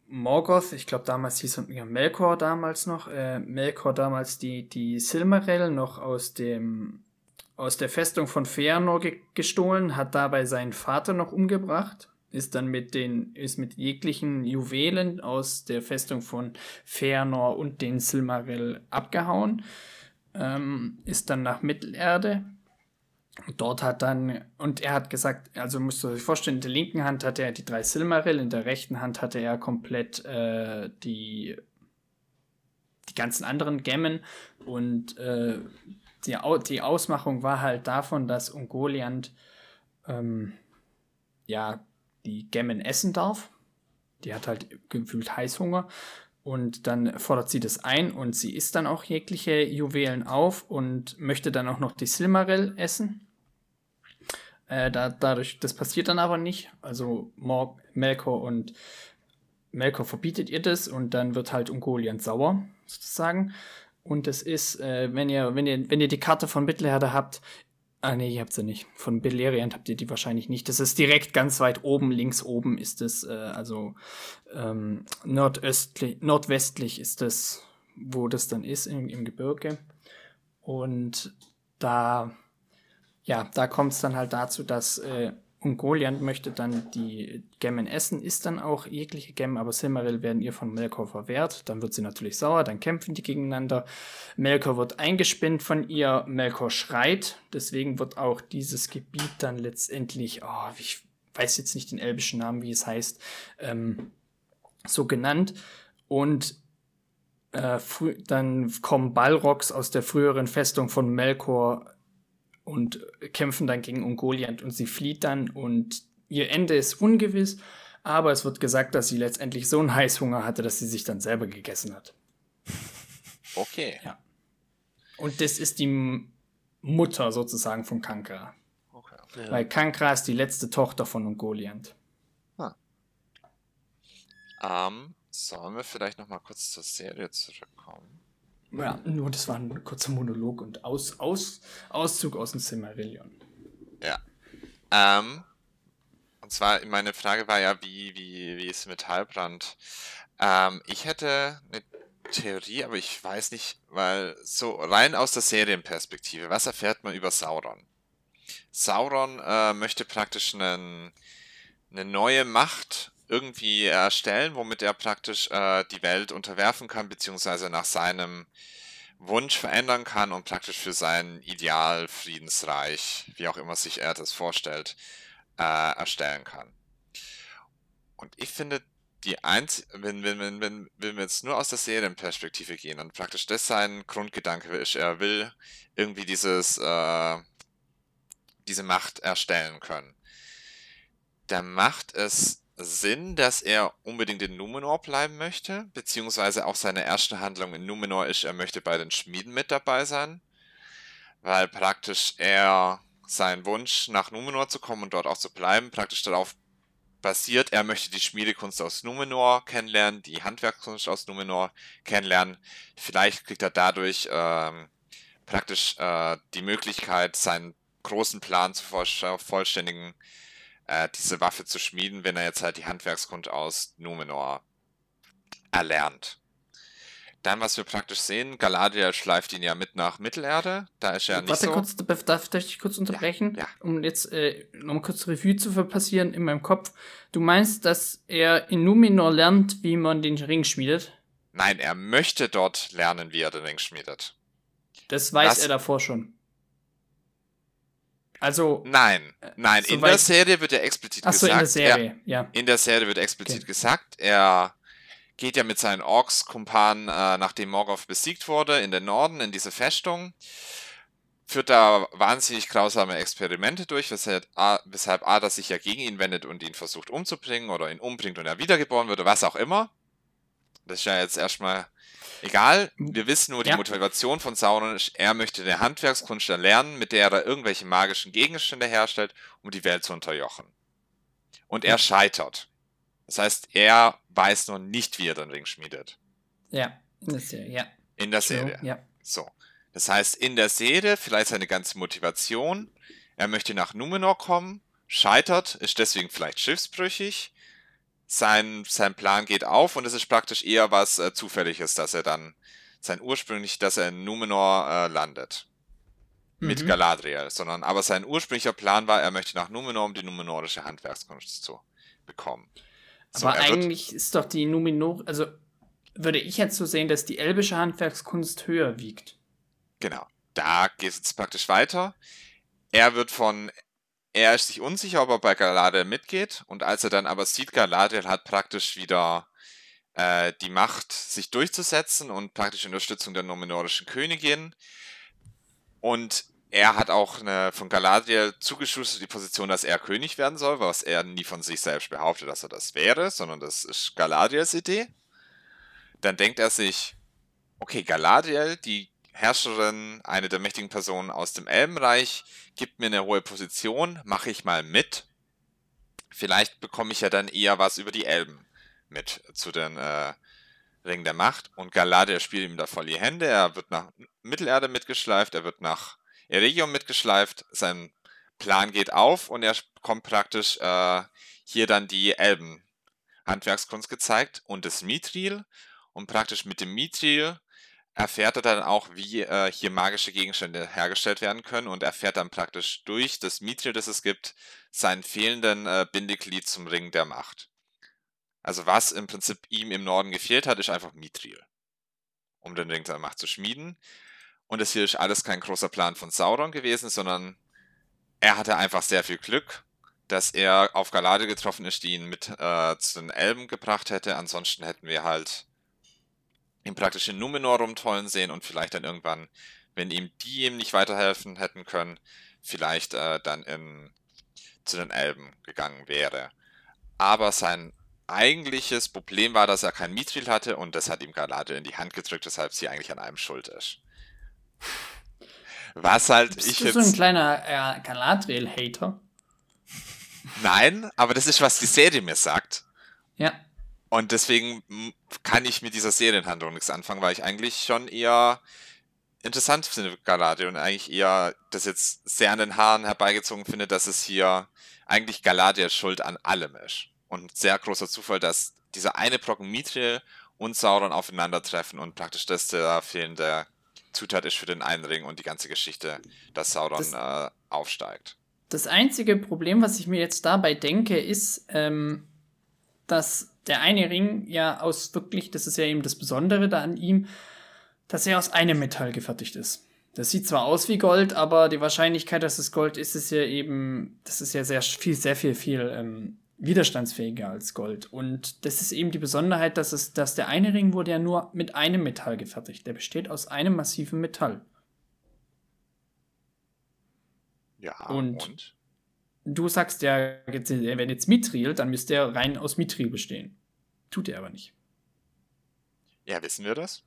Morgoth, ich glaube damals hieß er ja, Melkor damals noch, äh, Melkor damals die, die Silmaril noch aus dem aus der Festung von Feanor ge gestohlen, hat dabei seinen Vater noch umgebracht, ist dann mit den, ist mit jeglichen Juwelen aus der Festung von Feanor und den Silmaril abgehauen ähm, ist dann nach Mittelerde. Dort hat dann, und er hat gesagt, also müsst ihr euch vorstellen, in der linken Hand hatte er die drei Silmaril, in der rechten Hand hatte er komplett äh, die, die ganzen anderen Gemmen. Und äh, die, die Ausmachung war halt davon, dass Ungoliant ähm, ja die Gemmen essen darf. Die hat halt gefühlt Heißhunger. Und dann fordert sie das ein und sie isst dann auch jegliche Juwelen auf und möchte dann auch noch die Silmaril essen. Äh, da, dadurch, das passiert dann aber nicht. Also Mor Melkor und Melkor verbietet ihr das und dann wird halt Ungoliant sauer, sozusagen. Und es ist, äh, wenn ihr, wenn ihr, wenn ihr die Karte von Mittelerde habt, ah nee, ihr habt sie nicht. Von Beleriand habt ihr die wahrscheinlich nicht. Das ist direkt ganz weit oben, links oben ist es, äh, also ähm, nordöstlich, nordwestlich ist das, wo das dann ist, im, im Gebirge. Und da, ja, da kommt es dann halt dazu, dass äh, Ungoliant möchte dann die Gemmen essen, isst dann auch jegliche Gemmen, aber Silmaril werden ihr von Melkor verwehrt. Dann wird sie natürlich sauer, dann kämpfen die gegeneinander. Melkor wird eingespinnt von ihr, Melkor schreit. Deswegen wird auch dieses Gebiet dann letztendlich, oh, ich weiß jetzt nicht den elbischen Namen, wie es heißt, ähm, so genannt. Und äh, dann kommen Balrogs aus der früheren Festung von Melkor und kämpfen dann gegen Ungoliant und sie flieht dann und ihr Ende ist ungewiss, Aber es wird gesagt, dass sie letztendlich so einen Heißhunger hatte, dass sie sich dann selber gegessen hat. Okay. Ja. Und das ist die Mutter sozusagen von Kankra. okay. Ja. Weil Kankra ist die letzte Tochter von Ungoliant. Ähm, sollen wir vielleicht noch mal kurz zur Serie zurückkommen? Ja, nur das war ein kurzer Monolog und Aus, Aus, Auszug aus dem Silmarillion. Ja. Ähm, und zwar, meine Frage war ja, wie, wie, wie ist mit Halbrand? Ähm, ich hätte eine Theorie, aber ich weiß nicht, weil so rein aus der Serienperspektive, was erfährt man über Sauron? Sauron äh, möchte praktisch einen, eine neue Macht irgendwie erstellen, womit er praktisch äh, die Welt unterwerfen kann, beziehungsweise nach seinem Wunsch verändern kann und praktisch für sein Ideal Friedensreich, wie auch immer sich er das vorstellt, äh, erstellen kann. Und ich finde, die einz wenn, wenn, wenn, wenn, wenn wir jetzt nur aus der Serienperspektive gehen und praktisch das sein Grundgedanke ist, er will irgendwie dieses, äh, diese Macht erstellen können, dann macht es Sinn, dass er unbedingt in Numenor bleiben möchte, beziehungsweise auch seine erste Handlung in Numenor ist, er möchte bei den Schmieden mit dabei sein, weil praktisch er seinen Wunsch nach Numenor zu kommen und dort auch zu bleiben, praktisch darauf basiert, er möchte die Schmiedekunst aus Numenor kennenlernen, die Handwerkskunst aus Numenor kennenlernen. Vielleicht kriegt er dadurch ähm, praktisch äh, die Möglichkeit, seinen großen Plan zu voll- vollständigen, äh, diese Waffe zu schmieden, wenn er jetzt halt die Handwerkskunst aus Numenor erlernt. Dann, was wir praktisch sehen, Galadriel schleift ihn ja mit nach Mittelerde. Da ist er nicht Warte so. kurz, darf, darf ich kurz unterbrechen? ja. Um jetzt äh, noch mal kurz Revue zu passieren in meinem Kopf. Du meinst, dass er in Numenor lernt, wie man den Ring schmiedet? Nein, er möchte dort lernen, wie er den Ring schmiedet. Das weiß Was? er davor schon. Also, Nein, nein, in der Serie wird ja explizit ach so, gesagt, in der Serie, ja. Er, in der Serie wird explizit Okay. gesagt, er geht ja mit seinen Orks-Kumpanen, äh, nachdem Morgoth besiegt wurde, in den Norden, in diese Festung, führt da wahnsinnig grausame Experimente durch, weshalb, A- weshalb Ada sich ja gegen ihn wendet und ihn versucht umzubringen oder ihn umbringt und er wiedergeboren wird oder was auch immer. Das ist ja jetzt erstmal egal. Wir wissen nur, die Ja. Motivation von Sauron ist, er möchte eine Handwerkskunst erlernen, mit der er irgendwelche magischen Gegenstände herstellt, um die Welt zu unterjochen. Und er scheitert. Das heißt, er weiß noch nicht, wie er den Ring schmiedet. Ja, in der Serie, ja. In der Serie. Ja. So. Das heißt, in der Serie vielleicht seine ganze Motivation. Er möchte nach Numenor kommen, scheitert, ist deswegen vielleicht schiffsbrüchig. Sein, sein Plan geht auf und es ist praktisch eher was äh, Zufälliges, dass er dann sein ursprünglich, dass er in Numenor äh, landet. Mit Mhm. Galadriel, sondern aber sein ursprünglicher Plan war, er möchte nach Numenor, um die numenorische Handwerkskunst zu bekommen. So, Aber er eigentlich ist doch die Numenor, also würde ich jetzt so sehen, dass die elbische Handwerkskunst höher wiegt. Genau. Da geht es jetzt praktisch weiter. Er wird von. Er ist sich unsicher, ob er bei Galadriel mitgeht. Und als er dann aber sieht, Galadriel hat praktisch wieder äh, die Macht, sich durchzusetzen und praktisch Unterstützung der numenorischen Königin. Und er hat auch eine von Galadriel zugeschusterte Position, dass er König werden soll, was er nie von sich selbst behauptet, dass er das wäre, sondern das ist Galadriels Idee. Dann denkt er sich, okay, Galadriel, die Herrscherin, eine der mächtigen Personen aus dem Elbenreich, gibt mir eine hohe Position, mache ich mal mit. Vielleicht bekomme ich ja dann eher was über die Elben mit zu den äh, Ringen der Macht. Und Galadriel spielt ihm da voll die Hände. Er wird nach Mittelerde mitgeschleift, er wird nach Eregion mitgeschleift. Sein Plan geht auf und er bekommt praktisch äh, hier dann die Elben Handwerkskunst gezeigt und das Mithril. Und praktisch mit dem Mithril erfährt er dann auch, wie äh, hier magische Gegenstände hergestellt werden können und erfährt dann praktisch durch das Mithril, das es gibt, seinen fehlenden äh, Bindeglied zum Ring der Macht. Also was im Prinzip ihm im Norden gefehlt hat, ist einfach Mithril, um den Ring der Macht zu schmieden. Und das hier ist alles kein großer Plan von Sauron gewesen, sondern er hatte einfach sehr viel Glück, dass er auf Galadriel getroffen ist, die ihn mit äh, zu den Elben gebracht hätte. Ansonsten hätten wir halt ihn praktisch in Numenor rumtollen sehen und vielleicht dann irgendwann, wenn ihm die ihm nicht weiterhelfen hätten können, vielleicht äh, dann in, zu den Elben gegangen wäre. aber sein eigentliches Problem war, dass er kein Mithril hatte und das hat ihm Galadriel in die Hand gedrückt, weshalb sie eigentlich an einem schuld ist. Was halt Bist ich du jetzt. so ein kleiner äh, Galadriel-Hater? Nein, aber das ist, was die Serie mir sagt. Ja. Und deswegen kann ich mit dieser Serienhandlung nichts anfangen, weil ich eigentlich schon eher interessant finde, Galadriel, und eigentlich eher das jetzt sehr an den Haaren herbeigezogen finde, dass es hier eigentlich Galadriel schuld an allem ist. Und sehr großer Zufall, dass dieser eine Brocken Mithril und Sauron aufeinandertreffen und praktisch das der fehlende Zutat ist für den einen Ring und die ganze Geschichte, dass Sauron äh, aufsteigt. Das einzige Problem, was ich mir jetzt dabei denke, ist, ähm, dass der eine Ring ja aus wirklich, das ist ja eben das Besondere da an ihm, dass er aus einem Metall gefertigt ist. Das sieht zwar aus wie Gold, aber die Wahrscheinlichkeit, dass es Gold ist, ist ja eben, das ist ja sehr viel, sehr viel, viel ähm, widerstandsfähiger als Gold. Und das ist eben die Besonderheit, dass es, dass der eine Ring wurde ja nur mit einem Metall gefertigt. Der besteht aus einem massiven Metall. Ja, Und- und? Du sagst ja, wäre jetzt Mithril, dann müsste er rein aus Mithril bestehen. Tut er aber nicht. Ja, wissen wir das?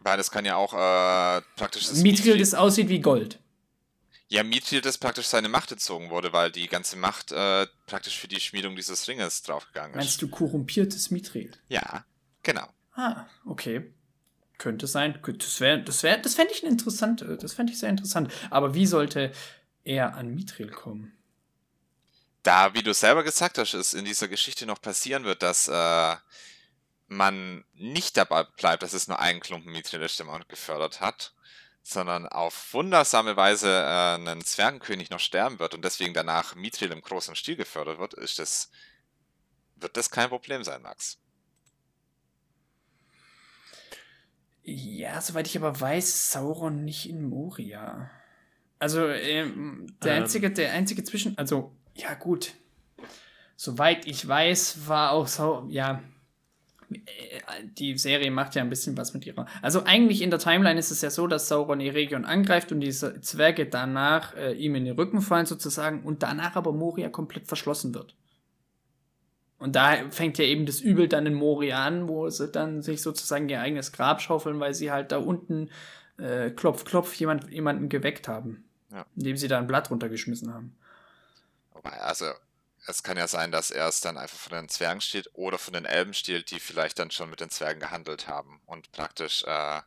Weil das kann ja auch äh, praktisch das Mithril, Mithril- das aussieht wie Gold. Ja, Mithril, das praktisch seine Macht entzogen wurde, weil die ganze Macht äh, praktisch für die Schmiedung dieses Ringes draufgegangen ist. Meinst du korrumpiertes Mithril? Ja, genau. Ah, okay. Könnte sein. Das wäre, das wäre, das fände ich interessant, das fände ich sehr interessant. Aber wie sollte er an Mithril kommen? Da, wie du selber gesagt hast, es in dieser Geschichte noch passieren wird, dass äh, man nicht dabei bleibt, dass es nur einen Klumpen Mithril ist, den man gefördert hat, sondern auf wundersame Weise äh, einen Zwergenkönig noch sterben wird und deswegen danach Mithril im großen Stil gefördert wird, ist das, wird das kein Problem sein, Max. Ja, soweit ich aber weiß, Sauron nicht in Moria. Also, ähm, der Ähm. einzige, der einzige Zwischen, also, ja, gut. Soweit ich weiß, war auch Sauron, ja, äh, die Serie macht ja ein bisschen was mit ihrer. Also, eigentlich in der Timeline ist es ja so, dass Sauron Eregion angreift und diese Zwerge danach äh, ihm in den Rücken fallen, sozusagen, und danach aber Moria komplett verschlossen wird. Und da fängt ja eben das Übel dann in Moria an, wo sie dann sich sozusagen ihr eigenes Grab schaufeln, weil sie halt da unten äh, klopf, klopf jemand, jemanden geweckt haben. Ja. Indem sie da ein Blatt runtergeschmissen haben. Wobei, also, es kann ja sein, dass er es dann einfach von den Zwergen stiehlt oder von den Elben stiehlt, die vielleicht dann schon mit den Zwergen gehandelt haben. Und praktisch, äh,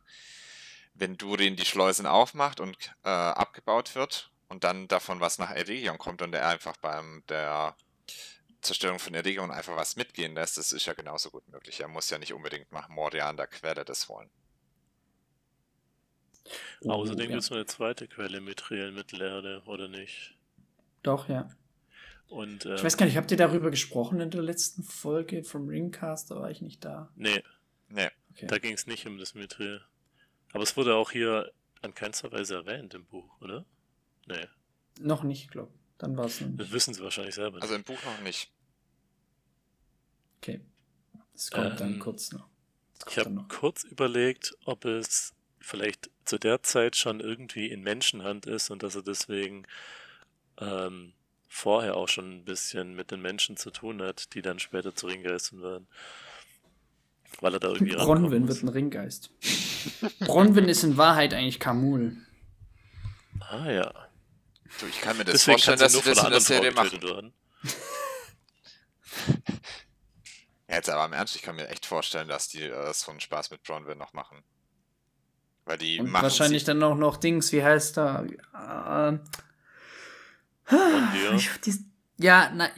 wenn Durin die Schleusen aufmacht und äh, abgebaut wird und dann davon was nach Eregion kommt und er einfach beim der Zerstörung von Eregion einfach was mitgehen lässt, das ist ja genauso gut möglich. Er muss ja nicht unbedingt nach Moria an der Quelle das wollen. Außerdem ja. gibt es noch eine zweite Quelle Mithril in Mittelerde, oder nicht? Doch, ja. Und, ähm, Ich weiß gar nicht, habt ihr darüber gesprochen in der letzten Folge vom Ringcast? Da war ich nicht da. Nee, Nee, Okay. da ging es nicht um das Mithril. Aber es wurde auch hier an keinster Weise erwähnt im Buch, oder? Nee, Noch nicht, glaub. Dann war es das wissen sie wahrscheinlich selber nicht. also im Buch noch nicht. Okay. Das kommt dann Ähm, kurz noch. Ich habe dann kurz überlegt, ob es vielleicht zu der Zeit schon irgendwie in Menschenhand ist und dass er deswegen ähm, vorher auch schon ein bisschen mit den Menschen zu tun hat, die dann später zu Ringgeistern werden. Weil er da irgendwie Bronwyn muss. wird ein Ringgeist. Bronwyn ist in Wahrheit eigentlich Kamul. Ah ja. Du, ich kann mir das Deswegen vorstellen, dass sie von das in der Serie machen. getötet werden. Ja, jetzt aber im Ernst, ich kann mir echt vorstellen, dass die äh, so einen Spaß mit Bronwyn noch machen. Weil die Und machen wahrscheinlich dann auch noch Dings, wie heißt er? Äh, ich, die, ja, na,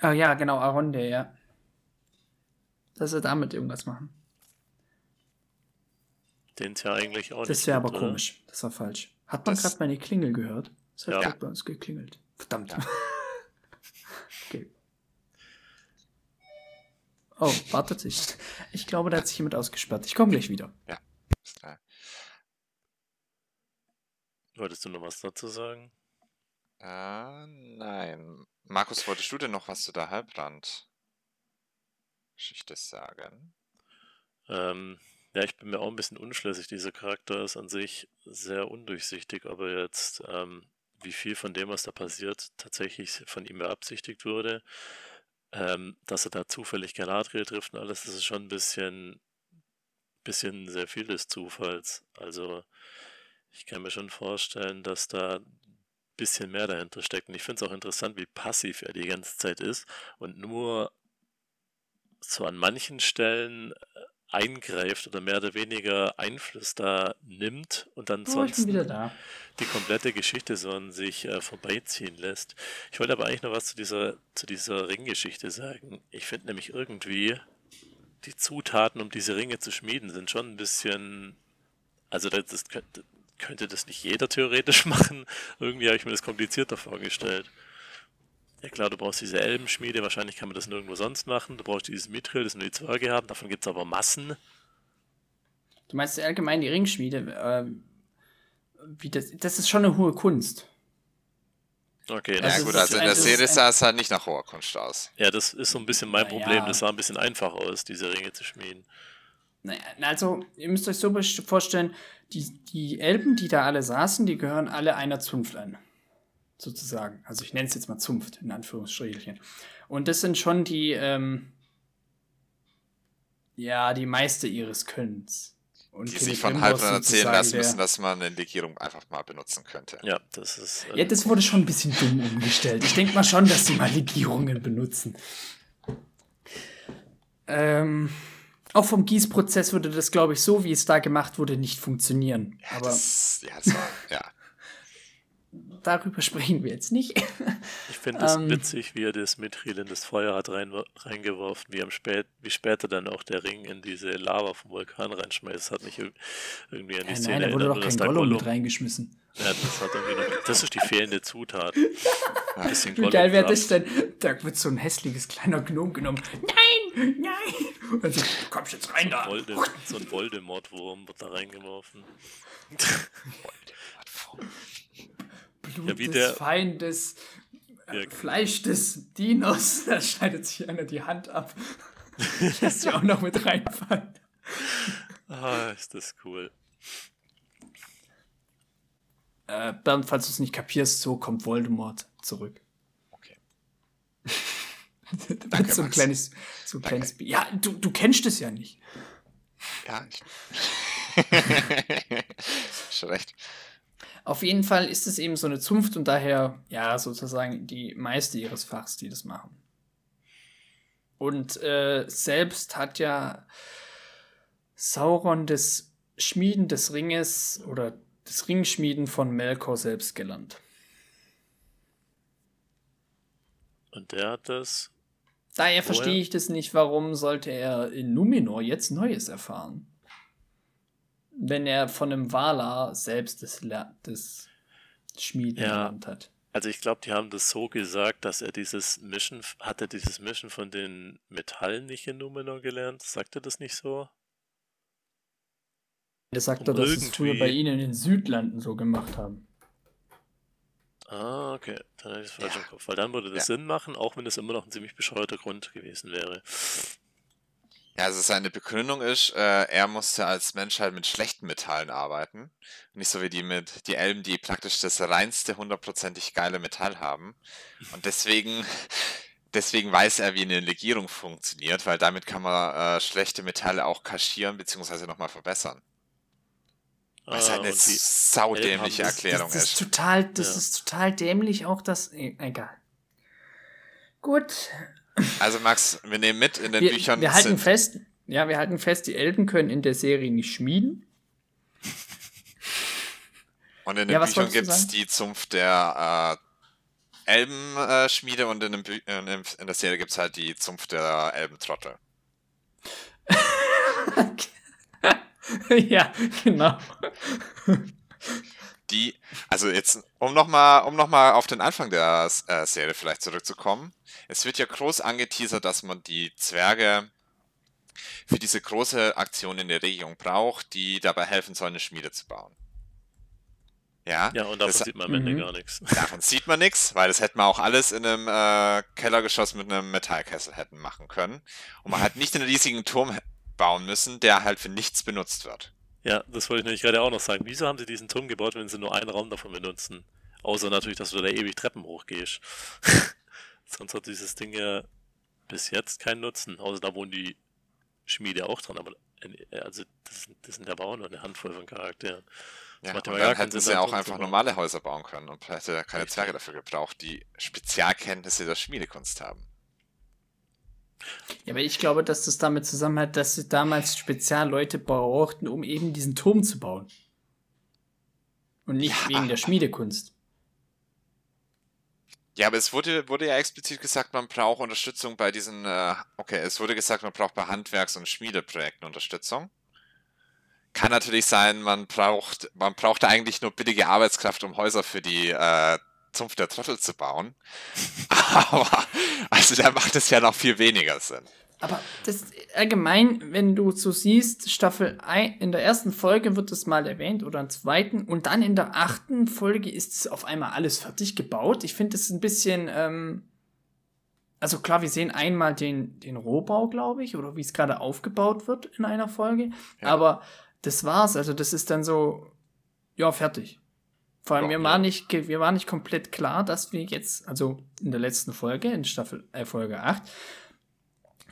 ah, ja, genau, Aronde, ja. Dass sie damit irgendwas machen. Den es ja eigentlich auch Das wäre aber oder? komisch. Das war falsch. Hat man Das- gerade meine Klingel gehört? Es hat Ja. bei uns geklingelt. Verdammt. Ja. okay. Oh, wartet sich. Ich glaube, da hat sich jemand ausgesperrt. Ich komme gleich wieder. äh, Wolltest du noch was dazu sagen? äh, nein. Markus, wolltest du denn noch was zu der Halbrand Geschichte sagen? Ähm, ja, ich bin mir auch ein bisschen unschlüssig. Dieser Charakter ist an sich sehr undurchsichtig, aber jetzt, ähm, wie viel von dem, was da passiert, tatsächlich von ihm beabsichtigt wurde. ähm, dass er da zufällig Galadriel trifft und alles, das ist schon ein bisschen, bisschen sehr viel des Zufalls. Also ich kann mir schon vorstellen, dass da ein bisschen mehr dahinter steckt. Und ich finde es auch interessant, wie passiv er die ganze Zeit ist und nur so an manchen Stellen äh, eingreift oder mehr oder weniger Einfluss da nimmt und dann Oh, sonst bin wieder da. die komplette Geschichte so an sich äh, vorbeiziehen lässt. Ich wollte aber eigentlich noch was zu dieser, zu dieser Ringgeschichte sagen. Ich finde nämlich irgendwie, die Zutaten, um diese Ringe zu schmieden, sind schon ein bisschen. Also, das, das könnte, das nicht jeder theoretisch machen. Irgendwie habe ich mir das komplizierter vorgestellt. Ja klar, du brauchst diese Elbenschmiede, wahrscheinlich kann man das nirgendwo sonst machen. Du brauchst dieses Mithril, das nur die Zwerge haben, davon gibt es aber Massen. Du meinst allgemein die Ringschmiede, ähm, wie das, das ist schon eine hohe Kunst. Okay, Ja Also gut, es ist also in der es ist Serie sah es halt nicht nach hoher Kunst aus. Ja, das ist so ein bisschen mein Na Problem. ja. Das sah ein bisschen einfach aus, diese Ringe zu schmieden. Naja, Also, ihr müsst euch so vorstellen, die, die Elben, die da alle saßen, die gehören alle einer Zunft an. Sozusagen. Also ich nenne es jetzt mal Zunft, in Anführungsstrichelchen. Und das sind schon die, ähm, ja, die Meister ihres Könnens. Und Die sich von Halbrand erzählen lassen müssen, dass man eine Legierung einfach mal benutzen könnte. Ja, das ist. äh, Ja, das wurde schon ein bisschen dumm umgestellt. Ich denke mal schon, dass sie mal Legierungen benutzen. Ähm, auch vom Gießprozess würde das, glaube ich, so wie es da gemacht wurde, nicht funktionieren. Ja, Aber das, ja, das war, ja. Darüber sprechen wir jetzt nicht. Ich finde es Ähm. witzig, wie er das Mithril in das Feuer hat rein, reingeworfen, wie, am spät, wie später dann auch der Ring in diese Lava vom Vulkan reinschmeißt. Das hat mich ir- irgendwie an die Ja, Szene nein, da wurde erinnert, doch kein Gollum mit Gollum- reingeschmissen. Ja, das, hat irgendwie noch, das ist die fehlende Zutat. Ein bisschen Wie geil wäre das denn? Da wird so ein hässliches kleiner Gnome genommen. Nein, nein. Und so, kommst jetzt rein da. So ein Voldemort-Wurm wird da reingeworfen. Blut Ja, wie des der- Feindes, äh, Ja. Fleisch des Dieners. Da schneidet sich einer die Hand ab. Lässt sie auch noch mit reinfallen. Ah, ist das cool. Äh, Bernd, falls du es nicht kapierst, so kommt Voldemort zurück. Okay. Danke, so ein kleines, so ein kleines. Ja, du, du kennst es ja nicht. Ja, ich. Schon recht. Auf jeden Fall ist es eben so eine Zunft und daher, ja, sozusagen die Meister ihres Fachs, die das machen. Und äh, selbst hat ja Sauron das Schmieden des Ringes oder das Ringschmieden von Melkor selbst gelernt. Und der hat das. Daher verstehe ich das nicht, warum sollte er in Numenor jetzt Neues erfahren? Wenn er von einem Valar selbst das, das Schmieden Ja. gelernt hat. Also ich glaube, die haben das so gesagt, dass er dieses Mischen, hat er dieses Mischen von den Metallen nicht in Numenor gelernt? Sagt er das nicht so? Das sagt Um er, dass es früher irgendwie- bei ihnen in den Südlanden so gemacht haben. Ah, okay. Dann habe ich es falsch Ja. im Kopf. Weil dann würde das Ja. Sinn machen, auch wenn es immer noch ein ziemlich bescheuerter Grund gewesen wäre. Ja, also seine Begründung ist, äh, er musste als Mensch halt mit schlechten Metallen arbeiten. Nicht so wie die mit die Elben, die praktisch das reinste, hundertprozentig geile Metall haben. Und deswegen, deswegen weiß er, wie eine Legierung funktioniert, weil damit kann man äh, schlechte Metalle auch kaschieren bzw. nochmal verbessern. Was halt Ah, eine und die, saudämliche das- Erklärung das, das ist ist. total, das Ja. ist total dämlich, auch das. e- Egal. Gut. Also Max, wir nehmen mit, in den Wir, Büchern wir halten fest, ja, wir halten fest, die Elben können in der Serie nicht schmieden. Und in den Ja, Büchern gibt es die Zunft der äh, Elbenschmiede und in, Bü in, in der Serie gibt es halt die Zunft der Elbentrottel. ja, genau. Die, also jetzt, um nochmal um noch mal auf den Anfang der äh, Serie vielleicht zurückzukommen. Es wird ja groß angeteasert, dass man die Zwerge für diese große Aktion in der Region braucht, die dabei helfen soll, eine Schmiede zu bauen. Ja, ja, und davon das- sieht man am Ende Mhm. gar nichts. Davon sieht man nichts, weil das hätten wir auch alles in einem äh, Kellergeschoss mit einem Metallkessel hätten machen können. Und man hat nicht einen riesigen Turm bauen müssen, der halt für nichts benutzt wird. Ja, das wollte ich nämlich gerade auch noch sagen. Wieso haben sie diesen Turm gebaut, wenn sie nur einen Raum davon benutzen? Außer natürlich, dass du da ewig Treppen hochgehst. Sonst hat dieses Ding ja bis jetzt keinen Nutzen, außer da wohnen die Schmiede auch dran, aber äh, also das, das sind aber auch nur eine Handvoll von Charakteren. Ja, und dann hätten Sinn, sie da auch drum einfach normale Häuser bauen können und hätte er keine Richtig. Zwerge dafür gebraucht, die Spezialkenntnisse der Schmiedekunst haben. Ja, aber ich glaube, dass das damit zusammenhängt, dass sie damals Spezialleute brauchten, um eben diesen Turm zu bauen. Und nicht wegen der Schmiedekunst. Ja, aber es wurde, wurde ja explizit gesagt, man braucht Unterstützung bei diesen, äh, okay, es wurde gesagt, man braucht bei Handwerks- und Schmiedeprojekten Unterstützung. Kann natürlich sein, man braucht, man braucht eigentlich nur billige Arbeitskraft, um Häuser für die äh, Zunft der Trottel zu bauen. Aber, also da macht es ja noch viel weniger Sinn. Aber das allgemein, wenn du so siehst, Staffel 1, in der ersten Folge wird es mal erwähnt oder in der zweiten und dann in der achten Folge ist es auf einmal alles fertig gebaut. Ich finde es ein bisschen, ähm, also klar, wir sehen einmal den, den Rohbau, glaube ich, oder wie es gerade aufgebaut wird in einer Folge, Ja. aber das war's. Also das ist dann so, ja, fertig. Vor allem, Ja, mir war nicht, ge- mir war nicht komplett klar, dass wir jetzt, also in der letzten Folge, in Staffel, äh, Folge 8,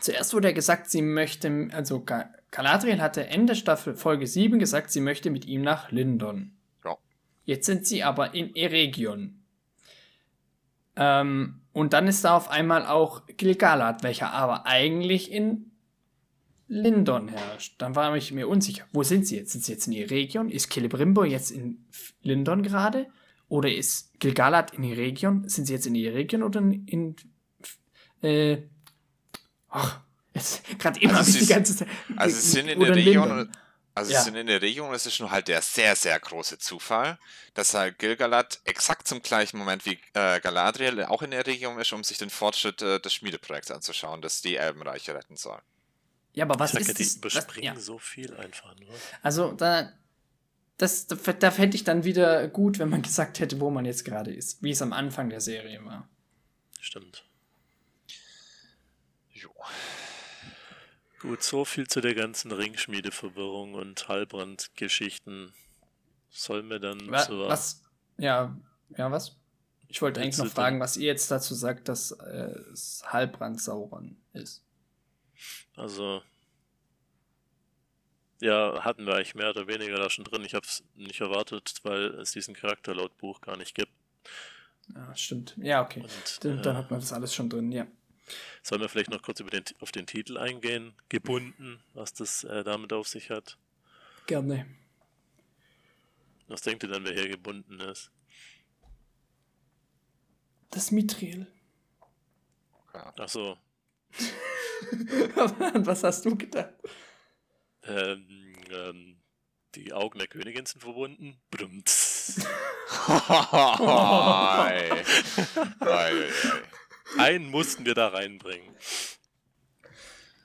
Zuerst wurde ja gesagt, sie möchte, also Ga- Galadriel hatte Ende Staffel Folge 7 gesagt, sie möchte mit ihm nach Lindon. Ja. Jetzt sind sie aber in Eregion. Ähm, und dann ist da auf einmal auch Gilgalad, welcher aber eigentlich in Lindon herrscht. Dann war ich mir unsicher. Wo sind sie jetzt? Sind sie jetzt in Eregion? Ist Celebrimbor jetzt in Lindon gerade? Oder ist Gilgalad in Eregion? Sind sie jetzt in Eregion oder in, in äh, ach, gerade eben Also habe ich sie die ganze Zeit. Also sie sind in der Region, Lindon. also Ja. sind in der Region, es ist schon halt der sehr, sehr große Zufall, dass halt Gilgalad exakt zum gleichen Moment wie äh, Galadriel auch in der Region ist, um sich den Fortschritt äh, des Schmiedeprojekts anzuschauen, das die Elbenreiche retten soll. Ja, aber was ich ist die das? überspringen Was, ja. so viel einfach nur. Also da, das, da, da fände ich dann wieder gut, wenn man gesagt hätte, wo man jetzt gerade ist, wie es am Anfang der Serie war. Stimmt. Jo. Gut, so viel zu der ganzen Ringschmiedeverwirrung und Halbrand-Geschichten. Sollen wir dann Wa- zur Was? Ja, ja, was? Ich wollte eigentlich noch fragen, was ihr jetzt dazu sagt, dass äh, es Halbrand Sauron ist. Also, ja, hatten wir eigentlich mehr oder weniger da schon drin. Ich habe es nicht erwartet, weil es diesen Charakter laut Buch gar nicht gibt. Ja, stimmt. Ja, okay. Und, Dann, dann äh, hat man das alles schon drin, ja. Sollen wir vielleicht noch kurz über den, auf den Titel eingehen? Gebunden, was das äh, damit auf sich hat. Gerne. Was denkt ihr denn, wer hier gebunden ist? Das Mithril. Ja. Achso, was hast du gedacht? ähm, ähm, die Augen der Königin sind verbunden. Brumms. Ei. Ei, ei, ei. Einen mussten wir da reinbringen.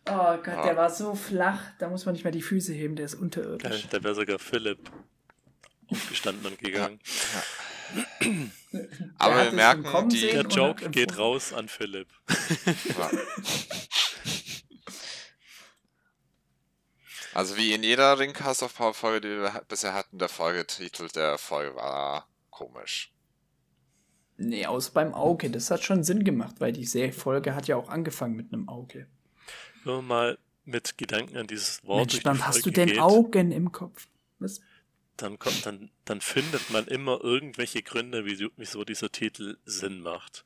Oh Gott, Ah. der war so flach, da muss man nicht mehr die Füße heben, der ist unterirdisch. Da wäre sogar Philipp aufgestanden und gegangen. Aber wir merken, die. Der Joke geht raus an Philipp. Ja. Also wie in jeder Ringcast of Power Folge, die wir bisher hatten, der Folgetitel der Folge war komisch. Nee, aus beim Auge, das hat schon Sinn gemacht, weil die Se- Folge hat ja auch angefangen mit einem Auge. Wenn man mal mit Gedanken an dieses Wort Mensch, dann hast du denn geht, Augen im Kopf. Was? dann kommt, dann, dann findet man immer irgendwelche Gründe, wieso, wieso dieser Titel Sinn macht.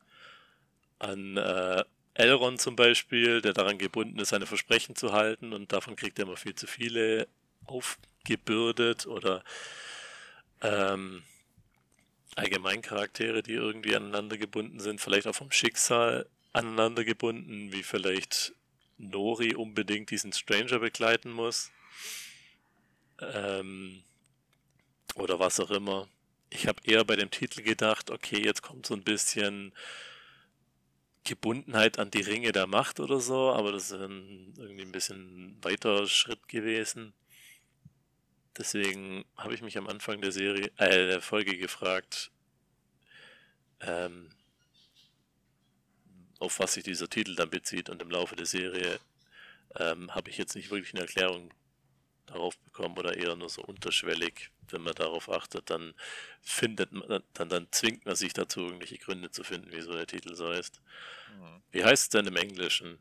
An äh, Elrond zum Beispiel, der daran gebunden ist, seine Versprechen zu halten und davon kriegt er immer viel zu viele aufgebürdet oder ähm, allgemein Charaktere, die irgendwie aneinander gebunden sind, vielleicht auch vom Schicksal aneinander gebunden, wie vielleicht Nori unbedingt diesen Stranger begleiten muss. Ähm, oder was auch immer. Ich habe eher bei dem Titel gedacht, okay, jetzt kommt so ein bisschen Gebundenheit an die Ringe der Macht oder so, aber das ist irgendwie ein bisschen weiter Schritt gewesen. Deswegen habe ich mich am Anfang der Serie, äh, der Folge gefragt, ähm, auf was sich dieser Titel dann bezieht und im Laufe der Serie ähm, habe ich jetzt nicht wirklich eine Erklärung darauf bekommen oder eher nur so unterschwellig, wenn man darauf achtet, dann findet man, dann, dann zwingt man sich dazu, irgendwelche Gründe zu finden, wieso der Titel so heißt. Mhm. Wie heißt es denn im Englischen?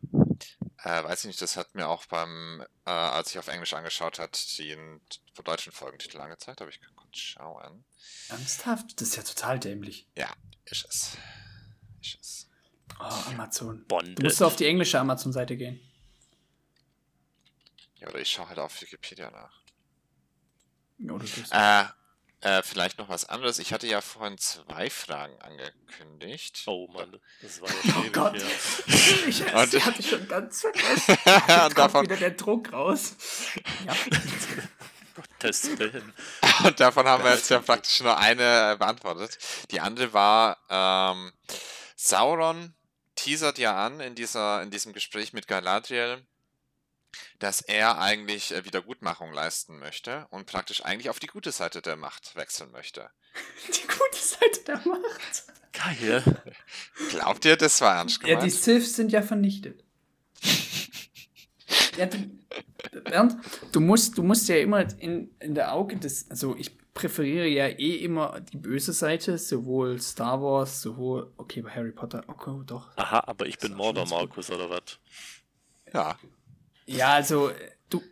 Äh, weiß ich nicht, das hat mir auch beim, äh, als ich auf Englisch angeschaut hat, den deutschen Folgentitel angezeigt, aber ich kann kurz schauen. Ernsthaft? Das ist ja total dämlich. Ja, ist es. Ist es. Oh, Amazon. Bonded. Du musst auf die englische Amazon-Seite gehen. Ja, oder ich schaue halt auf Wikipedia nach. Ja, Oder. Äh, äh, vielleicht noch was anderes. Ich hatte ja vorhin zwei Fragen angekündigt. Oh Mann, das war ja Oh ewig Gott. her. Ich Und- hatte ich schon ganz vergessen. Und Kommt davon, wieder der Druck raus. Ja. Test hin. und davon haben wir jetzt ja praktisch nur eine äh, beantwortet. Die andere war, ähm, Sauron teasert ja an in, dieser, in diesem Gespräch mit Galadriel, dass er eigentlich äh, Wiedergutmachung leisten möchte und praktisch eigentlich auf die gute Seite der Macht wechseln möchte. Die gute Seite der Macht. Geil. Glaubt ihr, das war ernst Ja, die gemeint? Siths sind ja vernichtet. ja, du, Bernd, du musst, du musst ja immer in, in der Auge des, also ich präferiere ja eh immer die böse Seite, sowohl Star Wars, sowohl, okay, bei Harry Potter, okay, doch. Aha, aber ich bin Mordor, Markus, oder was? ja. Ja, also du,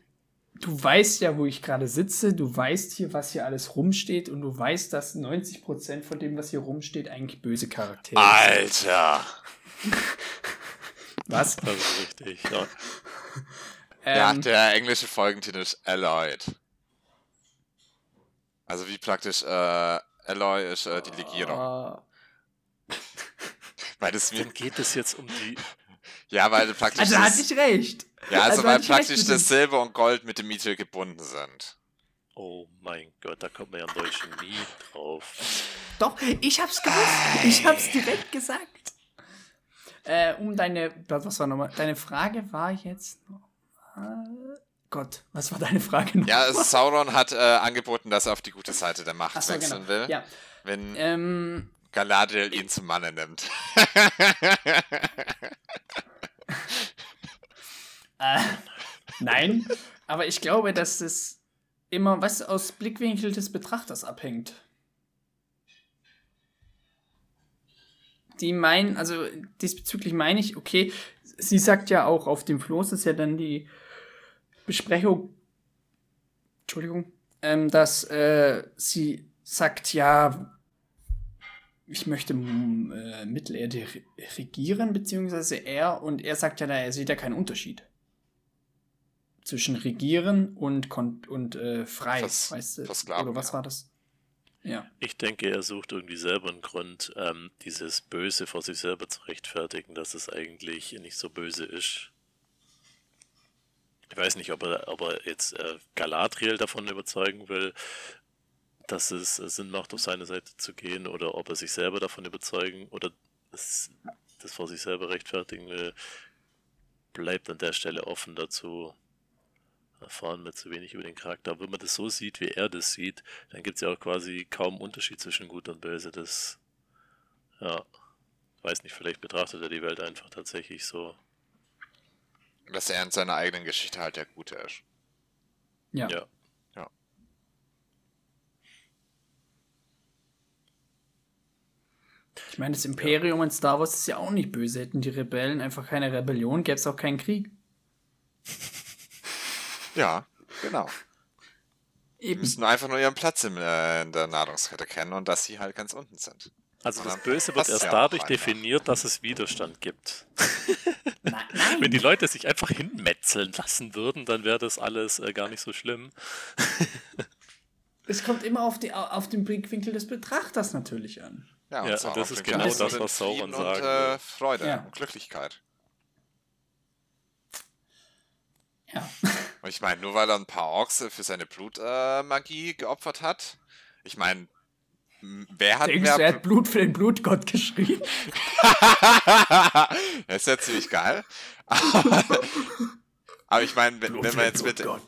du weißt ja, wo ich gerade sitze, du weißt hier, was hier alles rumsteht und du weißt, dass 90% von dem, was hier rumsteht, eigentlich böse Charaktere sind. Alter! Was? Das ist richtig, ja. Ja, Ähm, der englische Folgentitel ist Alloyed. Also wie praktisch äh, Alloy ist äh, die Legierung. äh, Weil das mir, Dann geht es jetzt um die. ja, weil praktisch also das, hatte ich recht. Ja, also, also weil praktisch das Silber und Gold mit dem Mithril gebunden sind. Oh mein Gott, da kommt man ja im Deutschen nie drauf. Doch, ich hab's gewusst. Ich hab's direkt gesagt. Äh, um deine, was war nochmal? Deine Frage war jetzt. Äh, Gott, was war deine Frage noch? Ja, es- Sauron hat äh, angeboten, dass er auf die gute Seite der Macht Ach so, wechseln genau. will, Ja, wenn ähm, Galadriel ihn zum Manne nimmt. äh, nein, aber ich glaube, dass es immer, was aus Blickwinkel des Betrachters abhängt. Die meinen, also diesbezüglich meine ich, okay, sie sagt ja auch, auf dem Floß ist ja dann die Besprechung, Entschuldigung, ähm, dass äh, sie sagt, ja, ich möchte mm, äh, Mittelerde re- regieren, beziehungsweise er, und er sagt ja, er sieht ja keinen Unterschied zwischen regieren und, und äh, frei, Vers- weißt du? versklaven, Oder was ja. war das? Ja. Ich denke, er sucht irgendwie selber einen Grund, ähm, dieses Böse vor sich selber zu rechtfertigen, dass es eigentlich nicht so böse ist. Ich weiß nicht, ob er, ob er jetzt äh, Galadriel davon überzeugen will, dass es äh, Sinn macht, auf seine Seite zu gehen, oder ob er sich selber davon überzeugen oder das, das vor sich selber rechtfertigen will, bleibt an der Stelle offen dazu. Erfahren wir zu wenig über den Charakter. Aber wenn man das so sieht, wie er das sieht, dann gibt es ja auch quasi kaum Unterschied zwischen Gut und Böse. Das, ja, weiß nicht, vielleicht betrachtet er die Welt einfach tatsächlich so. dass er in seiner eigenen Geschichte halt der Gute ist. Ja. Ja. Ich meine, das Imperium in Star Wars ist ja auch nicht böse. Hätten die Rebellen einfach keine Rebellion, gäbe es auch keinen Krieg. Ja, genau. Die Eben. müssen einfach nur ihren Platz in, äh, in der Nahrungskette kennen und dass sie halt ganz unten sind. Also Und das Böse wird erst ja dadurch definiert, dass es Widerstand gibt. Nein. Wenn die Leute sich einfach hinmetzeln lassen würden, dann wäre das alles äh, gar nicht so schlimm. es kommt immer auf, die, auf den Blickwinkel des Betrachters natürlich an. Ja, Ja, Sauron und das ist genau das, was Sauron und äh. Freude Ja. und Glücklichkeit. Ja. Und ich meine, nur weil er ein paar Orks für seine Blutmagie äh, geopfert hat. Ich meine, wer hat Denkst du, er mehr hat Blut für den Blutgott geschrieben? das ist ja ziemlich geil. Aber, aber ich meine, wenn, wenn man jetzt mit. Ja.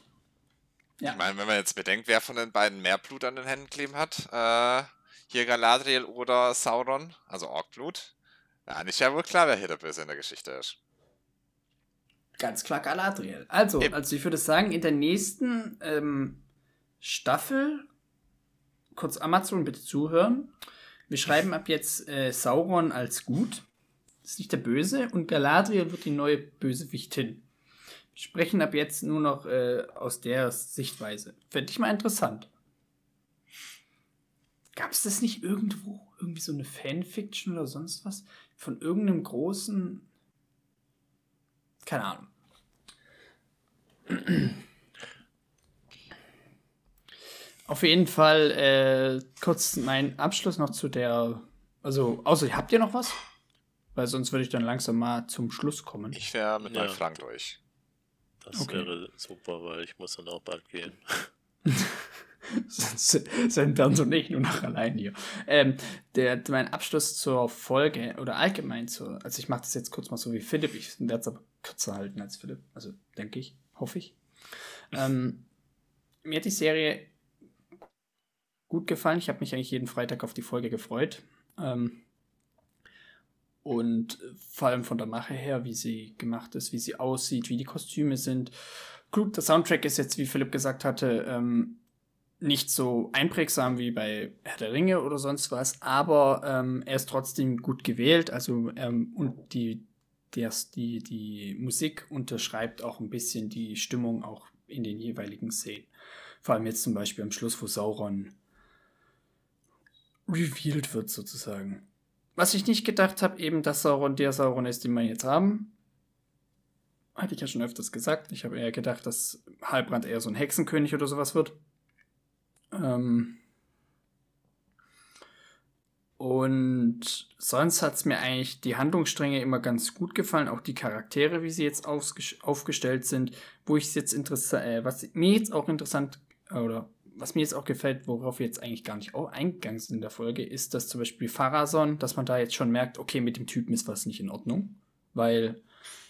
ich meine, wenn man jetzt bedenkt, wer von den beiden mehr Blut an den Händen kleben hat, äh, hier Galadriel oder Sauron, also Orkblut, dann ist ja wohl klar, wer hier der Böse in der Geschichte ist. Ganz klar Galadriel. Also, also ich würde sagen, in der nächsten ähm, Staffel, kurz Amazon bitte zuhören. Wir schreiben ab jetzt äh, Sauron als gut. Das ist nicht der Böse und Galadriel wird die neue Bösewichtin. Wir sprechen ab jetzt nur noch äh, aus der Sichtweise. Fände ich mal interessant. Gab es das nicht irgendwo? Irgendwie so eine Fanfiction oder sonst was? Von irgendeinem großen. Keine Ahnung. Auf jeden Fall äh, kurz mein Abschluss noch zu der. Also, außer habt ihr noch was? Weil sonst würde ich dann langsam mal zum Schluss kommen. Ich wäre mit Ja. meinen Fragen durch. Das Okay. wäre super, weil ich muss dann auch bald gehen. Sonst sind Bernd und ich nur noch allein hier. Ähm, der, mein Abschluss zur Folge oder allgemein zur, also ich mache das jetzt kurz mal so wie Philipp, ich werde es aber kürzer halten als Philipp, also denke ich, hoffe ich. Ähm, mir hat die Serie gut gefallen. Ich habe mich eigentlich jeden Freitag auf die Folge gefreut. Ähm, und vor allem von der Mache her, wie sie gemacht ist, wie sie aussieht, wie die Kostüme sind. Gut, der Soundtrack ist jetzt, wie Philipp gesagt hatte, ähm, nicht so einprägsam wie bei Herr der Ringe oder sonst was, aber ähm, er ist trotzdem gut gewählt. Also ähm, und die, das, die, die Musik unterschreibt auch ein bisschen die Stimmung auch in den jeweiligen Szenen. Vor allem jetzt zum Beispiel am Schluss, wo Sauron revealed wird sozusagen. Was ich nicht gedacht habe, eben, dass Sauron der Sauron ist, den wir jetzt haben. Hatte ich ja schon öfters gesagt. Ich habe eher gedacht, dass Halbrand eher so ein Hexenkönig oder sowas wird. Ähm und sonst hat es mir eigentlich die Handlungsstränge immer ganz gut gefallen, auch die Charaktere, wie sie jetzt aufges- aufgestellt sind. Wo ich es jetzt interessant, äh, was mir jetzt auch interessant oder was mir jetzt auch gefällt, worauf wir jetzt eigentlich gar nicht eingegangen sind in der Folge, ist, dass zum Beispiel Pharason, dass man da jetzt schon merkt, okay, mit dem Typen ist was nicht in Ordnung, weil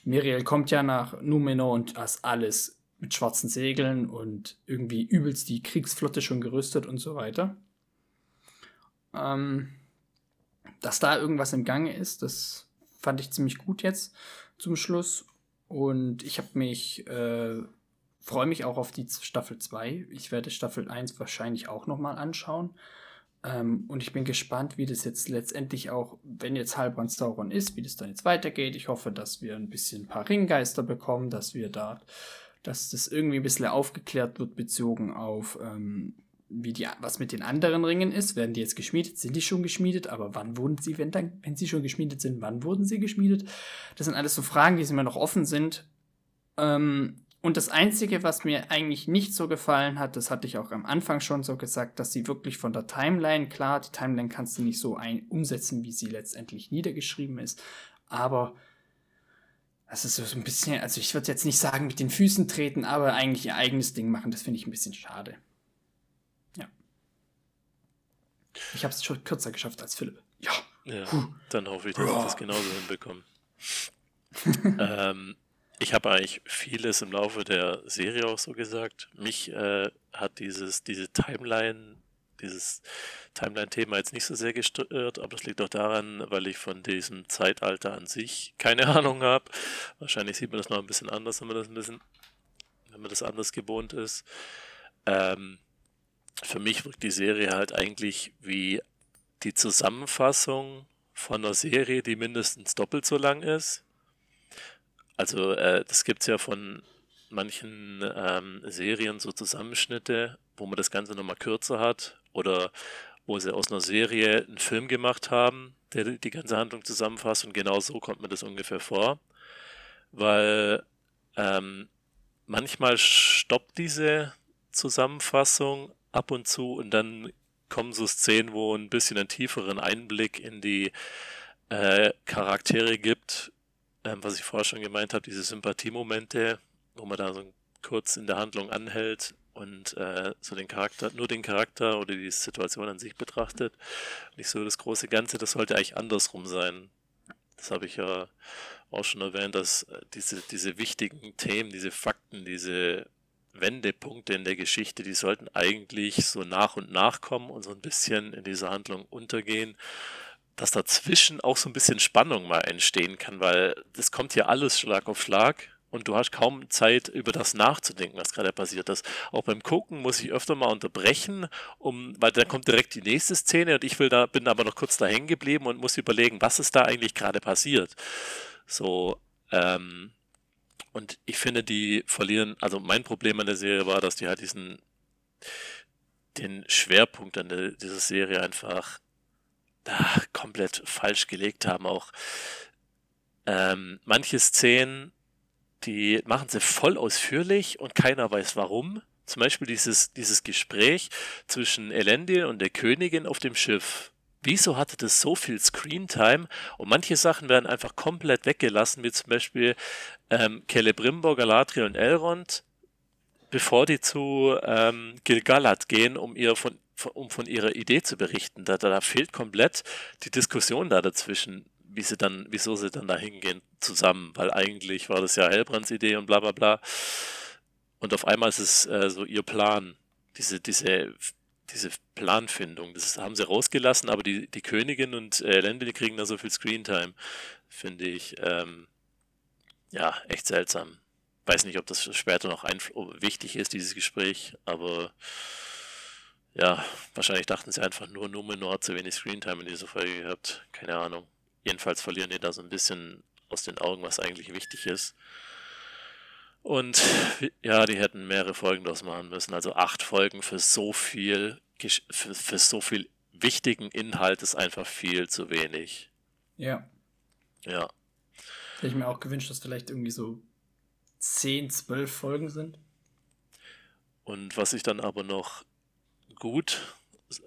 Miriel kommt ja nach Numenor und ist alles mit schwarzen Segeln und irgendwie übelst die Kriegsflotte schon gerüstet und so weiter. Ähm, dass da irgendwas im Gange ist, das fand ich ziemlich gut jetzt zum Schluss. Und ich habe mich, äh, freue mich auch auf die Staffel 2. Ich werde Staffel 1 wahrscheinlich auch nochmal anschauen. Ähm, und ich bin gespannt, wie das jetzt letztendlich auch, wenn jetzt Halbrand Sauron ist, wie das dann jetzt weitergeht. Ich hoffe, dass wir ein bisschen ein paar Ringgeister bekommen, dass wir da, dass das irgendwie ein bisschen aufgeklärt wird, bezogen auf, ähm, wie die, was mit den anderen Ringen ist. Werden die jetzt geschmiedet? Sind die schon geschmiedet? Aber wann wurden sie, wenn dann, wenn sie schon geschmiedet sind, wann wurden sie geschmiedet? Das sind alles so Fragen, die immer noch offen sind. Ähm, und das Einzige, was mir eigentlich nicht so gefallen hat, das hatte ich auch am Anfang schon so gesagt, dass sie wirklich von der Timeline, klar, die Timeline kannst du nicht so ein umsetzen, wie sie letztendlich niedergeschrieben ist, aber das ist so ein bisschen, also ich würde jetzt nicht sagen mit den Füßen treten, aber eigentlich ihr eigenes Ding machen, das finde ich ein bisschen schade. Ja. Ich habe es schon kürzer geschafft als Philipp. Ja. Ja, dann hoffe ich, dass ich das genauso hinbekomme. ähm, ich habe eigentlich vieles im Laufe der Serie auch so gesagt. Mich äh, hat dieses, diese Timeline, dieses Timeline-Thema jetzt nicht so sehr gestört, aber das liegt auch daran, weil ich von diesem Zeitalter an sich keine Ahnung habe. Wahrscheinlich sieht man das noch ein bisschen anders, wenn man das ein bisschen, wenn man das anders gewohnt ist. Ähm, für mich wirkt die Serie halt eigentlich wie die Zusammenfassung von einer Serie, die mindestens doppelt so lang ist. Also äh, das gibt es ja von manchen ähm, Serien so Zusammenschnitte, wo man das Ganze nochmal kürzer hat oder wo sie aus einer Serie einen Film gemacht haben, der die ganze Handlung zusammenfasst und genau so kommt mir das ungefähr vor, weil ähm, manchmal stoppt diese Zusammenfassung ab und zu und dann kommen so Szenen, wo ein bisschen einen tieferen Einblick in die äh, Charaktere gibt, ähm, was ich vorher schon gemeint habe, diese Sympathiemomente, wo man da so kurz in der Handlung anhält und äh, so den Charakter, nur den Charakter oder die Situation an sich betrachtet. Nicht so das große Ganze, das sollte eigentlich andersrum sein. Das habe ich ja auch schon erwähnt, dass äh, diese, diese wichtigen Themen, diese Fakten, diese Wendepunkte in der Geschichte, die sollten eigentlich so nach und nach kommen und so ein bisschen in dieser Handlung untergehen, dass dazwischen auch so ein bisschen Spannung mal entstehen kann, weil das kommt hier alles Schlag auf Schlag und du hast kaum Zeit, über das nachzudenken, was gerade passiert ist. Auch beim Gucken muss ich öfter mal unterbrechen, um, weil dann kommt direkt die nächste Szene und ich will da, bin aber noch kurz da hängen geblieben und muss überlegen, was ist da eigentlich gerade passiert. So, ähm, und ich finde, die verlieren, also mein Problem an der Serie war, dass die halt diesen, den Schwerpunkt an der, dieser Serie einfach ach, komplett falsch gelegt haben. Auch ähm, manche Szenen die machen sie voll ausführlich und keiner weiß warum. Zum Beispiel dieses, dieses Gespräch zwischen Elendil und der Königin auf dem Schiff. Wieso hatte das so viel Screentime? Und manche Sachen werden einfach komplett weggelassen, wie zum Beispiel ähm, Celebrimbor, Galadriel und Elrond, bevor die zu ähm, Gilgalad gehen, um ihr von, um von ihrer Idee zu berichten. Da, da fehlt komplett die Diskussion da dazwischen wie sie dann, wieso sie dann da hingehen zusammen, weil eigentlich war das ja Hellbrands Idee und bla bla bla. Und auf einmal ist es äh, so ihr Plan, diese, diese, diese Planfindung. Das haben sie rausgelassen, aber die, die Königin und äh, Lendl kriegen da so viel Screentime, finde ich, ähm, ja, echt seltsam. Weiß nicht, ob das später noch wichtig ist, dieses Gespräch, aber ja, wahrscheinlich dachten sie einfach nur, Numenor hat zu wenig Screentime in dieser Folge gehabt. Keine Ahnung. Jedenfalls verlieren die da so ein bisschen aus den Augen, was eigentlich wichtig ist. Und ja, die hätten mehrere Folgen daraus machen müssen. Also acht Folgen für so viel, für, für so viel wichtigen Inhalt ist einfach viel zu wenig. Ja. Ja. Hätte ich mir auch gewünscht, dass vielleicht irgendwie so zehn, zwölf Folgen sind. Und was ich dann aber noch gut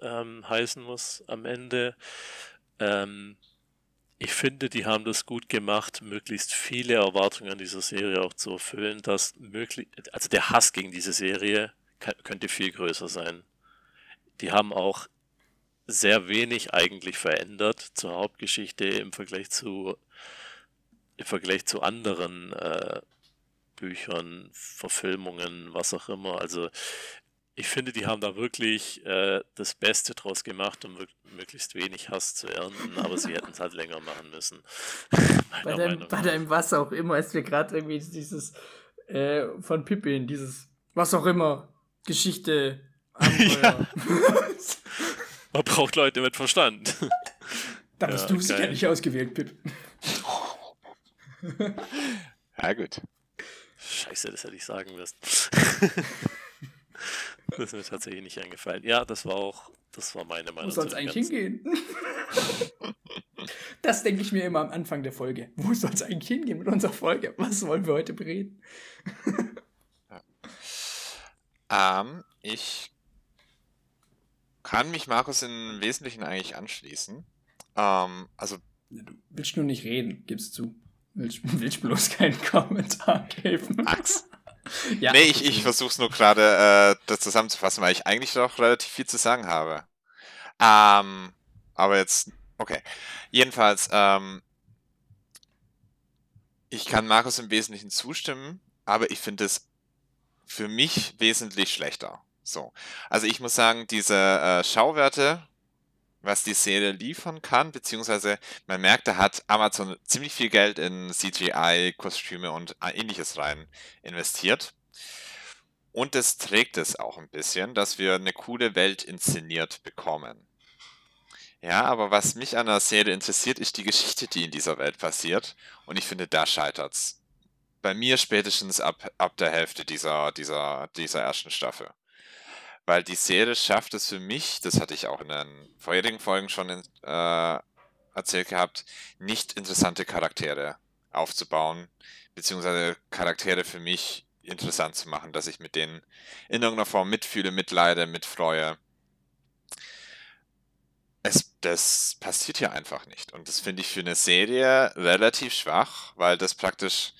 ähm, heißen muss am Ende, ähm, ich finde, die haben das gut gemacht, möglichst viele Erwartungen an dieser Serie auch zu erfüllen, dass möglich, also der Hass gegen diese Serie könnte viel größer sein. Die haben auch sehr wenig eigentlich verändert zur Hauptgeschichte im Vergleich zu im Vergleich zu anderen äh, Büchern, Verfilmungen, was auch immer. Also ich finde, die haben da wirklich äh, das Beste draus gemacht, um möglichst wenig Hass zu ernten, aber sie hätten es halt länger machen müssen. bei, deinem, bei deinem was auch immer ist mir gerade irgendwie dieses äh, von Pippin, dieses was auch immer, Geschichte, ja. Man braucht Leute mit Verstand. Da bist ja, du sicher nicht ausgewählt, Pip. ja, gut. Scheiße, das hätte ich sagen müssen. Das ist mir tatsächlich nicht eingefallen. Ja, das war auch, das war meine Meinung. Wo soll es eigentlich hingehen? das denke ich mir immer am Anfang der Folge. Wo soll es eigentlich hingehen mit unserer Folge? Was wollen wir heute bereden? ja. ähm, ich kann mich Markus im Wesentlichen eigentlich anschließen. Ähm, also. Du willst nur nicht reden, gibst zu. Willst, willst bloß keinen Kommentar geben. Max. ja. Nee, ich, ich versuche es nur gerade äh, das zusammenzufassen, weil ich eigentlich noch relativ viel zu sagen habe. Ähm, aber jetzt, okay. Jedenfalls, ähm, ich kann Markus im Wesentlichen zustimmen, aber ich finde es für mich wesentlich schlechter. So. Also ich muss sagen, diese äh, Schauwerte, was die Serie liefern kann, beziehungsweise man merkt, da hat Amazon ziemlich viel Geld in CGI, Kostüme und ähnliches rein investiert. Und es trägt es auch ein bisschen, dass wir eine coole Welt inszeniert bekommen. Ja, aber was mich an der Serie interessiert, ist die Geschichte, die in dieser Welt passiert. Und ich finde, da scheitert's. Bei mir spätestens ab, ab der Hälfte dieser, dieser, dieser ersten Staffel weil die Serie schafft es für mich, das hatte ich auch in den vorherigen Folgen schon in, äh, erzählt gehabt, nicht interessante Charaktere aufzubauen, beziehungsweise Charaktere für mich interessant zu machen, dass ich mit denen in irgendeiner Form mitfühle, mitleide, mitfreue. Es, das passiert hier einfach nicht. Und das finde ich für eine Serie relativ schwach, weil das praktisch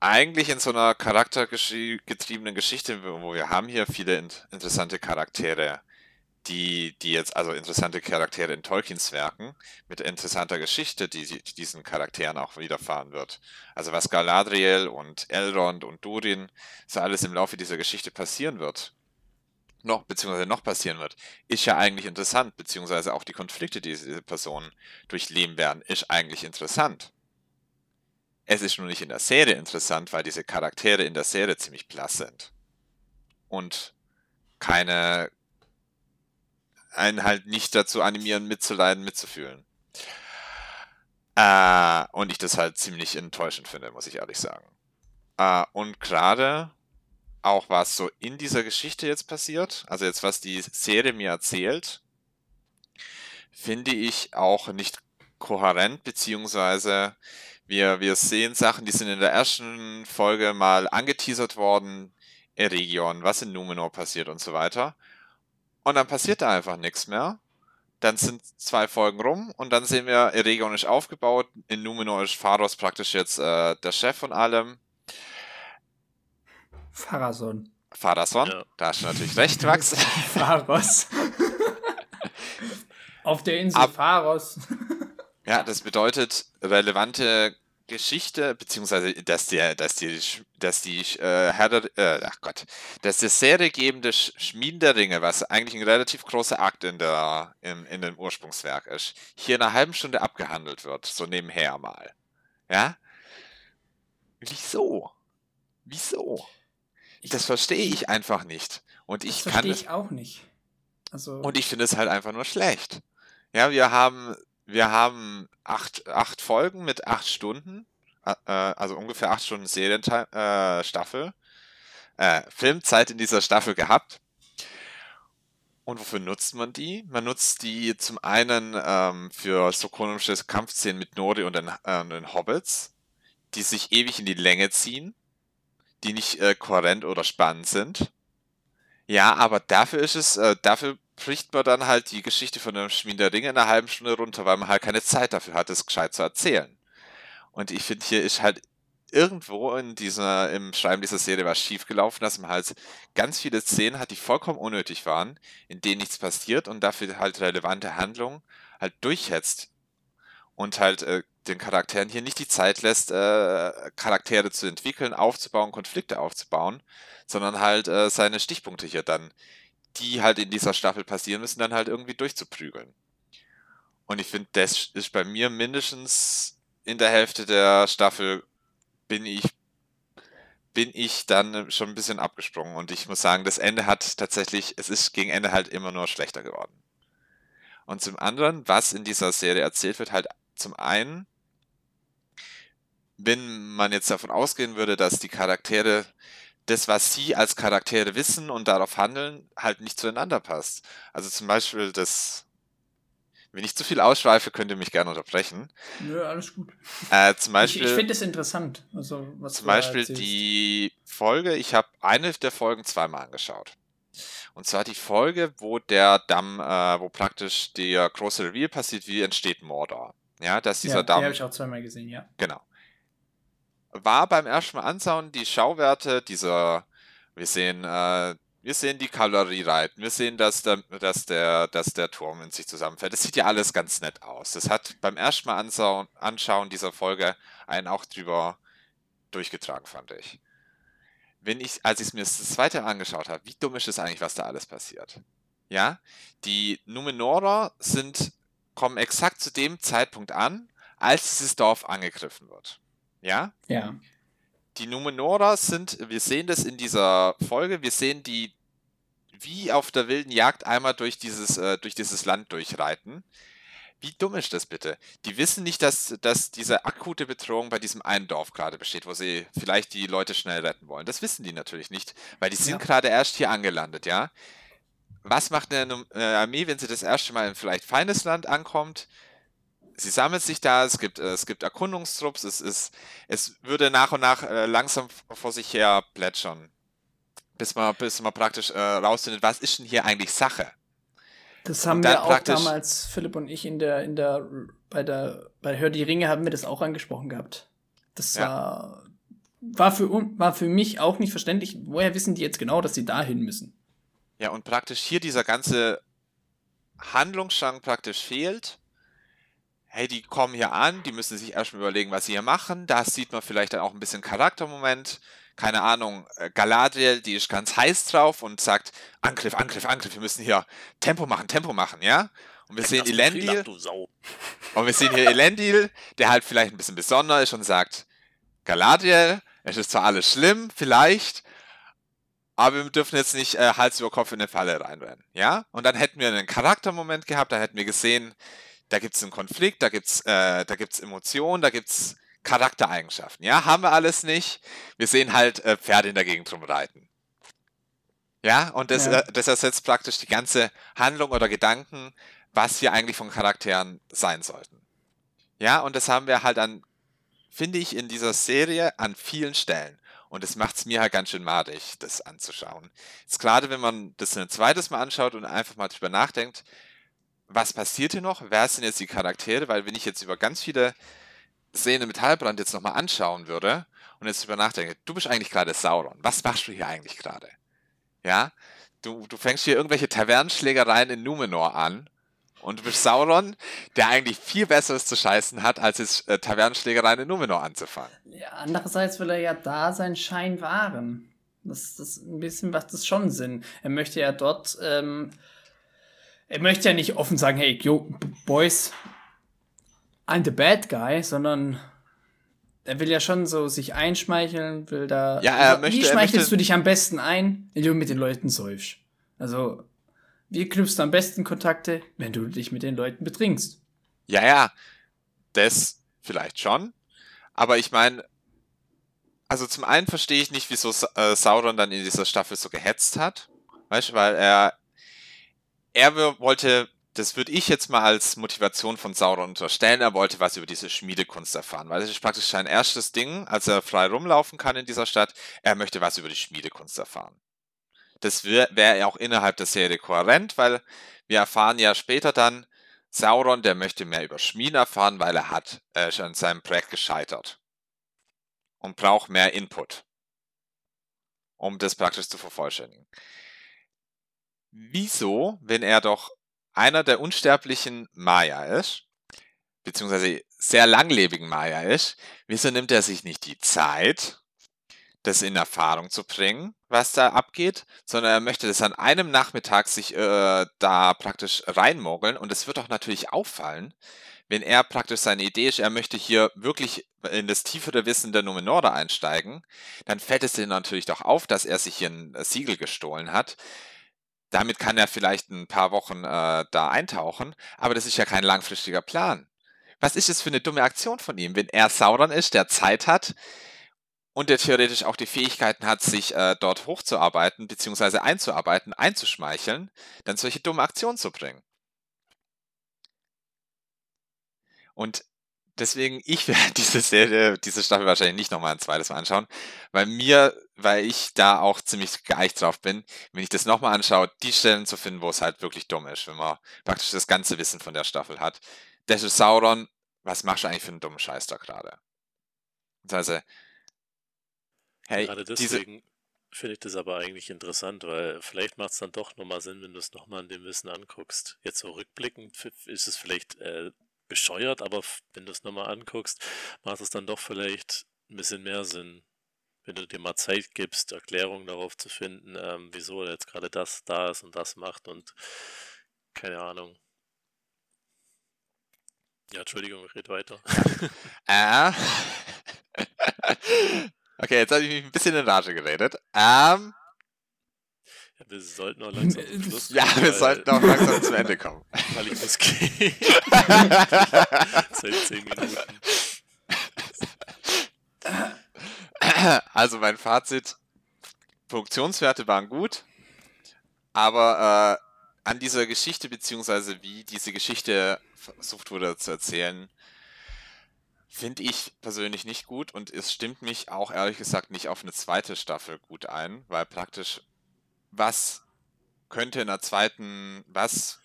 eigentlich in so einer charaktergetriebenen Geschichte, wo wir haben hier viele in interessante Charaktere, die, die jetzt, also interessante Charaktere in Tolkiens Werken, mit interessanter Geschichte, die, die diesen Charakteren auch widerfahren wird. Also was Galadriel und Elrond und Durin so alles im Laufe dieser Geschichte passieren wird, noch, beziehungsweise noch passieren wird, ist ja eigentlich interessant, beziehungsweise auch die Konflikte, die diese Personen durchleben werden, ist eigentlich interessant Es ist nur nicht in der Serie interessant, weil diese Charaktere in der Serie ziemlich blass sind. Und keine, einen halt nicht dazu animieren, mitzuleiden, mitzufühlen. Äh, und ich das halt ziemlich enttäuschend finde, muss ich ehrlich sagen. Äh, und gerade auch was so in dieser Geschichte jetzt passiert, also jetzt was die Serie mir erzählt, finde ich auch nicht kohärent, beziehungsweise wir, wir sehen Sachen, die sind in der ersten Folge mal angeteasert worden, Eregion, was in Numenor passiert und so weiter. Und dann passiert da einfach nichts mehr. Dann sind zwei Folgen rum und dann sehen wir, Eregion ist aufgebaut, in Numenor ist Pharos praktisch jetzt äh, der Chef von allem. Pharason. Pharason, ja. da hast du natürlich recht, Max. Pharos. Auf der Insel Ab Pharos. ja, das bedeutet, relevante Geschichte, beziehungsweise dass die, dass die, dass die äh, Herr der, äh, ach Gott, dass der seriegebende Schmieden der Ringe, was eigentlich ein relativ großer Akt in der, in, in dem Ursprungswerk ist, hier in einer halben Stunde abgehandelt wird, so nebenher mal. Ja? Wieso? Wieso? Das verstehe ich einfach nicht. Und ich das kann. Verstehe ich auch nicht. Also und ich finde es halt einfach nur schlecht. Ja, wir haben wir haben acht, acht Folgen mit acht Stunden, äh, also ungefähr acht Stunden Serienstaffel, äh, äh, Filmzeit in dieser Staffel gehabt. Und wofür nutzt man die? Man nutzt die zum einen ähm, für so komische Kampfszenen mit Nori und den, äh, den Hobbits, die sich ewig in die Länge ziehen, die nicht äh, kohärent oder spannend sind. Ja, aber dafür ist es, äh, dafür bricht man dann halt die Geschichte von dem Schmied der Ringe in einer halben Stunde runter, weil man halt keine Zeit dafür hat, es gescheit zu erzählen. Und ich finde, hier ist halt irgendwo in dieser, im Schreiben dieser Serie was schiefgelaufen, dass man halt ganz viele Szenen hat, die vollkommen unnötig waren, in denen nichts passiert und dafür halt relevante Handlungen halt durchhetzt und halt äh, den Charakteren hier nicht die Zeit lässt, äh, Charaktere zu entwickeln, aufzubauen, Konflikte aufzubauen, sondern halt äh, seine Stichpunkte hier dann die halt in dieser Staffel passieren müssen, dann halt irgendwie durchzuprügeln. Und ich finde, das ist bei mir mindestens in der Hälfte der Staffel bin ich bin ich dann schon ein bisschen abgesprungen und ich muss sagen, das Ende hat tatsächlich, es ist gegen Ende halt immer nur schlechter geworden. Und zum anderen, was in dieser Serie erzählt wird, halt zum einen, wenn man jetzt davon ausgehen würde, dass die Charaktere das, was sie als Charaktere wissen und darauf handeln, halt nicht zueinander passt. Also zum Beispiel das, wenn ich zu viel ausschweife, könnt ihr mich gerne unterbrechen. Nö, alles gut. Äh, zum Beispiel, ich ich finde es interessant. Also, was zum Beispiel die Folge, ich habe eine der Folgen zweimal angeschaut. Und zwar die Folge, wo der Damm, äh, wo praktisch der große Reveal passiert, wie entsteht Mordor. Ja, dass dieser ja, Damm. Die habe ich auch zweimal gesehen, ja. Genau war beim ersten Mal anschauen die Schauwerte dieser, wir sehen, äh, wir sehen die Kavallerie reiten, wir sehen, dass der, dass, der, dass der Turm in sich zusammenfällt. Das sieht ja alles ganz nett aus. Das hat beim ersten Mal anschauen, dieser Folge einen auch drüber durchgetragen, fand ich. Wenn ich, als ich mir das zweite angeschaut habe, wie dumm ist es eigentlich, was da alles passiert? Ja, die Numenorer sind, kommen exakt zu dem Zeitpunkt an, als dieses Dorf angegriffen wird. Ja? Ja. Die Numenora sind, wir sehen das in dieser Folge, wir sehen die wie auf der wilden Jagd einmal durch dieses, äh, durch dieses Land durchreiten. Wie dumm ist das bitte? Die wissen nicht, dass, dass diese akute Bedrohung bei diesem einen Dorf gerade besteht, wo sie vielleicht die Leute schnell retten wollen. Das wissen die natürlich nicht, weil die sind ja. gerade erst hier angelandet, ja? Was macht eine äh, Armee, wenn sie das erste Mal in vielleicht feines Land ankommt? Sie sammelt sich da, es gibt, äh, es gibt Erkundungstrupps, es ist, es würde nach und nach äh, langsam vor sich her plätschern. Bis man, bis man praktisch äh, rausfindet, was ist denn hier eigentlich Sache? Das haben wir auch damals, Philipp und ich, in der, in der, bei der, bei Hör die Ringe haben wir das auch angesprochen gehabt. Das ja. war, war für, war für mich auch nicht verständlich. Woher wissen die jetzt genau, dass sie dahin müssen? Ja, und praktisch hier dieser ganze Handlungsstrang praktisch fehlt hey, die kommen hier an, die müssen sich erstmal überlegen, was sie hier machen. Da sieht man vielleicht dann auch ein bisschen Charaktermoment. Keine Ahnung, äh, Galadriel, die ist ganz heiß drauf und sagt, Angriff, Angriff, Angriff, wir müssen hier Tempo machen, Tempo machen, ja? Und wir sehen Elendil. Und wir sehen hier Elendil, der halt vielleicht ein bisschen besonders ist und sagt, Galadriel, es ist zwar alles schlimm, vielleicht, aber wir dürfen jetzt nicht äh, Hals über Kopf in eine Falle reinrennen, ja? Und dann hätten wir einen Charaktermoment gehabt, da hätten wir gesehen, da gibt es einen Konflikt, da gibt es äh, da gibt's Emotionen, da gibt es Charaktereigenschaften, ja? Haben wir alles nicht. Wir sehen halt äh, Pferde in der Gegend rumreiten. Ja, und das, Ja. Äh, das ersetzt praktisch die ganze Handlung oder Gedanken, was hier eigentlich von Charakteren sein sollten. Ja, und das haben wir halt an, finde ich, in dieser Serie an vielen Stellen. Und das macht es mir halt ganz schön madig, das anzuschauen. Jetzt gerade, wenn man das ein zweites Mal anschaut und einfach mal drüber nachdenkt, was passiert hier noch? Wer sind jetzt die Charaktere? Weil wenn ich jetzt über ganz viele Szenen mit Halbrand jetzt nochmal anschauen würde und jetzt drüber nachdenke, du bist eigentlich gerade Sauron. Was machst du hier eigentlich gerade? Ja? Du, du fängst hier irgendwelche Tavernenschlägereien in Numenor an und du bist Sauron, der eigentlich viel Besseres zu scheißen hat, als jetzt äh, Tavernenschlägereien in Numenor anzufangen. Ja, andererseits will er ja da seinen Schein wahren. Das das ein bisschen macht das schon Sinn. Er möchte ja dort, ähm, er möchte ja nicht offen sagen, hey, yo, Boys, I'm the bad guy, sondern er will ja schon so sich einschmeicheln, will da. Ja, er Also, möchte- Wie schmeichelst möchte- du dich am besten ein, wenn du mit den Leuten säufst? Also, wie knüpfst du am besten Kontakte, wenn du dich mit den Leuten betrinkst? Ja, ja, das vielleicht schon. Aber ich meine, also zum einen verstehe ich nicht, wieso äh, Sauron dann in dieser Staffel so gehetzt hat. Weißt du, weil er, er wollte, das würde ich jetzt mal als Motivation von Sauron unterstellen, er wollte was über diese Schmiedekunst erfahren, weil das ist praktisch sein erstes Ding, als er frei rumlaufen kann in dieser Stadt, er möchte was über die Schmiedekunst erfahren. Das wäre wär ja auch innerhalb der Serie kohärent, weil wir erfahren ja später dann, Sauron, der möchte mehr über Schmieden erfahren, weil er hat äh, schon an seinem Projekt gescheitert und braucht mehr Input, um das praktisch zu vervollständigen. Wieso, wenn er doch einer der unsterblichen Maya ist, beziehungsweise sehr langlebigen Maya ist, wieso nimmt er sich nicht die Zeit, das in Erfahrung zu bringen, was da abgeht, sondern er möchte das an einem Nachmittag sich äh, da praktisch reinmogeln und es wird auch natürlich auffallen, wenn er praktisch seine Idee ist, er möchte hier wirklich in das tiefere Wissen der Numenora einsteigen, dann fällt es ihm natürlich doch auf, dass er sich hier ein Siegel gestohlen hat. Damit kann er vielleicht ein paar Wochen äh, da eintauchen, aber das ist ja kein langfristiger Plan. Was ist das für eine dumme Aktion von ihm, wenn er Sauron ist, der Zeit hat, und der theoretisch auch die Fähigkeiten hat, sich äh, dort hochzuarbeiten, beziehungsweise einzuarbeiten, einzuschmeicheln, dann solche dumme Aktionen zu bringen. Und deswegen, ich werde diese Serie, diese Staffel wahrscheinlich nicht nochmal ein zweites Mal anschauen, weil mir, weil ich da auch ziemlich geeicht drauf bin, wenn ich das nochmal anschaue, die Stellen zu finden, wo es halt wirklich dumm ist, wenn man praktisch das ganze Wissen von der Staffel hat. Das ist Sauron, was machst du eigentlich für einen dummen Scheiß da gerade? Also, hey, Gerade deswegen finde ich das aber eigentlich interessant, weil vielleicht macht es dann doch nochmal Sinn, wenn du es nochmal an dem Wissen anguckst. Jetzt so rückblickend ist es vielleicht äh, bescheuert, aber wenn du es nochmal anguckst, macht es dann doch vielleicht ein bisschen mehr Sinn, wenn du dir mal Zeit gibst, Erklärungen darauf zu finden, ähm, wieso er jetzt gerade das da ist und das macht und keine Ahnung. Ja, Entschuldigung, ich rede weiter. Äh. okay, jetzt habe ich mich ein bisschen in Rage geredet. Ähm, Ja, wir sollten auch langsam zum Schluss ja, kommen, wir weil- sollten auch langsam zum Ende kommen. Weil ich muss gehen. Seit 10 Minuten. Also mein Fazit, Produktionswerte waren gut, aber äh, an dieser Geschichte, beziehungsweise wie diese Geschichte versucht wurde zu erzählen, finde ich persönlich nicht gut und es stimmt mich auch ehrlich gesagt nicht auf eine zweite Staffel gut ein, weil praktisch was könnte in der zweiten, was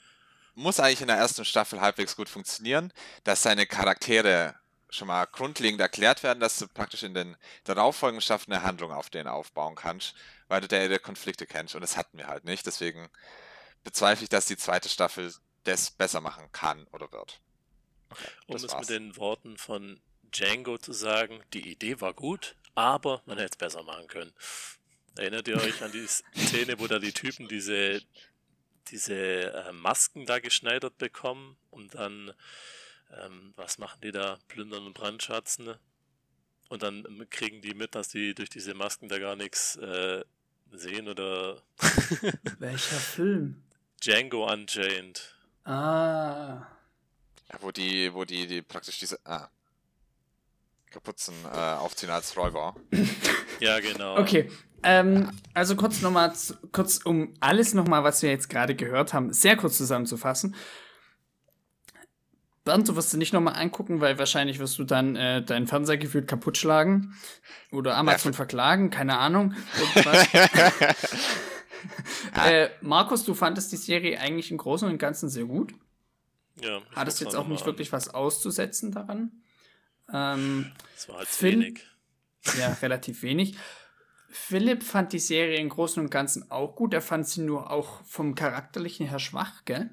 muss eigentlich in der ersten Staffel halbwegs gut funktionieren, dass seine Charaktere schon mal grundlegend erklärt werden, dass du praktisch in den darauffolgenden Staffeln eine Handlung auf denen aufbauen kannst, weil du der, der Konflikte kennst und das hatten wir halt nicht. Deswegen bezweifle ich, dass die zweite Staffel das besser machen kann oder wird. Um das es war's. mit den Worten von Django zu sagen, die Idee war gut, aber man hätte es besser machen können. Erinnert ihr euch an die Szene, wo da die Typen diese, diese äh, Masken da geschneidert bekommen und dann, ähm, was machen die da? Plündern und brandschatzen? und dann kriegen die mit, dass die durch diese Masken da gar nichts äh, sehen oder. Welcher Film? Django Unchained. Ah. Ja, wo die, wo die, die praktisch diese ah, Kapuzen äh, aufziehen als Räuber. Ja, genau. Okay. Ähm, also kurz nochmal, kurz um alles nochmal, was wir jetzt gerade gehört haben, sehr kurz zusammenzufassen. Bernd, du wirst du nicht nochmal angucken, weil wahrscheinlich wirst du dann äh, dein Fernseher gefühlt kaputt schlagen oder Amazon Ja. verklagen, keine Ahnung. Irgendwas. äh, Markus, du fandest die Serie eigentlich im Großen und Ganzen sehr gut. Ja, Hattest jetzt auch nicht an. wirklich was auszusetzen daran. Ähm, Es war halt Finn- wenig. ja, relativ wenig. Philipp fand die Serie im Großen und Ganzen auch gut. Er fand sie nur auch vom Charakterlichen her schwach, gell?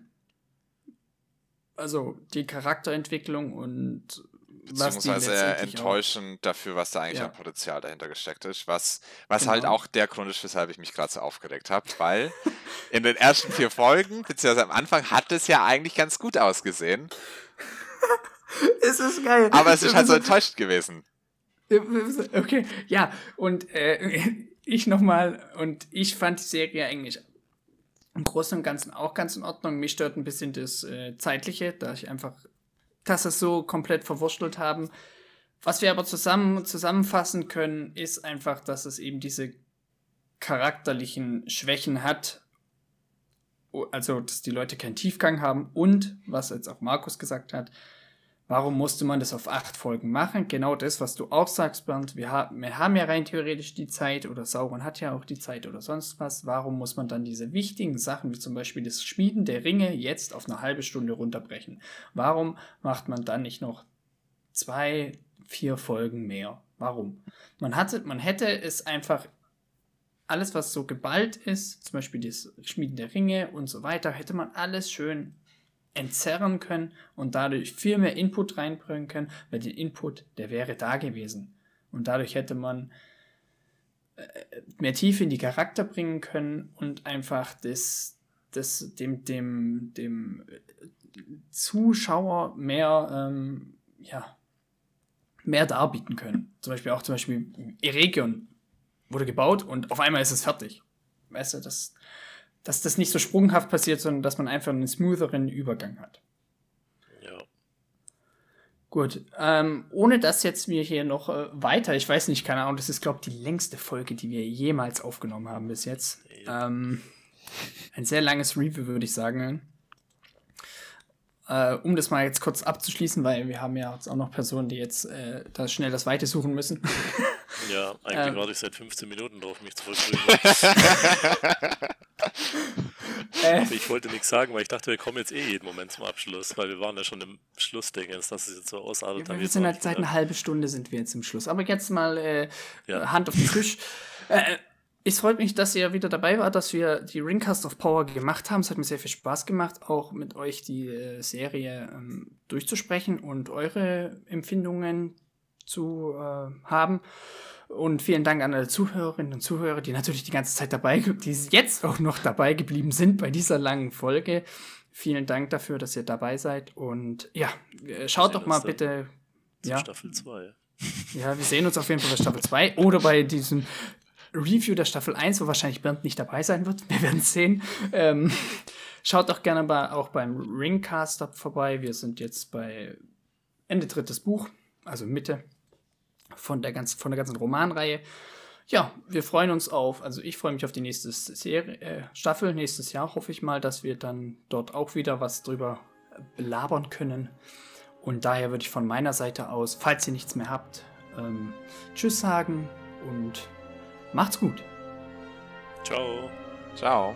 Also die Charakterentwicklung und Beziehungsweise auch- enttäuschend dafür, was da eigentlich Ja. an Potenzial dahinter gesteckt ist. Was, was Genau. halt auch der Grund ist, weshalb ich mich gerade so aufgeregt habe, weil in den ersten vier Folgen, beziehungsweise am Anfang, hat es ja eigentlich ganz gut ausgesehen. Es ist geil. Aber es ist halt so enttäuscht gewesen. Okay, ja, und äh, ich nochmal, und ich fand die Serie eigentlich im Großen und Ganzen auch ganz in Ordnung. Mich stört ein bisschen das äh, Zeitliche, da ich einfach, dass es so komplett verwurstelt haben. Was wir aber zusammen, zusammenfassen können, ist einfach, dass es eben diese charakterlichen Schwächen hat. Also, dass die Leute keinen Tiefgang haben und, was jetzt auch Markus gesagt hat, Warum musste man das auf acht Folgen machen? Genau das, was du auch sagst, Bernd. Wir, ha wir haben ja rein theoretisch die Zeit oder Sauron hat ja auch die Zeit oder sonst was. Warum muss man dann diese wichtigen Sachen, wie zum Beispiel das Schmieden der Ringe, jetzt auf eine halbe Stunde runterbrechen? Warum macht man dann nicht noch zwei, vier Folgen mehr? Warum? Man, hatte, man hätte es einfach alles, was so geballt ist, zum Beispiel das Schmieden der Ringe und so weiter, hätte man alles schön entzerren können und dadurch viel mehr Input reinbringen können, weil der Input, der wäre da gewesen. Und dadurch hätte man äh, mehr Tiefe in die Charakter bringen können und einfach das, das dem, dem, dem Zuschauer mehr, ähm, ja, mehr darbieten können. Zum Beispiel auch zum Beispiel Eregion wurde gebaut und auf einmal ist es fertig. Weißt du, das, dass das nicht so sprunghaft passiert, sondern dass man einfach einen smootheren Übergang hat. Ja. Gut, ähm, ohne dass jetzt wir hier noch äh, weiter, ich weiß nicht, keine Ahnung, das ist, glaube ich, die längste Folge, die wir jemals aufgenommen haben bis jetzt. Ja. Ähm, ein sehr langes Review, würde ich sagen. Äh, um das mal jetzt kurz abzuschließen, weil wir haben ja jetzt auch noch Personen, die jetzt äh, da schnell das Weite suchen müssen. Ja, eigentlich Ähm. warte ich seit 15 Minuten drauf, mich zurückzubringen. äh, Also ich wollte nichts sagen, weil ich dachte, wir kommen jetzt eh jeden Moment zum Abschluss, weil wir waren ja schon im Schlussdingens, dass es jetzt so ausartet. wir haben sind halt seit einer halben Stunde sind wir jetzt im Schluss. Aber jetzt mal äh, Ja. Hand auf den Tisch. Äh, es freut mich, dass ihr wieder dabei wart, dass wir die Ringcast of Power gemacht haben. Es hat mir sehr viel Spaß gemacht, auch mit euch die äh, Serie ähm, durchzusprechen und eure Empfindungen zu äh, haben. Und vielen Dank an alle Zuhörerinnen und Zuhörer, die natürlich die ganze Zeit dabei, die jetzt auch noch dabei geblieben sind bei dieser langen Folge. Vielen Dank dafür, dass ihr dabei seid. Und ja, äh, schaut doch mal bitte. Ja. Staffel 2. Ja, wir sehen uns auf jeden Fall bei Staffel 2 oder bei diesem Review der Staffel 1, wo wahrscheinlich Bernd nicht dabei sein wird. Wir werden es sehen. Ähm, schaut doch gerne bei, auch beim Ringcaster vorbei. Wir sind jetzt bei Ende drittes Buch, also Mitte von der, ganzen, von der ganzen Romanreihe. Ja, wir freuen uns auf, also ich freue mich auf die nächste Serie, äh, Staffel, nächstes Jahr hoffe ich mal, dass wir dann dort auch wieder was drüber belabern können. Und daher würde ich von meiner Seite aus, falls ihr nichts mehr habt, ähm, Tschüss sagen und macht's gut. Ciao. Ciao.